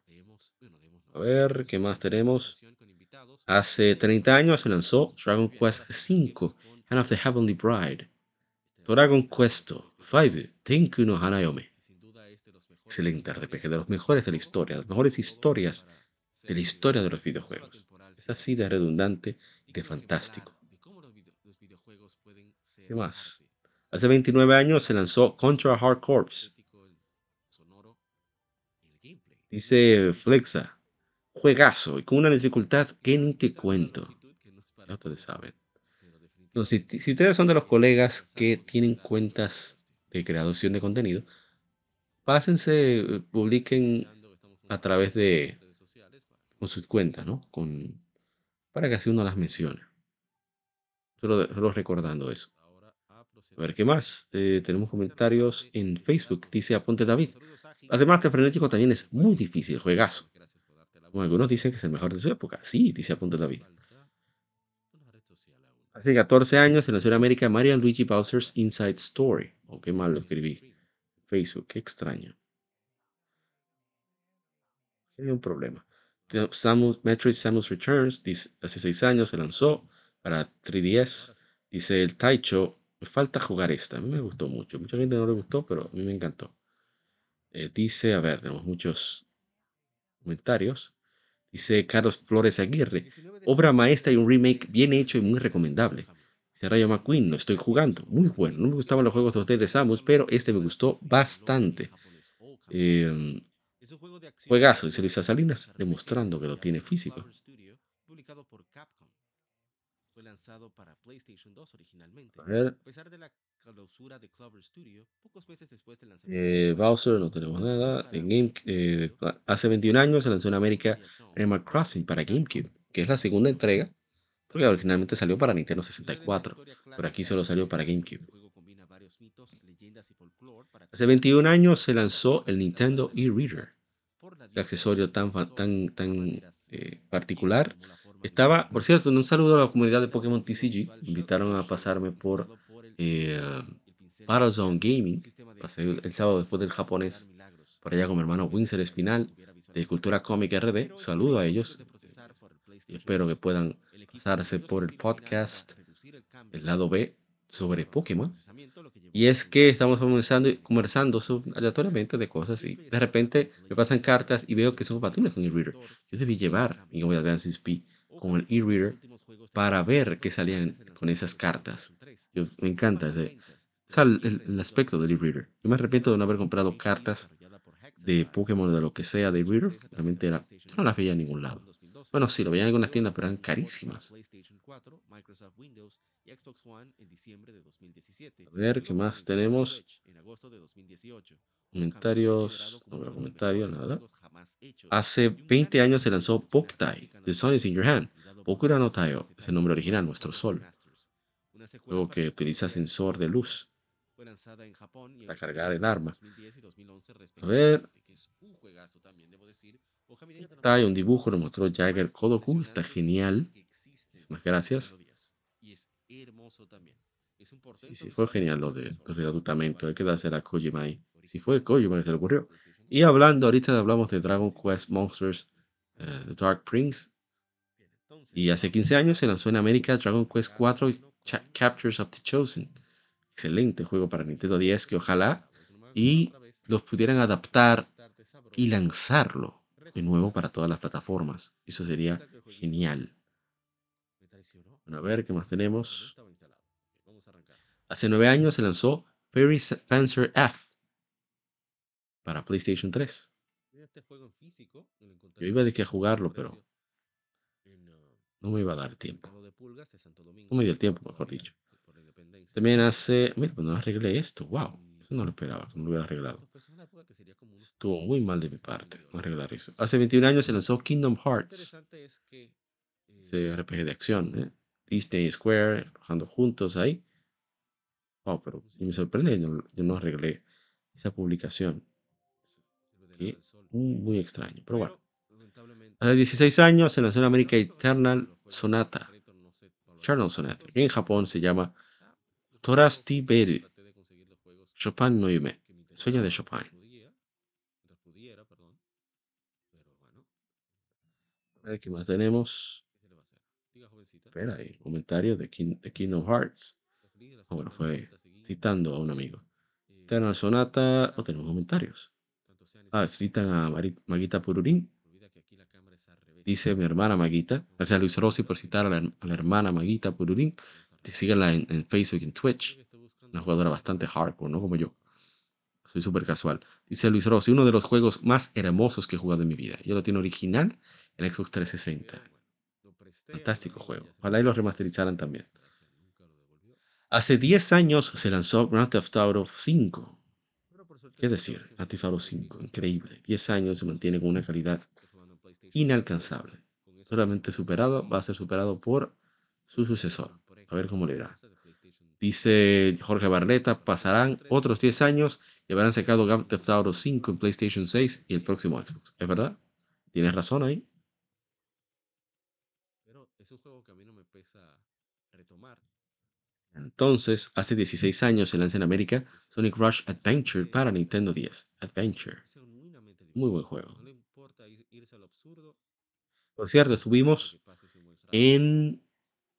A ver, ¿qué más tenemos? Hace 30 años se lanzó Dragon Quest V, Hand of the Heavenly Bride. Dragon Quest V, Tenku no Hanayome. excelente RPG, de los mejores de la historia, las mejores historias de la historia de los videojuegos. Es así de redundante y de fantástico. ¿Qué más? Hace 29 años se lanzó Contra Hard Corps. Dice Flexa, juegazo y con una dificultad que ni te cuento. Ya ustedes saben. No, si, ustedes son de los colegas que tienen cuentas de creación de contenido, pásense, eh, publiquen a través de con sus cuentas, ¿no? Con, para que así uno las mencione. Solo, solo recordando eso. A ver, ¿qué más? Eh, tenemos comentarios en Facebook. Dice Aponte David. Además, que frenético también es muy difícil, juegazo. Algunos dicen que es el mejor de su época. Sí, dice Aponte David. Hace 14 años se lanzó en América Mario Luigi Bowser's Inside Story. Oh, qué mal lo escribí. Facebook, qué extraño. Hay un problema. Samus, Metroid Samus Returns, dice, hace 6 años se lanzó para 3DS. Dice el Taicho, me falta jugar esta. A mí me gustó mucho. Mucha gente no le gustó, pero a mí me encantó. Eh, dice, a ver, tenemos muchos comentarios. Dice Carlos Flores Aguirre, obra maestra y un remake bien hecho y muy recomendable. Dice Rayo McQueen, lo estoy jugando, muy bueno. No me gustaban los juegos de ustedes de Samus, pero este me gustó bastante. Eh, juegazo, dice Luisa Salinas, demostrando que lo tiene físico. Fue lanzado para PlayStation 2 originalmente. A, ver. a pesar de la clausura de Clover Studio, pocos meses después del lanzamiento. Eh, Bowser, no tenemos nada. En Game, eh, hace 21 años se lanzó en América Animal Crossing para GameCube, que es la segunda entrega, porque originalmente salió para Nintendo 64, pero aquí solo salió para GameCube. Hace 21 años se lanzó el Nintendo e-Reader, el accesorio tan, tan, tan eh, particular estaba, por cierto, un saludo a la comunidad de Pokémon TCG. invitaron a pasarme por eh, Gaming. Pasé el, sábado después del japonés por allá con mi hermano Winsor Espinal de Cultura Cómica RD. Saludo a ellos. Y espero que puedan pasarse por el podcast, el lado B, sobre Pokémon. Y es que estamos conversando, conversando aleatoriamente de cosas y de repente me pasan cartas y veo que son compatibles con el reader. Yo debí llevar mi Game Advance SP con el e-reader para ver qué salían con esas cartas. Yo, me encanta ese, el, aspecto del e-reader. Yo me arrepiento de no haber comprado cartas de Pokémon o de lo que sea de e-reader. Realmente era, yo no las veía en ningún lado. Bueno, sí, lo veía en algunas tiendas, pero eran carísimas. A ver, ¿qué más tenemos? Comentarios, no veo comentarios, nada. Hace 20 años se lanzó Poktai, The Sun is in Your Hand. Pokura no Taio es el nombre original, Nuestro Sol. Juego que utiliza sensor de luz para cargar el arma. A ver. Hay un dibujo, lo mostró Jagger Kodoku, está genial. Muchas gracias. Y si fue genial lo de readutamiento, hay que darse a Kojima ahí. Si fue Kojima que se le ocurrió. Y hablando, ahorita hablamos de Dragon Quest Monsters, uh, The Dark Prince. Y hace 15 años se lanzó en América Dragon Quest 4 Captures of the Chosen. Excelente juego para Nintendo 10 que ojalá y los pudieran adaptar y lanzarlo de nuevo para todas las plataformas. Eso sería genial. A ver qué más tenemos. Hace nueve años se lanzó Fairy Fencer F para PlayStation 3. Yo iba de que a jugarlo, pero no me iba a dar tiempo. No me dio el tiempo, mejor dicho. También hace... Mira, pues no arreglé esto. Wow. Eso no lo esperaba, no lo hubiera arreglado. Estuvo muy mal de mi parte no arreglar eso. Hace 21 años se lanzó Kingdom Hearts. Ese RPG de acción, ¿eh? Disney Square, trabajando juntos ahí. Wow, pero me sorprende, yo, yo no arreglé esa publicación muy extraño, pero bueno. A los 16 años se lanzó en América Eternal Sonata. Eternal Sonata, que en Japón se llama Torasti Beru. Chopin no Yume. Sueño de Chopin. A ver qué más tenemos. Espera, hay comentarios de, de Kingdom Hearts. Ah, bueno, fue citando a un amigo. Eternal Sonata, no tenemos comentarios. Ah, citan a Maguita Pururín. Dice mi hermana Maguita. Gracias a Luis Rossi por citar a la, hermana Maguita Pururín. Síganla en, en, Facebook y en Twitch. Una jugadora bastante hardcore, ¿no? Como yo. Soy súper casual. Dice Luis Rossi, uno de los juegos más hermosos que he jugado en mi vida. Yo lo tiene original en Xbox 360. Fantástico juego. Ojalá y lo remasterizaran también. Hace 10 años se lanzó Grand Theft Auto 5. ¿Qué decir? Auto 5, increíble. 10 años se mantiene con una calidad inalcanzable. Solamente superado, va a ser superado por su sucesor. A ver cómo le irá. Dice Jorge Barleta, pasarán otros 10 años y habrán sacado Grand Theft Auto 5 en PlayStation 6 y el próximo Xbox. ¿Es verdad? Tienes razón ahí. Pero es un juego que a mí no me pesa retomar. Entonces, hace 16 años se lanza en América Sonic Rush Adventure para Nintendo 10. Adventure. Muy buen juego. Por cierto, estuvimos en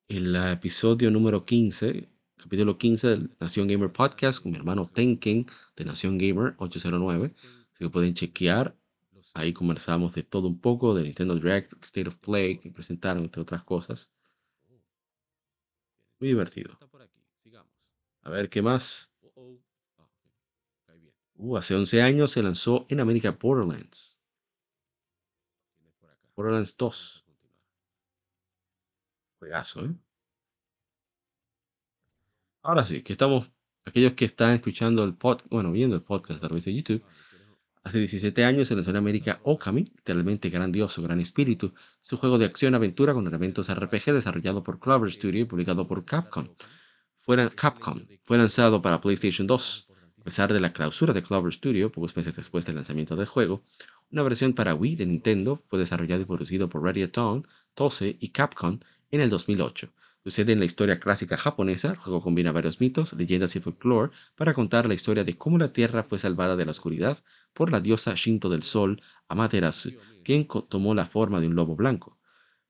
el episodio número 15, capítulo 15 de Nación Gamer Podcast con mi hermano Tenken de Nación Gamer 809. Así que pueden chequear. Ahí conversamos de todo un poco, de Nintendo Direct, State of Play, que presentaron, entre otras cosas. Muy divertido. A ver, ¿qué más? Uh, hace 11 años se lanzó en América Borderlands. Borderlands 2. Juegazo, ¿eh? Ahora sí, que estamos, aquellos que están escuchando el podcast, bueno, viendo el podcast a través de YouTube, hace 17 años se lanzó en América Okami, literalmente grandioso, gran espíritu, su juego de acción-aventura con elementos RPG desarrollado por Clover Studio y publicado por Capcom fue, Capcom. Fue lanzado para PlayStation 2. A pesar de la clausura de Clover Studio, pocos meses después del lanzamiento del juego, una versión para Wii de Nintendo fue desarrollado y producido por Radiaton, Tose y Capcom en el 2008. Sucede en la historia clásica japonesa, el juego combina varios mitos, leyendas y folclore para contar la historia de cómo la Tierra fue salvada de la oscuridad por la diosa Shinto del Sol, Amaterasu, quien tomó la forma de un lobo blanco.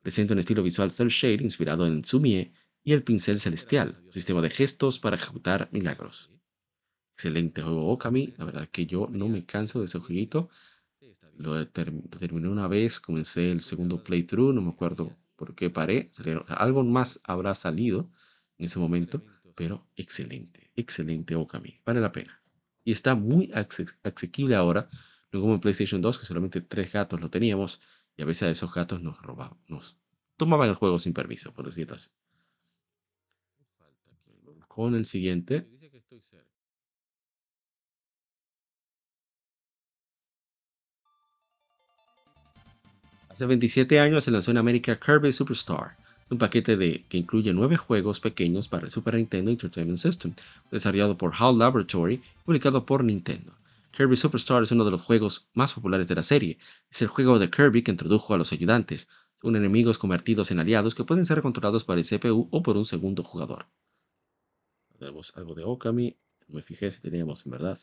Presenta un estilo visual cel shade inspirado en Sumie y el pincel celestial, sistema de gestos para ejecutar milagros. Excelente juego Okami, la verdad que yo no me canso de ese jueguito. Lo, terminé una vez, comencé el segundo playthrough, no me acuerdo por qué paré. algo más habrá salido en ese momento, pero excelente, excelente Okami, vale la pena. Y está muy asequible ahora, no como en PlayStation 2, que solamente tres gatos lo teníamos, y a veces a esos gatos nos robaban, nos tomaban el juego sin permiso, por decirlo así con el siguiente. Hace 27 años se lanzó en América Kirby Superstar, un paquete que incluye nueve juegos pequeños para el Super Nintendo Entertainment System, desarrollado por HAL Laboratory y publicado por Nintendo. Kirby Superstar es uno de los juegos más populares de la serie. Es el juego de Kirby que introdujo a los ayudantes, un enemigos convertidos en aliados que pueden ser controlados por el CPU o por un segundo jugador. Tenemos algo de Okami. me fijé si teníamos en verdad.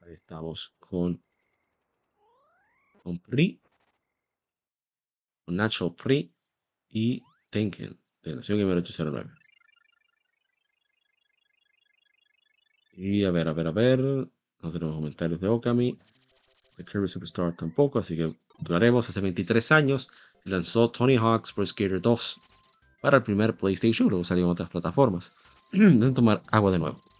Ahí estamos con, con Pri, con Natural Pri y Tenken de Nación Gamer 809. Y a ver, a ver, a ver. No tenemos comentarios de Okami. De Kirby Superstar tampoco, así que duraremos. Hace 23 años se lanzó Tony Hawk's Pro Skater 2 para el primer PlayStation, luego salieron otras plataformas. Deben tomar agua de nuevo.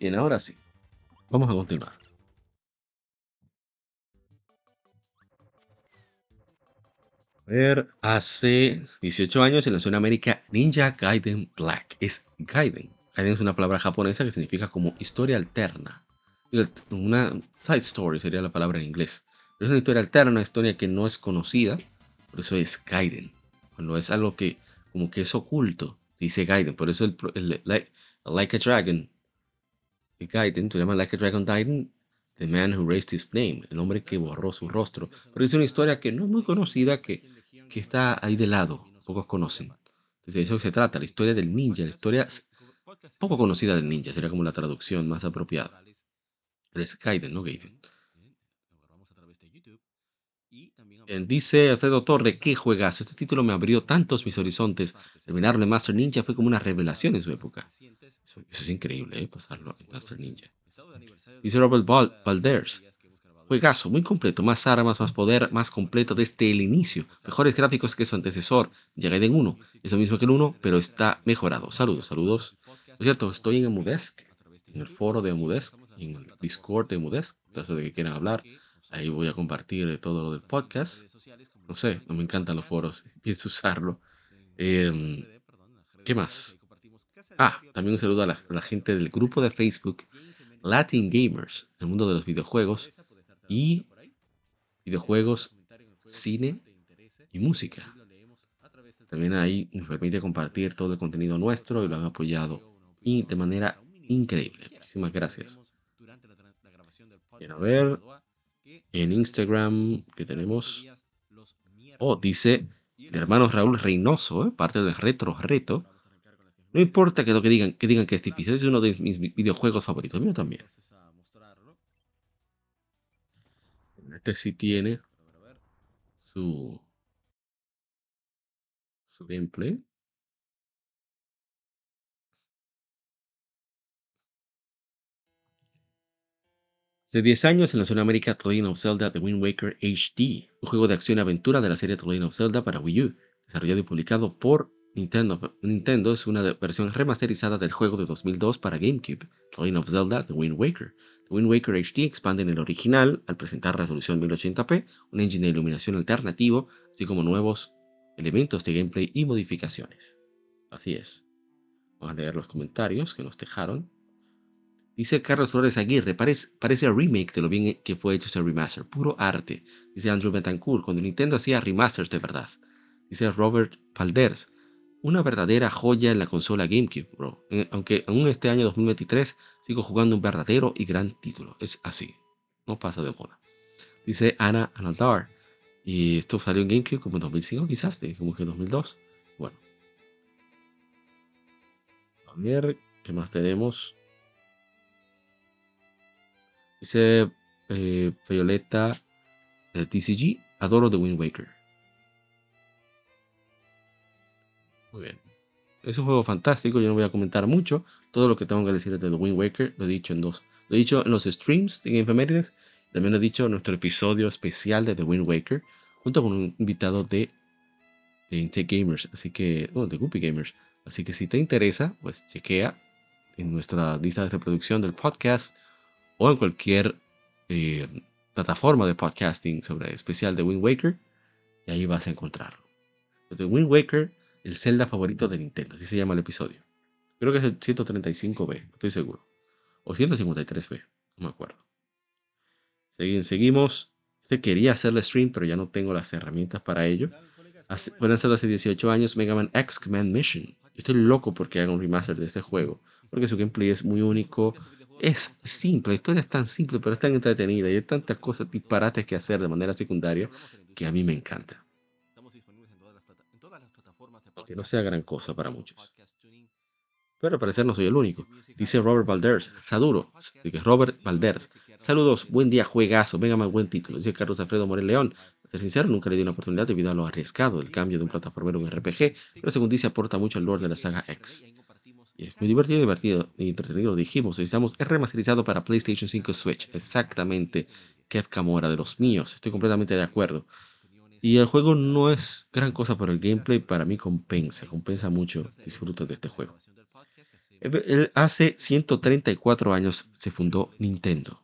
Bien, ahora sí. Vamos a continuar. A ver, hace 18 años se lanzó en América Ninja Gaiden Black. Es Gaiden es una palabra japonesa que significa como historia alterna. Una side story sería la palabra en inglés. Es una historia alterna, una historia que no es conocida, por eso es Gaiden. Cuando es algo que como que es oculto, dice Gaiden. Por eso el, like, a Dragon, el Gaiden, se llama Like a Dragon Gaiden, The Man Who Raised His Name, el hombre que borró su rostro. Pero es una historia que no es muy conocida, que, que está ahí de lado, pocos conocen. Entonces de eso se trata, la historia del ninja, la historia poco conocida del ninja, sería como la traducción más apropiada. Es Gaiden, no Gaiden. Dice Alfredo Torre, qué juegazo. Este título me abrió tantos mis horizontes. Terminarlo en Master Ninja fue como una revelación en su época. Eso, es increíble, ¿eh? pasarlo en Master Ninja. Dice Robert Valders. Juegazo, muy completo, más armas, más poder, más completo desde el inicio. Mejores gráficos que su antecesor, en 1. Es lo mismo que el 1, pero está mejorado. Saludos, saludos. Por cierto, estoy en Emudesk, en el foro de Emudesk, en el Discord de Emudesk, en caso de que quieran hablar. Ahí voy a compartir todo lo del podcast. No sé, no me encantan los foros, pienso usarlo. Em, ¿Qué más? Ah, también un saludo a la, gente del grupo de Facebook Latin Gamers, el mundo de los videojuegos y videojuegos, cine y música. También ahí nos permite compartir todo el contenido nuestro y lo han apoyado y de manera increíble. Muchísimas gracias. Quiero ver en Instagram que tenemos. Oh, dice el hermano Raúl Reynoso, ¿eh? parte del Retro Reto. No importa que lo que digan, que digan que este episodio es uno de mis videojuegos favoritos. Mío también. Este sí tiene su, su gameplay. Hace 10 años en la zona América The of Zelda The Wind Waker HD, un juego de acción y aventura de la serie The of Zelda para Wii U, desarrollado y publicado por Nintendo. Es una versión remasterizada del juego de 2002 para GameCube, The Legend of Zelda The Wind Waker. The Wind Waker HD expande en el original al presentar resolución 1080p, un engine de iluminación alternativo, así como nuevos elementos de gameplay y modificaciones. Así es. Vamos a leer los comentarios que nos dejaron. Dice Carlos Flores Aguirre, parece, parece remake de lo bien que fue hecho ese remaster, puro arte. Dice Andrew Betancourt, cuando Nintendo hacía remasters de verdad. Dice Robert Palders, una verdadera joya en la consola GameCube, bro. Aunque aún este año 2023 sigo jugando un verdadero y gran título. Es así, no pasa de moda. Dice Ana Analdar, y esto salió en GameCube como en 2005 quizás, como que en 2002. Bueno. A ver, ¿qué más tenemos? Dice eh, Violeta de TCG, adoro The Wind Waker. Muy bien. Es un juego fantástico, yo no voy a comentar mucho. Todo lo que tengo que decir de The Wind Waker lo he dicho en dos. Lo he dicho en los streams de Game También lo he dicho en nuestro episodio especial de The Wind Waker, junto con un invitado de, de Intake Gamers, así que, bueno, de Guppy Gamers. Así que si te interesa, pues chequea en nuestra lista de reproducción del podcast o en cualquier eh, plataforma de podcasting sobre especial de Wind Waker y ahí vas a encontrarlo. The Wind Waker, el Zelda favorito de Nintendo, así se llama el episodio. Creo que es el 135B, estoy seguro. O 153B, no me acuerdo. Seguimos. Este quería hacerle stream, pero ya no tengo las herramientas para ello. Pueden ser hace 18 años Mega Man X Command Mission. Estoy loco porque haga un remaster de este juego, porque su gameplay es muy único, es simple, la historia es tan simple, pero es tan entretenida y hay tantas cosas disparates que hacer de manera secundaria que a mí me encanta. Aunque no sea gran cosa para muchos. Pero al parecer no soy el único. Dice Robert Valders. Saduro. Robert Valders. Saludos. Buen día, juegazo. Venga más buen título. Dice Carlos Alfredo Morel León. Para ser sincero, nunca le di una oportunidad debido a lo arriesgado del cambio de un plataformero a un RPG, pero según dice aporta mucho al lore de la saga X es muy divertido, divertido y entretenido. Lo dijimos, necesitamos es remasterizado para PlayStation 5 Switch. Exactamente. Kev Camora, de los míos. Estoy completamente de acuerdo. Y el juego no es gran cosa, pero el gameplay para mí compensa. Compensa mucho. Disfruto de este juego. Hace 134 años se fundó Nintendo.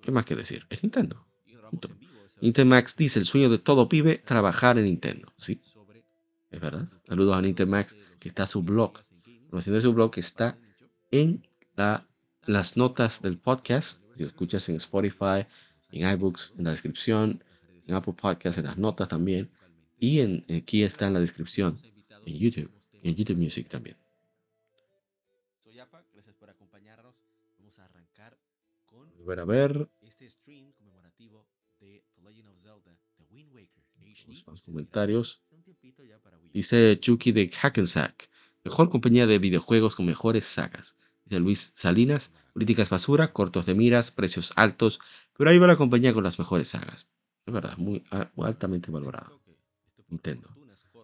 ¿Qué más que decir? Es Nintendo. Max dice, el sueño de todo pibe, trabajar en Nintendo. Sí, es verdad. Saludos a Max que está su blog información de su blog está en las notas del podcast. Si lo escuchas en Spotify, en iBooks, en la descripción, en Apple Podcasts, en las notas también. Y en, aquí está en la descripción, en YouTube, en YouTube Music también. Soy Apa, gracias por acompañarnos. Vamos a arrancar con ver a ver. este stream conmemorativo de The Legend of Zelda, The Wind Waker Más comentarios. Dice Chucky de Hackensack. Mejor compañía de videojuegos con mejores sagas. Dice Luis Salinas, políticas basura, cortos de miras, precios altos, pero ahí va la compañía con las mejores sagas. Es verdad, muy, altamente valorado. Nintendo.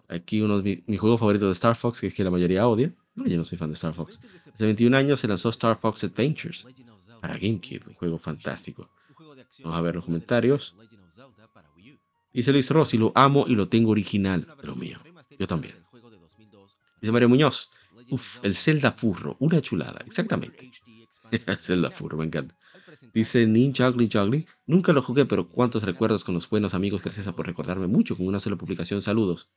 Aquí uno de mi, juego favorito de Star Fox, que es que la mayoría odia. No, yo no soy fan de Star Fox. Hace 21 años se lanzó Star Fox Adventures para GameCube, un juego fantástico. Vamos a ver los comentarios. Dice Luis Rossi, lo amo y lo tengo original, pero mío. Yo también. Dice Mario Muñoz, Uf, el Zelda Furro, una chulada, exactamente. Zelda Furro, me encanta. Dice Ninja Ugly Juggly, nunca lo jugué, pero cuántos recuerdos con los buenos amigos, gracias por recordarme mucho con una sola publicación, saludos.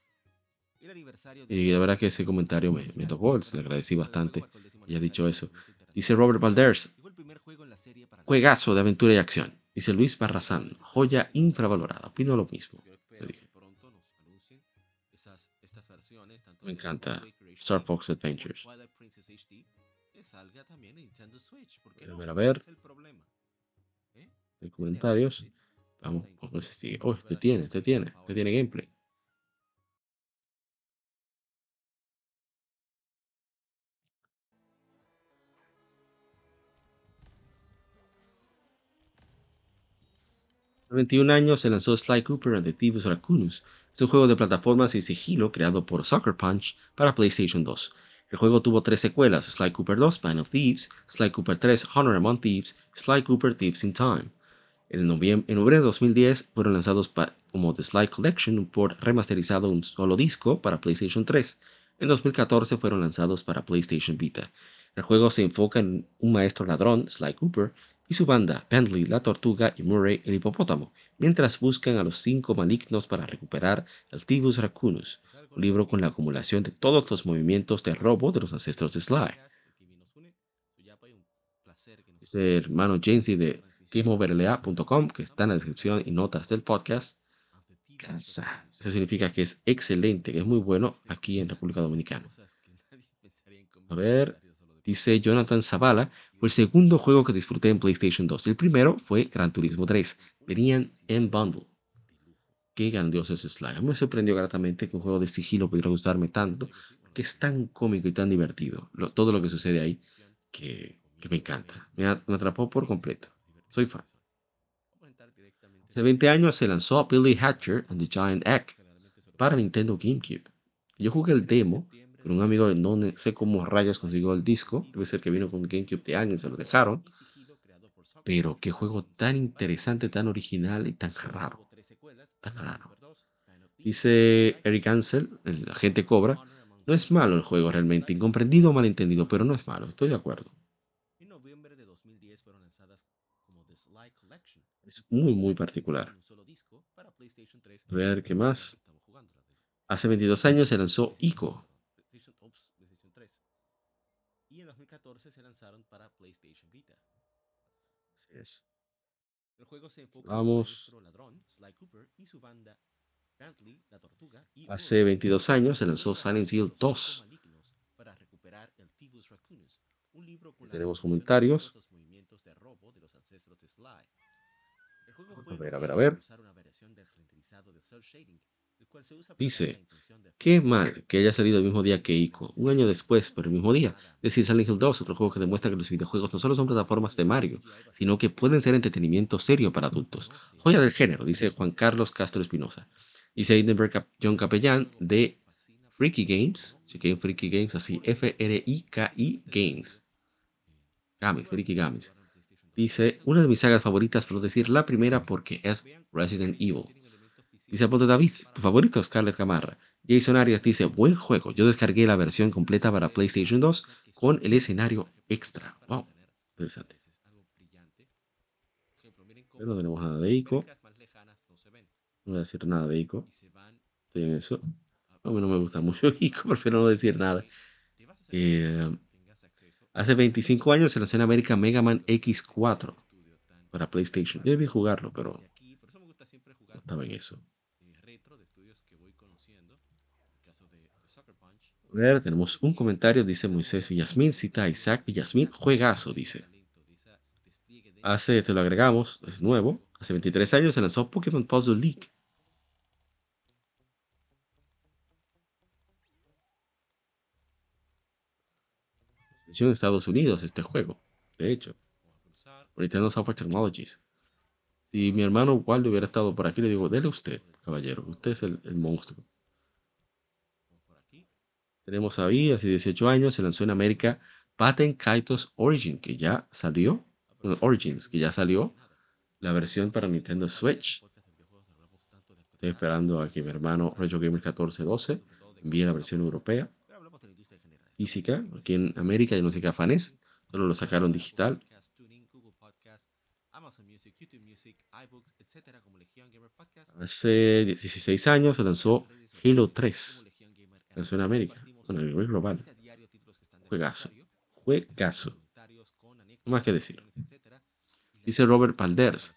Y la verdad que ese comentario me, me tocó, le agradecí bastante y ha dicho eso. Dice Robert Valders, juegazo de aventura y acción. Dice Luis Barrazán, joya infravalorada. Opino lo mismo. Me encanta Star Fox Adventures. A ver, a ver. En comentarios. Vamos, vamos este, oh, este tiene, este tiene, este tiene gameplay. 21 años se lanzó Sly Cooper and the Thieves Raccoonus. Es un juego de plataformas y sigilo creado por Sucker Punch para PlayStation 2. El juego tuvo tres secuelas, Sly Cooper 2, Band of Thieves, Sly Cooper 3, Honor Among Thieves, Sly Cooper Thieves in Time. En noviembre, de 2010 fueron lanzados como The Sly Collection, un port remasterizado un solo disco para PlayStation 3. En 2014 fueron lanzados para PlayStation Vita. El juego se enfoca en un maestro ladrón, Sly Cooper, y su banda, Bentley la tortuga y Murray el hipopótamo, mientras buscan a los cinco malignos para recuperar el Tibus Raccoonus, un libro con la acumulación de todos los movimientos de robo de los ancestros de Sly. Este hermano Jamesy de GameOverLA.com, que está en la descripción y notas del podcast. Eso significa que es excelente, que es muy bueno aquí en República Dominicana. A ver, dice Jonathan Zavala, fue el segundo juego que disfruté en PlayStation 2. El primero fue Gran Turismo 3. Venían en bundle. Qué grandioso es Sly. Me sorprendió gratamente que un juego de sigilo pudiera gustarme tanto, que es tan cómico y tan divertido. todo lo que sucede ahí, que, me encanta. Me, atrapó por completo. Soy fan. Hace 20 años se lanzó Billy Hatcher and the Giant Egg para Nintendo GameCube. Yo jugué el demo pero un amigo no sé cómo rayos consiguió el disco, debe ser que vino con GameCube de alguien, se lo dejaron. Pero qué juego tan interesante, tan original y tan raro. Dice Eric Ansel, el agente Cobra, no es malo el juego realmente, incomprendido o malentendido, pero no es malo, estoy de acuerdo. Es muy, muy particular. Ver qué más. Hace 22 años se lanzó ICO, y en 2014 se lanzaron para PlayStation Vita. Así es. El juego se enfoca Vamos. en ladrón, Sly Cooper y su banda Bentley, la tortuga y Hace 22 años se lanzó Silent Hill 2. Para recuperar el Tibus Raccoonus, un libro con Tenemos comentarios. A ver, a ver, a ver. Dice, qué mal que haya salido el mismo día que Ico, un año después, pero el mismo día. Es decir, Silent Hill 2, otro juego que demuestra que los videojuegos no solo son plataformas de Mario, sino que pueden ser entretenimiento serio para adultos. Joya del género, dice Juan Carlos Castro Espinosa. Dice Hindenburg John Capellán de Freaky Games, chequeé Freaky Games así, F-R-I-K-I Games. Games, Freaky Games. Dice, una de mis sagas favoritas, por decir la primera porque es Resident Evil. Dice Aponte David, tu favorito Scarlett Gamarra. Jason Arias dice, buen juego. Yo descargué la versión completa para PlayStation 2 con el escenario extra. Wow, interesante. Pero no tenemos nada de ICO. No voy a decir nada de ICO. Estoy en eso. A mí no me gusta mucho ICO, prefiero no decir nada. Eh, hace 25 años se lanzó en América Mega Man X4 para PlayStation. Yo debí jugarlo, pero no estaba en eso. Ver, tenemos un comentario, dice Moisés Villasmín, cita a Isaac Villasmín, juegazo, dice. Hace, te lo agregamos, es nuevo. Hace 23 años se lanzó Pokémon Puzzle League. en Estados Unidos este juego, de hecho. Nintendo Software Technologies. Si mi hermano Waldo hubiera estado por aquí, le digo, dele usted, caballero, usted es el monstruo. Tenemos ahí, hace 18 años, se lanzó en América Patent Kaitos Origin, que ya salió. Origins, que ya salió. La versión para Nintendo Switch. Estoy esperando a que mi hermano Retro Gamer 1412 envíe la versión europea. Física, aquí en América y no sé qué afanes. Solo lo sacaron digital. Hace 16 años se lanzó Halo 3. Lanzó en América. Bueno, a nivel global. Juegazo. Juegazo. No más que decir. Dice Robert Palders.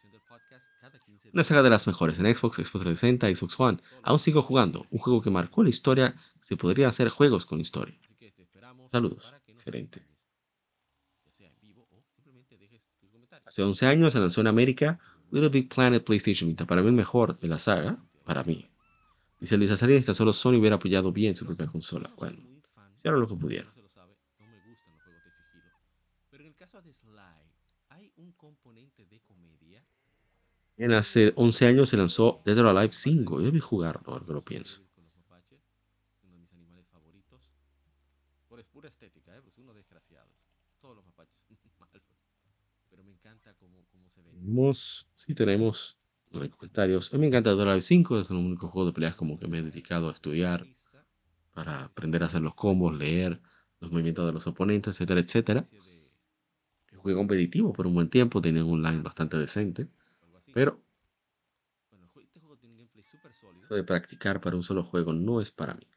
Una saga de las mejores en Xbox, Xbox 360, Xbox One. Aún sigo jugando. Un juego que marcó la historia. Se podría hacer juegos con historia. Saludos. Excelente. Hace 11 años se lanzó en América Little Big Planet PlayStation Vita. Para mí el mejor de la saga. Para mí. Dice Luis Azarías que solo Sony hubiera apoyado bien su propia consola. Bueno, hicieron lo que pudieron. En hace 11 años se lanzó Dead or Alive 5. Yo debí jugarlo, ahora que lo pienso. Ven. Sí, tenemos hay comentarios. A mí me encanta Alive 5. Es el único juego de peleas como que me he dedicado a estudiar. Para aprender a hacer los combos, leer los movimientos de los oponentes, etcétera, etcétera. Juego competitivo por un buen tiempo. Tiene un online bastante decente. Pero de practicar para un solo juego no es para mí.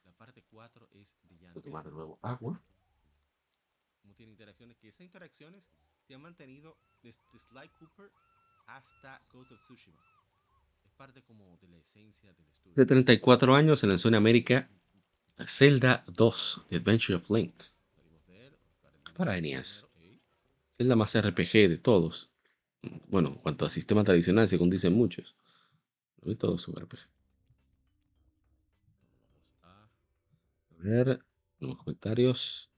Voy a tomar de nuevo agua. Como tiene interacciones, que esas interacciones se han mantenido desde Sly Cooper hasta Ghost of Tsushima. Es parte como de la esencia del estudio. De 34 años se lanzó en América Zelda 2, The Adventure of Link. Para NES. Zelda más RPG de todos. Bueno, en cuanto a sistema tradicional, según dicen muchos. No todo su RPG. A ver, los comentarios.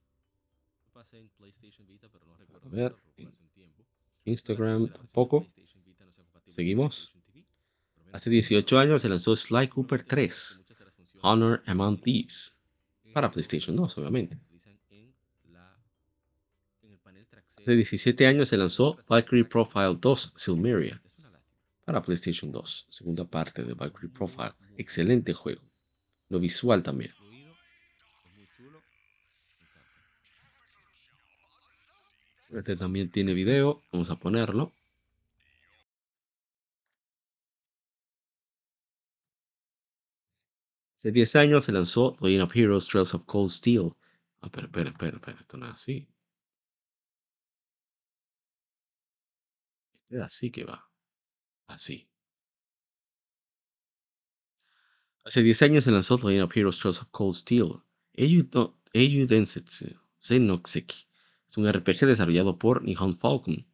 A ver, Instagram tampoco. Seguimos. Hace 18 años se lanzó Sly Cooper 3, Honor Among Thieves, para PlayStation 2, obviamente. Hace 17 años se lanzó Valkyrie Profile 2 Silmeria para PlayStation 2, segunda parte de Valkyrie Profile. Excelente juego. Lo visual también. Este también tiene video, vamos a ponerlo. Hace 10 años se lanzó Legend of Heroes Trails of Cold Steel. Ah, espera, espera, espera, espera, esto no es así. Esto es así que va. Así. Hace 10 años se lanzó Legend of Heroes Trails of Cold Steel. Eiyu, no, Eiyu Densetsu. Es un RPG desarrollado por Nihon Falcon,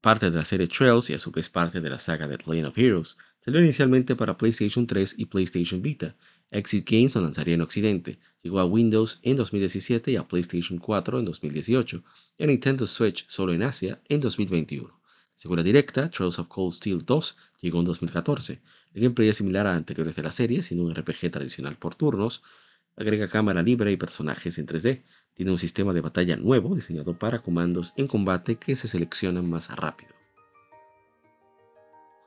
parte de la serie Trails y a su vez parte de la saga The Legend of Heroes. Salió inicialmente para PlayStation 3 y PlayStation Vita. Exit Games lo lanzaría en Occidente. Llegó a Windows en 2017 y a PlayStation 4 en 2018 y a Nintendo Switch solo en Asia en 2021. Segura directa, Trails of Cold Steel 2 llegó en 2014. El gameplay es similar a anteriores de la serie, siendo un RPG tradicional por turnos. Agrega cámara libre y personajes en 3D. Tiene un sistema de batalla nuevo diseñado para comandos en combate que se seleccionan más rápido.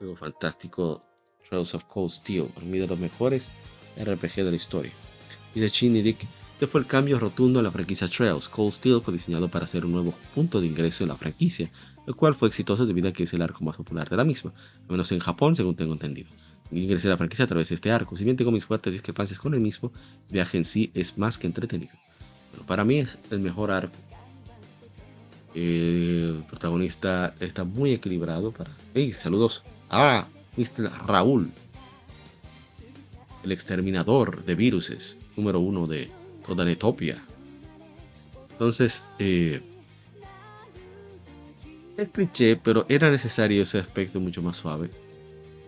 Juego fantástico Trails of Cold Steel, uno de los mejores RPG de la historia. Dice Chinny Dick, este fue el cambio rotundo en la franquicia Trails. Cold Steel fue diseñado para ser un nuevo punto de ingreso en la franquicia, el cual fue exitoso debido a que es el arco más popular de la misma, al menos en Japón, según tengo entendido. Ingresé a la franquicia a través de este arco, si bien tengo mis fuertes discrepancias con el mismo, el viaje en sí es más que entretenido. Pero para mí es el mejor arco. El protagonista está muy equilibrado para... ¡Hey! Saludos. Ah, Mr. Raúl. El exterminador de viruses, número uno de toda Netopia. Entonces, eh, es cliché, pero era necesario ese aspecto mucho más suave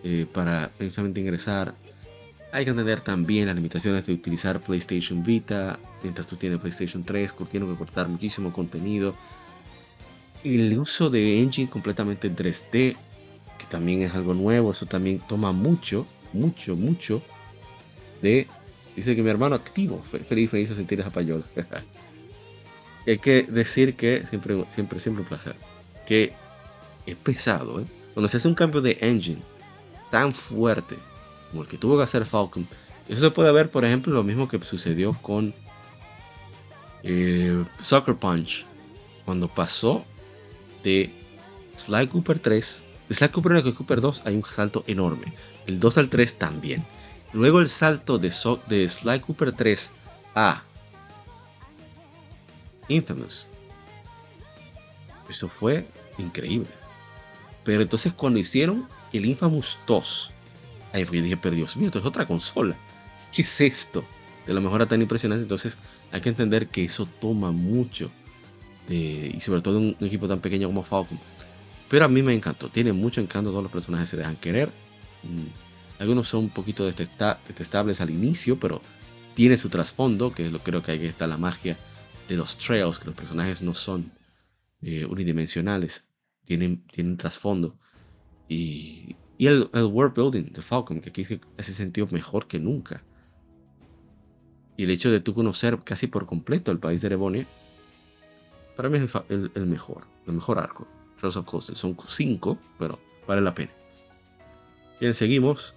eh, para precisamente ingresar. Hay que entender también las limitaciones de utilizar PlayStation Vita, mientras tú tienes PlayStation 3, tiene que cortar muchísimo contenido. El uso de engine completamente en 3D que también es algo nuevo, eso también toma mucho, mucho, mucho de... Dice que mi hermano activo, feliz, feliz de sentir esa payola. hay que decir que siempre, siempre, siempre un placer. Que es pesado, ¿eh? Cuando se hace un cambio de engine tan fuerte como el que tuvo que hacer Falcon, eso se puede ver, por ejemplo, lo mismo que sucedió con eh, Soccer Punch, cuando pasó de Sly Cooper 3, de Sly Cooper 1 a Cooper 2 hay un salto enorme, el 2 al 3 también. Luego el salto de, de Sly Cooper 3 a Infamous. Eso fue increíble. Pero entonces cuando hicieron el Infamous 2, ahí fue que dije, pero Dios mío, esto es otra consola. ¿Qué es esto? De la mejora tan impresionante. Entonces hay que entender que eso toma mucho. Y sobre todo un, un equipo tan pequeño como Falcon. Pero a mí me encantó. Tiene mucho encanto. Todos los personajes se dejan querer. Mm, algunos son un poquito detestables al inicio, pero tiene su trasfondo, que es lo creo que ahí está la magia de los trails, que los personajes no son eh, unidimensionales, tienen, tienen trasfondo. Y, y el, world building de Falcon, que aquí hace sentido mejor que nunca. Y el hecho de tú conocer casi por completo el país de Erebonia, para mí es el, mejor, el mejor arco. Of Coastal. Son cinco, pero vale la pena. Bien, seguimos.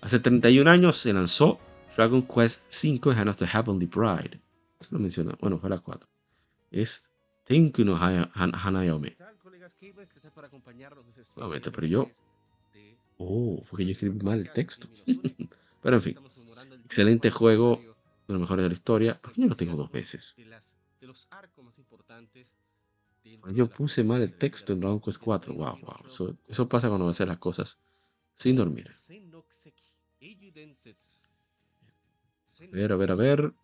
Hace 31 años se lanzó Dragon Quest V Hand of the Heavenly Bride lo menciona. Bueno, fue la 4. Es Tenku no Hanayome. Nuevamente, pero yo. Oh, fue que yo escribí mal el texto. pero en fin. Excelente juego. De los mejores de la historia. ¿Por qué yo lo tengo dos veces? Yo puse mal el texto en Dragon Quest 4. Wow, wow. Eso, eso pasa cuando hacer las cosas sin dormir. A ver, a ver, a ver.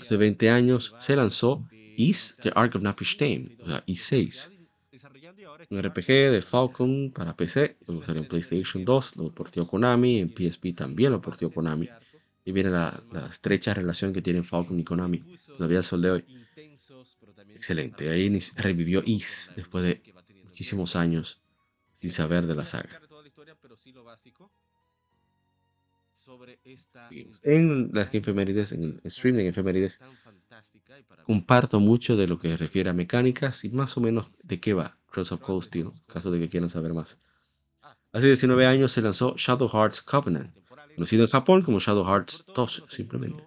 Hace 20 años se lanzó Is The Ark of Napishtim, o sea, I6. Un RPG de Falcon para PC, lo usaría en PlayStation 2, lo portió Konami, en PSP también lo portió Konami. Y viene la, estrecha relación que tienen Falcon y Konami, todavía el sol de hoy. Excelente, ahí revivió Is después de muchísimos años sin saber de la saga en las efemérides, en el streaming de efemérides, comparto mucho de lo que refiere a mecánicas y más o menos de qué va Cross of Cold Steel, caso de que quieran saber más. Hace 19 años se lanzó Shadow Hearts Covenant, conocido en Japón como Shadow Hearts 2, simplemente.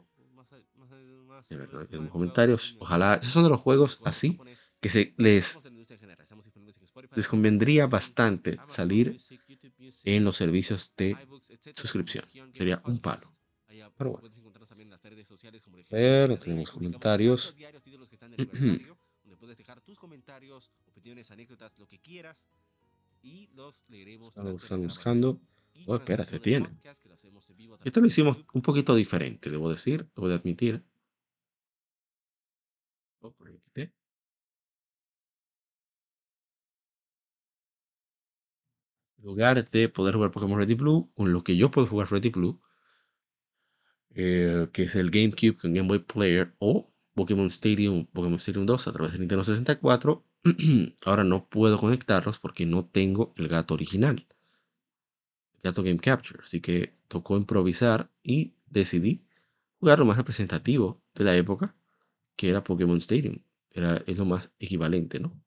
En los comentarios, ojalá, esos son de los juegos así que se les, les convendría bastante salir en los servicios de suscripción. Sería un palo. Pero bueno. Pero tenemos comentarios. Estamos buscando. Oh, espérate, tiene. Esto lo hicimos un poquito diferente, debo decir, debo de admitir. En lugar de poder jugar Pokémon Ready Blue, con lo que yo puedo jugar Ready Blue, eh, que es el GameCube con Game Boy Player o Pokémon Stadium, Pokémon Stadium 2 a través de Nintendo 64, ahora no puedo conectarlos porque no tengo el gato original, el gato Game Capture, así que tocó improvisar y decidí jugar lo más representativo de la época, que era Pokémon Stadium, era, es lo más equivalente, ¿no?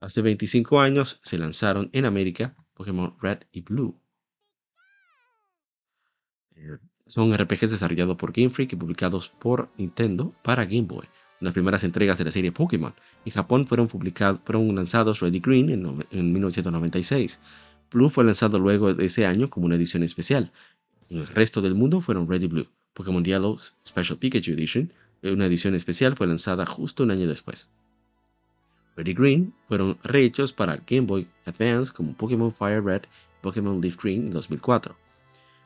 Hace 25 años se lanzaron en América Pokémon Red y Blue. Eh, son RPGs desarrollados por Game Freak y publicados por Nintendo para Game Boy. Las primeras entregas de la serie Pokémon. En Japón fueron, publicados, fueron lanzados Red y Green en, en 1996. Blue fue lanzado luego de ese año como una edición especial. En el resto del mundo fueron Red y Blue. Pokémon Yellow Special Pikachu Edition, una edición especial, fue lanzada justo un año después. Red y Green fueron rehechos para Game Boy Advance como Pokémon Fire Red y Pokémon Leaf Green en 2004.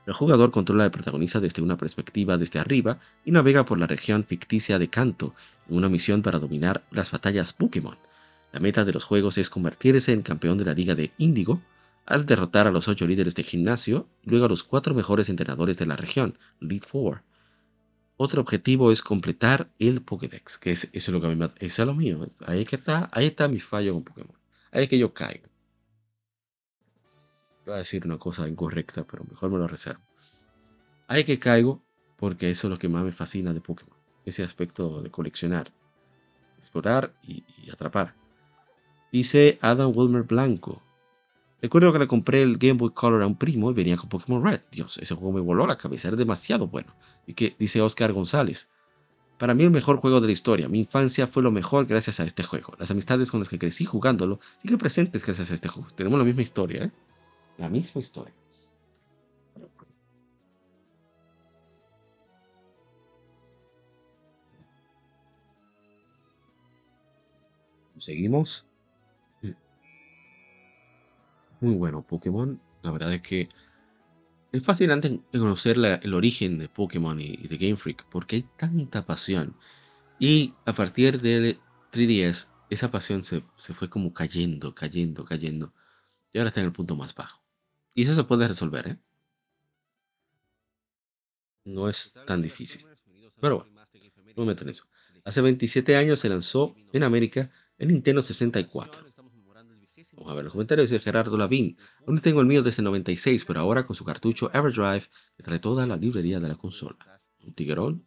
El jugador controla al protagonista desde una perspectiva desde arriba y navega por la región ficticia de Kanto en una misión para dominar las batallas Pokémon. La meta de los juegos es convertirse en campeón de la liga de Índigo al derrotar a los ocho líderes de gimnasio y luego a los cuatro mejores entrenadores de la región, Lead Four. Otro objetivo es completar el Pokédex, que es, eso es lo que a mí me, lo mío. Ahí, que está, ahí está mi fallo con Pokémon. Ahí es que yo caigo. Voy a decir una cosa incorrecta, pero mejor me lo reservo. Ahí que caigo porque eso es lo que más me fascina de Pokémon. Ese aspecto de coleccionar, explorar y atrapar. Dice Adam Wilmer Blanco. Recuerdo que le compré el Game Boy Color a un primo y venía con Pokémon Red. Dios, ese juego me voló la cabeza, era demasiado bueno. Y que dice Oscar González. Para mí el mejor juego de la historia. Mi infancia fue lo mejor gracias a este juego. Las amistades con las que crecí jugándolo siguen presentes gracias a este juego. Tenemos la misma historia, ¿eh? La misma historia. Seguimos. Muy bueno Pokémon. La verdad es que es fascinante conocer el origen de Pokémon y, de Game Freak porque hay tanta pasión. Y a partir de 3DS, esa pasión se, fue como cayendo, cayendo, cayendo. Y ahora está en el punto más bajo. Y eso se puede resolver, ¿eh? No es tan difícil. Pero bueno, no me meto en eso. Hace 27 años se lanzó en América el Nintendo 64. Vamos a ver los comentarios de Gerardo Lavín. Aún tengo el mío desde el 96, pero ahora con su cartucho Everdrive que trae toda la librería de la consola. Un tiguerón.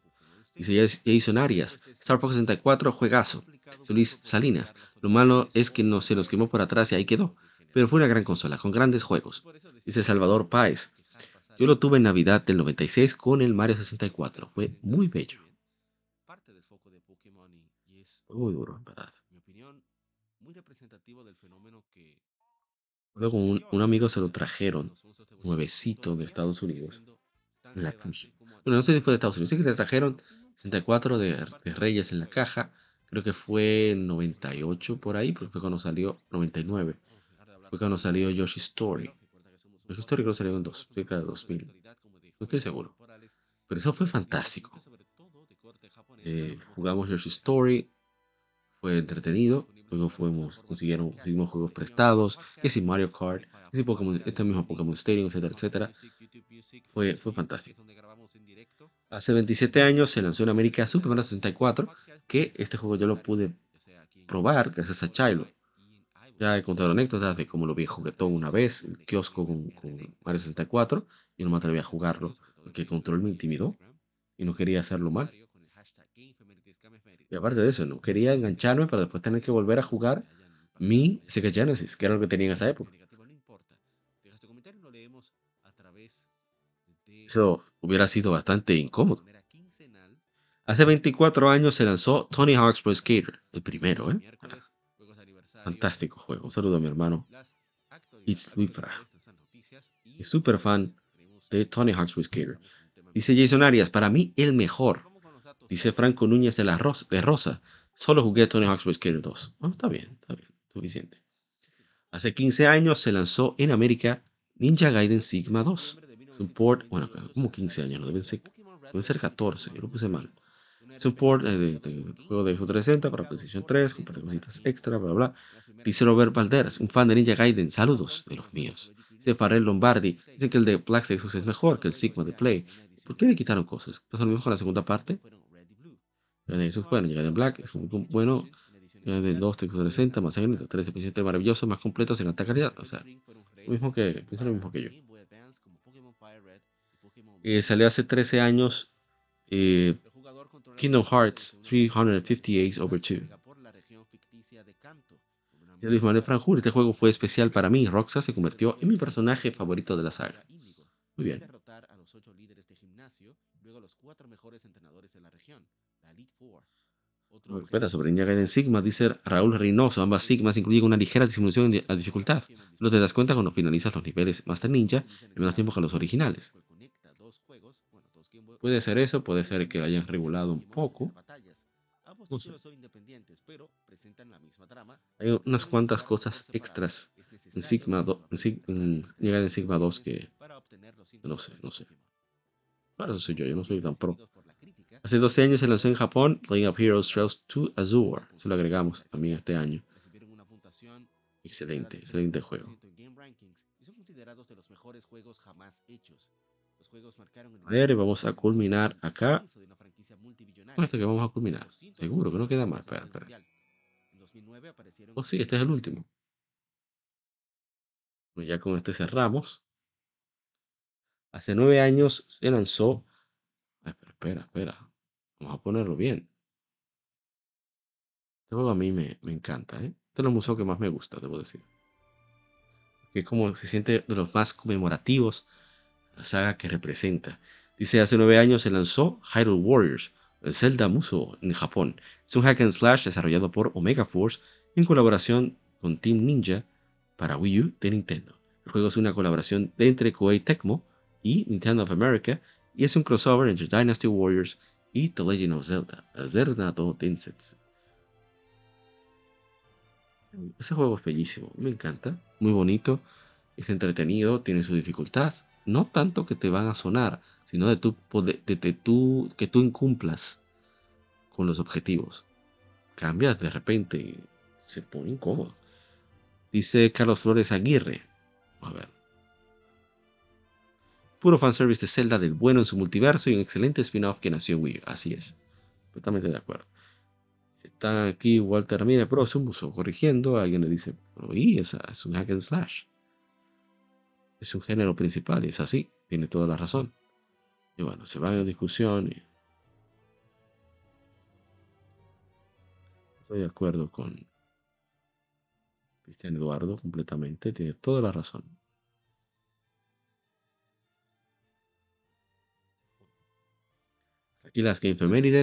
Dice Jason Arias. Star Fox 64, juegazo. Luis Salinas. Lo malo es que no se nos quemó por atrás y ahí quedó. Pero fue una gran consola, con grandes juegos. Dice Salvador Páez. Yo lo tuve en Navidad del 96 con el Mario 64. Fue muy bello. muy duro, en verdad representativo del fenómeno que... Luego un, un amigo se lo trajeron, nuevecito de Estados Unidos, en la caja. Bueno, no sé si fue de Estados Unidos, sé que le trajeron 64 de, de Reyes en la caja, creo que fue 98 por ahí, porque fue cuando salió 99. Fue cuando salió Yoshi Story. Yoshi Story creo que salió en dos, cerca de 2000. No estoy seguro. Pero eso fue fantástico. Eh, jugamos Yoshi Story, fue entretenido. Luego fuimos, consiguieron, conseguimos juegos prestados, que si Mario Kart, que si Pokémon, este mismo Pokémon Stadium, etcétera, etcétera. Fue, fue fantástico. Hace 27 años se lanzó en América Super Mario 64, que este juego yo lo pude probar gracias a Chilo. Ya he contado anécdotas de cómo lo vi juguetón una vez, el kiosco con, con Mario 64, y no me atreví a jugarlo, porque el control me intimidó y no quería hacerlo mal. Y aparte de eso, no quería engancharme para después tener que volver a jugar mi Sega Genesis, que era lo que tenía en esa época. Eso hubiera sido bastante incómodo. Hace 24 años se lanzó Tony Hawk's Pro Skater, el primero, ¿eh? Fantástico juego. Un saludo a mi hermano. It's Luifra. Es súper fan de Tony Hawk's Pro Skater. Dice Jason Arias, para mí el mejor. Dice Franco Núñez de, la Rosa, de Rosa. Solo jugué Tony Hawk's Pro Skater 2. está bien, está bien, suficiente. Hace 15 años se lanzó en América Ninja Gaiden Sigma 2. Es un port, bueno, como 15 años, no deben ser, deben ser 14, yo lo puse mal. Es un port eh, de, juego de 360 para PlayStation 3, con cositas extra, bla, bla. Dice Robert Valderas, un fan de Ninja Gaiden, saludos de los míos. Dice Farrell Lombardi, dice que el de Black Texas es mejor que el Sigma de Play. ¿Por qué le quitaron cosas? ¿Pasa lo mismo con la segunda parte? Eso es bueno, llega de Black, es muy bueno. de 2, 360, más sangriento, 13 maravilloso, más completo, sin alta calidad. O sea, lo mismo que, pienso lo mismo que yo. Eh, salió hace 13 años eh, Kingdom Hearts 358 over 2. Y Luis Manuel Franjur, este juego fue especial para mí. Roxa se convirtió en mi personaje favorito de la saga. Muy bien. Espera, sobre Ninja Gaiden Sigma, dice Raúl Reynoso, ambas Sigmas incluyen una ligera disminución de la dificultad. No te das cuenta cuando finalizas los niveles Master Ninja en menos tiempo que los originales. Puede ser eso, puede ser que hayan regulado un poco. Hay unas cuantas cosas extras en Sigma, en, en Sigma 2 que no sé, no sé. Para eso soy yo, yo no soy tan pro. Hace 12 años se lanzó en Japón Playing of Heroes Trails to Azure. Se lo agregamos también este año. Excelente, excelente juego. A ver, vamos a culminar acá. Con este que vamos a culminar. Seguro que no queda más. Espera, espera. Oh, sí, este es el último. ya con este cerramos. Hace nueve años se lanzó. espera, espera, espera. Vamos a ponerlo bien. Este juego a mí me, encanta, ¿eh? Este es el museo que más me gusta, debo decir. Que como se siente de los más conmemorativos, la saga que representa. Dice, hace nueve años se lanzó Hyrule Warriors, el Zelda Musou en Japón. Es un hack and slash desarrollado por Omega Force en colaboración con Team Ninja para Wii U de Nintendo. El juego es una colaboración de entre Koei Tecmo y Nintendo of America y es un crossover entre Dynasty Warriors y The Legend of Zelda, Zelda do Densetsu. Ese juego es bellísimo, me encanta, muy bonito, es entretenido, tiene su dificultad, no tanto que te van a sonar, sino de, que tú incumplas con los objetivos. Cambia de repente se pone incómodo. Dice Carlos Flores Aguirre. A ver. Puro fanservice de Zelda del bueno en su multiverso y un excelente spin-off que nació en Wii Así es. Totalmente de acuerdo. Está aquí Walter Ramírez Pro corrigiendo. Alguien le dice, y esa es un hack and slash. Es un género principal y es así. Tiene toda la razón. Y bueno, se va en discusión. Estoy de acuerdo con Cristian Eduardo completamente. Tiene toda la razón. Aquí las Game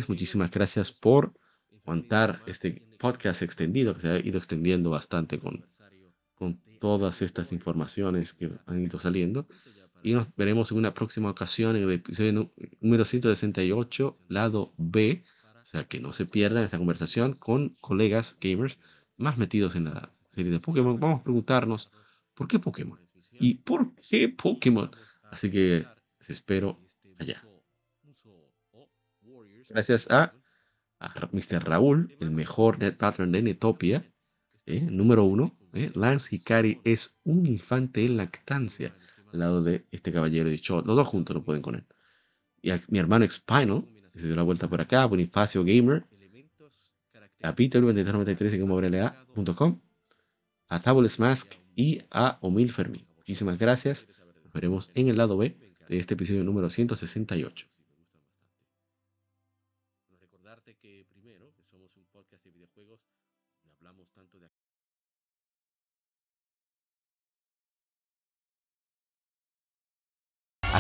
Muchísimas gracias por aguantar este podcast extendido que se ha ido extendiendo bastante con, con todas estas informaciones que han ido saliendo. Y nos veremos en una próxima ocasión en el episodio número 168, lado B. O sea, que no se pierdan esta conversación con colegas gamers más metidos en la serie de Pokémon. Vamos a preguntarnos, ¿por qué Pokémon? ¿Y por qué Pokémon? Así que les espero allá. Gracias a, Mr. Raúl, el mejor net pattern de Netopia. ¿eh? número uno, ¿eh? Lance Hikari es un infante en lactancia al lado de este caballero de Los dos juntos no pueden con él. Y a mi hermano Spinal, que se dio la vuelta por acá, Bonifacio Gamer, a Peter 2393 en a Tables Mask y a Omil Fermín. Muchísimas gracias. Nos veremos en el lado B de este episodio número 168.